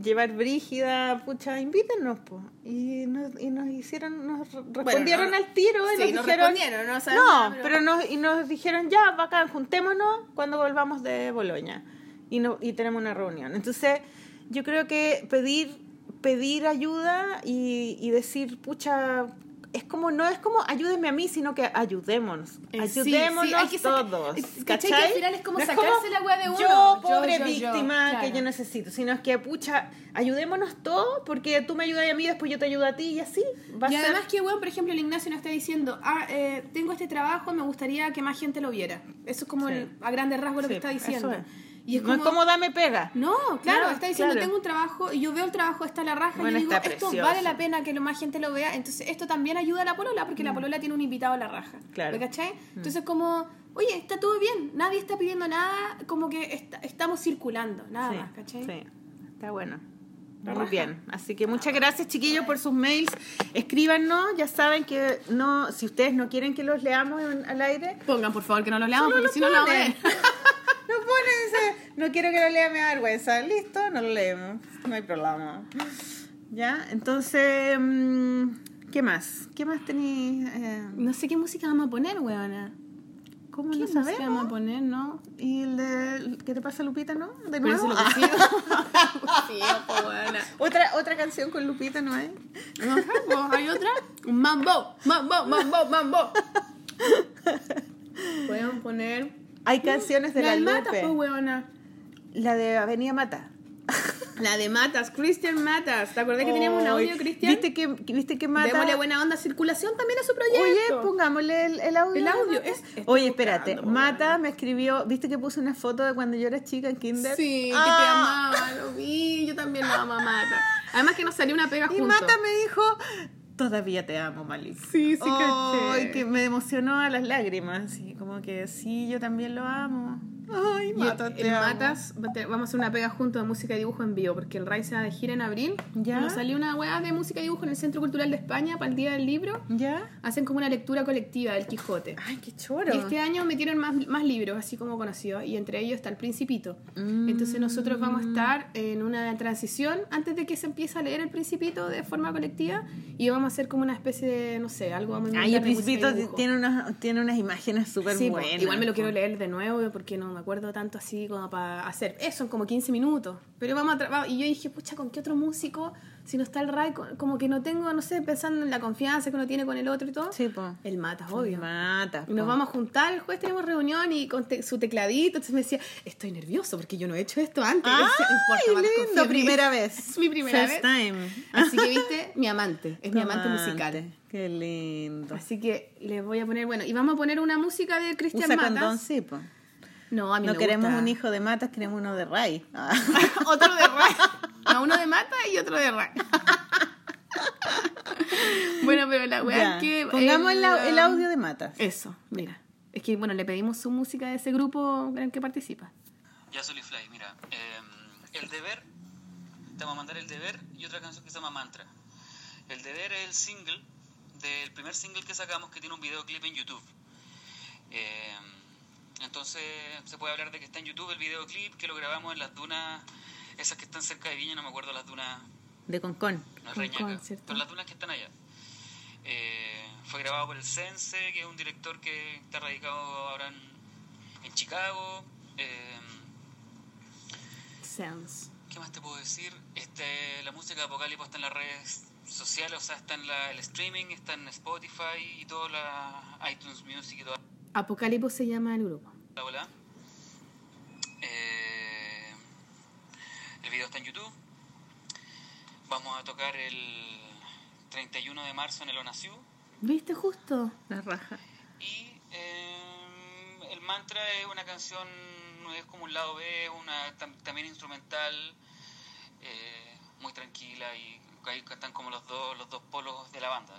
llevar Brígida, pucha, invítenos, po. Y nos, y nos hicieron, nos re- respondieron no- al tiro y sí, nos nos dijeron... respondieron, no sabemos No, nada, pero nos, y nos dijeron, ya, bacán, juntémonos cuando volvamos de Boloña. Y, no, y tenemos una reunión. Entonces, yo creo que pedir pedir ayuda y, y decir, pucha, es como, no es como ayúdenme a mí, sino que ayudémonos. Eh, sí, ayudémonos sí, hay que saca- todos. es- ¿cachai? Que al final es como No sacarse la weá de uno. Yo, pobre yo, yo, víctima claro. que yo necesito, sino es que, pucha, ayudémonos todos porque tú me ayudas a mí, después yo te ayudo a ti y así. Va a Y ser- además que, bueno, por ejemplo, el Ignacio nos está diciendo, ah, eh, tengo este trabajo, me gustaría que más gente lo viera. Eso es como Sí. el- a grandes rasgos lo que está diciendo. eso es. Y es no es como dame pega. No, claro, está diciendo, claro. tengo un trabajo y yo veo el trabajo, está la raja, Bueno, y yo digo, esto vale la pena que lo más gente lo vea. Entonces, esto también ayuda a la polola, porque la polola tiene un invitado a la raja. Mm. Claro. Mm. ¿Me cachai? Entonces, como, oye, está todo bien, nadie está pidiendo nada, como que está- estamos circulando, nada Sí, más, ¿cachai? sí, está bueno. Muy bien, así que muchas gracias chiquillos por sus mails. Escríbanos, ya saben que no, si ustedes no quieren que los leamos en- al aire, Pongan, por favor, que no lo leamos, porque si no lo a ponen. No quiero que lo lea, me da vergüenza. Listo, no lo leemos. No hay problema. Ya, entonces, mm, ¿qué más? ¿Qué más tenéis? eh, No sé qué música vamos a poner, weona. ¿Cómo ¿Qué no música vamos a sabemos? poner, no? ¿Y el de, qué te pasa, Lupita, no? ¿De nuevo? lo que. Sí. ¿Otra, otra canción con Lupita, ¿no hay? No pues, ¿Hay otra? Mambo, mambo, mambo, mambo. Pueden poner. Hay canciones de la, Lupe. Matas, pues, weona. La de Avenida Mata. La de Matas, Christian Matas. ¿Te acordás que teníamos un audio, Cristian? ¿Viste que, viste que Mata? Démosle buena onda. Circulación también a su proyecto. Oye, pongámosle el, el audio. El audio, es- Oye, espérate. buscando, Mata me escribió, ¿viste que puse una foto de cuando yo era chica en Kinder? Sí, que te Ah, amaba, lo vi. Yo también lo amo a Mata. Además que nos salió una pega Y juntos. Mata me dijo, todavía te amo, Malik. Sí, sí, Ay, caché. que me emocionó a las lágrimas. Como que sí, yo también lo amo. Ay, Y Mata, te el. Matas, vamos a hacer una pega juntos de música y dibujo en vivo, porque el RAI se va de gira en abril. ¿Ya? Nos salió una weá de música y dibujo en el Centro Cultural de España para el Día del Libro. ¿Ya? Hacen como una lectura colectiva del Quijote. Ay, qué choro. Y este año metieron más, más libros, así como conocidos, y entre ellos está El Principito. Mm. Entonces nosotros vamos a estar en una transición antes de que se empiece a leer El Principito de forma colectiva, y vamos a hacer como una especie de, no sé, algo vamos a Ay, el Principito tiene unas, tiene unas imágenes súper Sí, buenas. igual me lo quiero leer de nuevo porque no me acuerdo tanto así como para hacer. Eso en como 15 minutos. Pero vamos a tra- va- Y yo dije, pucha, ¿con qué otro músico? Si no está el Ray, co- como que no tengo, no sé, pensando en la confianza que uno tiene con el otro y todo. Sí, po. El Matas, obvio. Mata. Y nos vamos a juntar, el jueves tenemos reunión y con te- su tecladito. Entonces me decía, estoy nervioso porque yo no he hecho esto antes. Y yo decía, "No Ay, importa, lindo, en mí". primera vez. Es mi primera First vez. time. Así que, viste, mi amante. Es mi amante musical. Qué lindo. Así que les voy a poner, bueno, y vamos a poner una música de Cristian Usa condón, sí, po. No, a mí No me queremos gusta. un hijo de matas, queremos uno de Ray. Ah. otro de Ray. No, uno de Mata y otro de Ray. bueno, pero la weá es que. Pongamos el, au- el audio de matas. Eso, mira. Es que, bueno, le pedimos su música de ese grupo en el que participa. Ya Solifly, mira, eh, el deber te vamos a mandar El Deber y otra canción que se llama Mantra. El Deber es el single del primer single que sacamos que tiene un videoclip en YouTube. Eh, entonces se puede hablar de que está en YouTube el videoclip, que lo grabamos en las dunas, esas que están cerca de Viña, no me acuerdo las dunas, De Concón. no Reñaca, ¿cierto? pero las dunas que están allá. Eh, fue grabado por el Sense, que es un director que está radicado ahora en, en Chicago. Eh, Sense. ¿Qué más te puedo decir? Este, la música de Apocalipsis está en las redes sociales, o sea, está en la- el streaming, está en Spotify y toda la iTunes Music y toda Apocalipos se llama el grupo. la bola. Eh, el video está en YouTube. Vamos a tocar el 31 de marzo en el ONACIU. ¿Viste justo? La raja. Y eh, el mantra es una canción, es como un lado B, una tam- también instrumental, eh, muy tranquila y ahí están como los dos, los dos polos de la banda,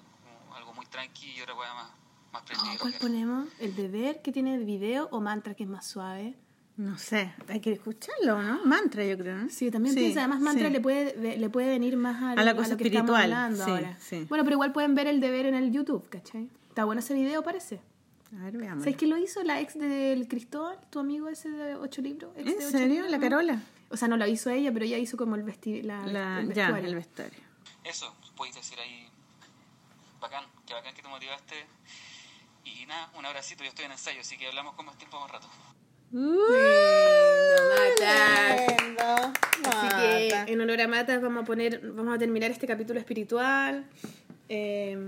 algo muy tranqui y otra cosa más, más prendida. Oh, ¿Cuál ponemos? ¿El deber que tiene video o mantra que es más suave? No sé, hay que escucharlo, ¿no? Mantra, yo creo, ¿no? Sí, también piensa, además mantra sí. le puede le puede venir más al- A la cosa lo que estamos espiritual, hablando sí, ahora. sí. Bueno, pero igual pueden ver el deber en el YouTube, ¿cachai? Está bueno ese video, parece. A ver, veamos. ¿Sabes quién lo hizo? La ex del Cristóbal, tu amigo ese de ocho libros. ex de ¿En ocho serio? libros, ¿La ¿no? Carola? O sea, no lo hizo ella, pero ella hizo como el, vesti la, La, el ya, vestuario. el vestuario. Eso, podéis decir ahí, bacán, que bacán que te motivaste. Nada, un abracito, yo estoy en ensayo, así que hablamos con más tiempo más rato. Mata. Así que en honor a Matas vamos a poner, vamos a terminar este capítulo espiritual eh,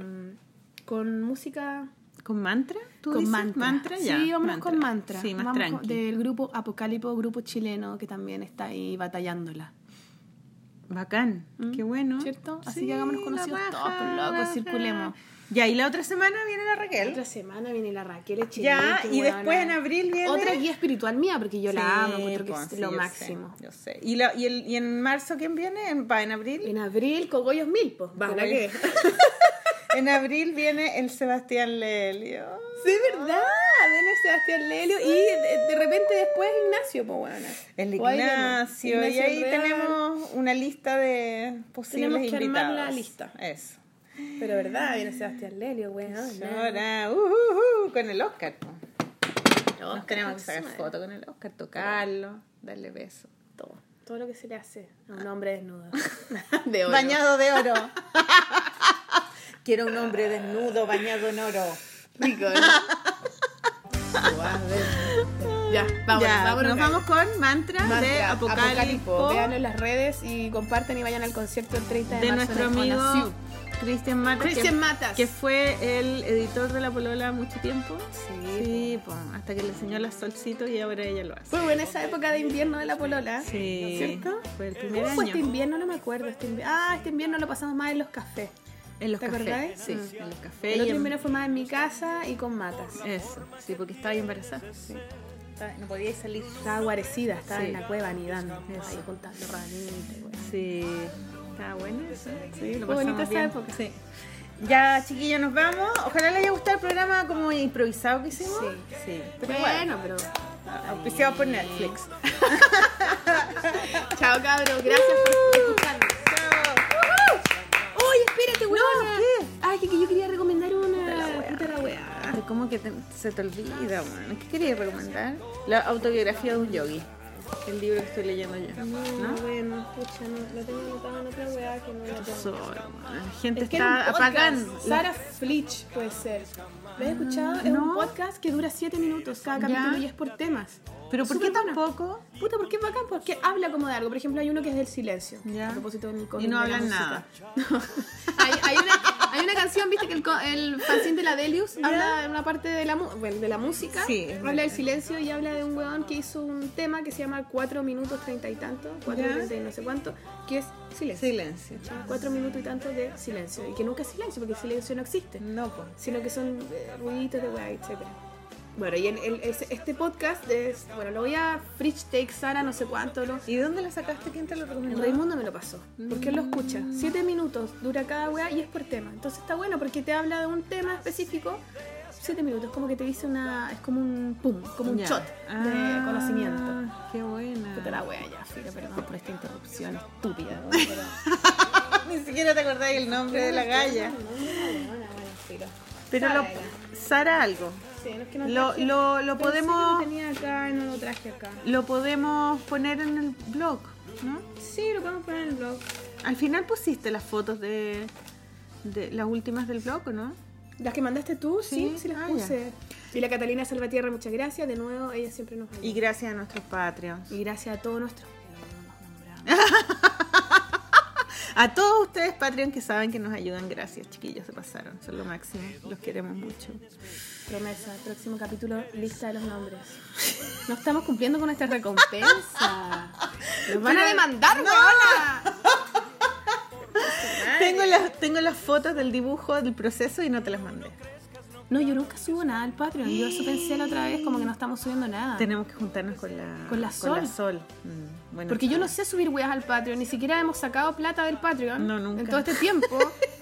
con música ¿Con mantra? ¿Tú con dices? mantra. ya. Sí, vámonos con mantra. Sí, más Vamos con- tranqui. del grupo Apocalipo, grupo chileno que también está ahí batallándola. Bacán, qué bueno. ¿Mm? ¿Cierto? Así Sí, que hagámonos conocidos todos, por loco, raja. circulemos. Ya, y la otra semana viene la La Raquel. otra semana viene la Raquel Echenique, Ya, y después en abril viene... Otra guía espiritual mía, porque yo la amo, encuentro que pues, es lo yo máximo. sé, yo sé. ¿Y, la- y, el, ¿Y en marzo quién viene? ¿En, va, en abril? En abril, Cogollos Mil, pues. ¿Para qué? En abril viene el Sebastián Lelio. Sí, ¿verdad? Viene Sebastián Lelio y de, de repente después Ignacio, pues bueno. El. Ignacio. Y ahí Real. tenemos una lista de posibles Tenemos que invitados. armar la lista. Eso. Pero verdad, viene Sebastián Lelio, weón. Ahora, uh, uh, uh, con el Oscar. Nos Oscar, tenemos que sacar foto con el Oscar, tocarlo, darle beso. Todo, todo lo que se le hace a un hombre desnudo. De oro. Bañado de oro. Quiero un hombre desnudo, bañado en oro. Rico, ¿no? ya, vamos, ya, vámonos. nos vamos con mantra, de Mantra, Apocalippo, Véanlo en las redes y compartan y vayan al concierto el 30 de, de marzo nuestro en amigo. Cristian Matas. Cristian que, Matas. Que fue el editor de La Polola mucho tiempo. Sí, Sí, hasta que le enseñó las solcitos y ahora ella lo hace. Fue buena esa época de invierno de la polola. Sí, ¿Cierto? fue el primer ¿Cómo fue año. este invierno? No me acuerdo. Este Ah, este invierno lo pasamos más en los cafés. En los ¿Te cafés. Sí, Mm. en los cafés. El otro en- invierno fue más en mi casa y con matas. Eso, sí, porque estaba ahí embarazada. Sí. No podía salir. Estaba guarecida, estaba Sí. en la cueva anidando. Ahí contando ranitas. Sí, estaba bueno eso. Sí, lo bonita esa época. Sí. Ya, chiquillos, nos vamos. Ojalá les haya gustado el programa como improvisado que hicimos. Sí. sí. Pero bueno, bueno, pero. auspiciado por Netflix. Chao, cabros. Gracias por escucharnos. Oye, espérate, weón. ¿qué? Ay, que, que yo quería recomendar una. Puta la ¿Cómo que te- se te olvida, man? ¿Qué querías recomendar? La autobiografía de un yogi. El libro que estoy leyendo yo. No, ¿No? bueno, pucha, no, lo tengo anotado en otra weá que no la tengo. La gente Es que está apagando. Sara Flitch puede ser. ¿Lo has escuchado? Es No. un podcast que dura 7 minutos cada Ya. capítulo y es por temas. Pero ¿por qué tampoco? Puta, ¿por qué es bacán? Porque habla como de algo. Por ejemplo, hay uno que es del silencio. Ya. A propósito de mi Y no hablan nada. hay, hay una, hay una canción, viste, que el, el fanzine de la Delius habla de una parte de la, bueno, de la música. Sí, habla del silencio y habla de un weón que hizo un tema que se llama 4 minutos 30 y tanto. 4 Ya. treinta y no sé cuánto. Que es silencio. Silencio. Cuatro minutos y tanto de silencio. Y que nunca es silencio, porque el silencio no existe. No, pues. Sino que son eh, ruiditos de weá, etc. Bueno, y el- el- es- este podcast es. Bueno, lo voy a Fridge Take Sara, no sé cuánto. Lo, ¿Y dónde la sacaste? ¿Quién te lo recomendó? Raimundo me lo pasó. Porque él lo escucha. Siete minutos dura cada weá y es por tema. Entonces está bueno porque te habla de un tema específico 7 minutos, como que te dice una. Es como un pum, como un Ya. shot de Ah, conocimiento. Qué buena. Puta la wea ya, filo, perdón por esta interrupción estúpida. Ni siquiera te acordáis el nombre de la galla. Pero lo, Sara algo. Sí, no es que no Lo, traje- lo, lo que podemos Lo tenía acá y no lo traje acá. lo podemos poner en el blog, ¿no? Sí, lo podemos poner en el blog. Al final pusiste las fotos de, de las últimas del blog, ¿o no? Las que mandaste tú, sí, Sí, sí, las ah, puse. Y la Catalina Salvatierra, muchas gracias. De nuevo, ella siempre nos ayuda. Y gracias a nuestros Patreons. Y gracias a todos nuestros. A todos ustedes Patreon que saben que nos ayudan, gracias chiquillos, se pasaron, son lo máximo, los queremos mucho. Promesa, próximo capítulo, lista de los nombres. No estamos cumpliendo con nuestra recompensa. Nos van a demandar, weona. Tengo las, tengo las fotos del dibujo del proceso y no te las mandé. No, yo nunca subo nada al Patreon. Yo eso pensé la otra vez, como que no estamos subiendo nada. Tenemos que juntarnos con la, Con la Sol. Sol. Mm, bueno, Porque yo no sé subir weas al Patreon, ni siquiera hemos sacado plata del Patreon No, nunca. en todo este tiempo,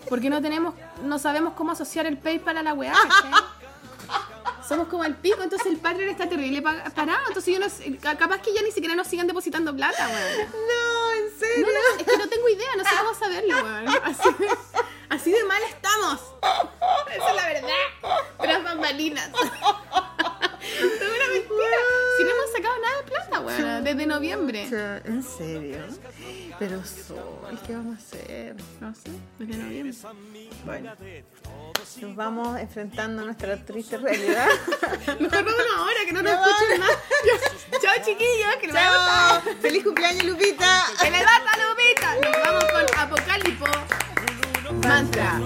porque no tenemos, no sabemos cómo asociar el PayPal a la wea. Somos como el pico, entonces el Patreon está terrible pa- parado, entonces yo no sé, ca- capaz que ya ni siquiera nos sigan depositando plata, weón. No, en No, serio. no, es que no tengo idea, no sé cómo saberlo, weón. Así, así de mal estamos. Esa es la verdad. Tras bambalinas. Es una mentira. Si no hemos sacado nada de plata, weón, desde noviembre. ¿En serio? Pero Sol, ¿qué vamos a hacer? No sé. Desde noviembre. Bueno, nos vamos enfrentando a nuestra triste realidad. Mejor vámonos ahora, que no nos escuchen más. Chao, chiquillos, que. ¡Chao! ¡Feliz cumpleaños, Lupita! ¡Que les bata, Lupita! Nos vamos con Apocalipo Mantra.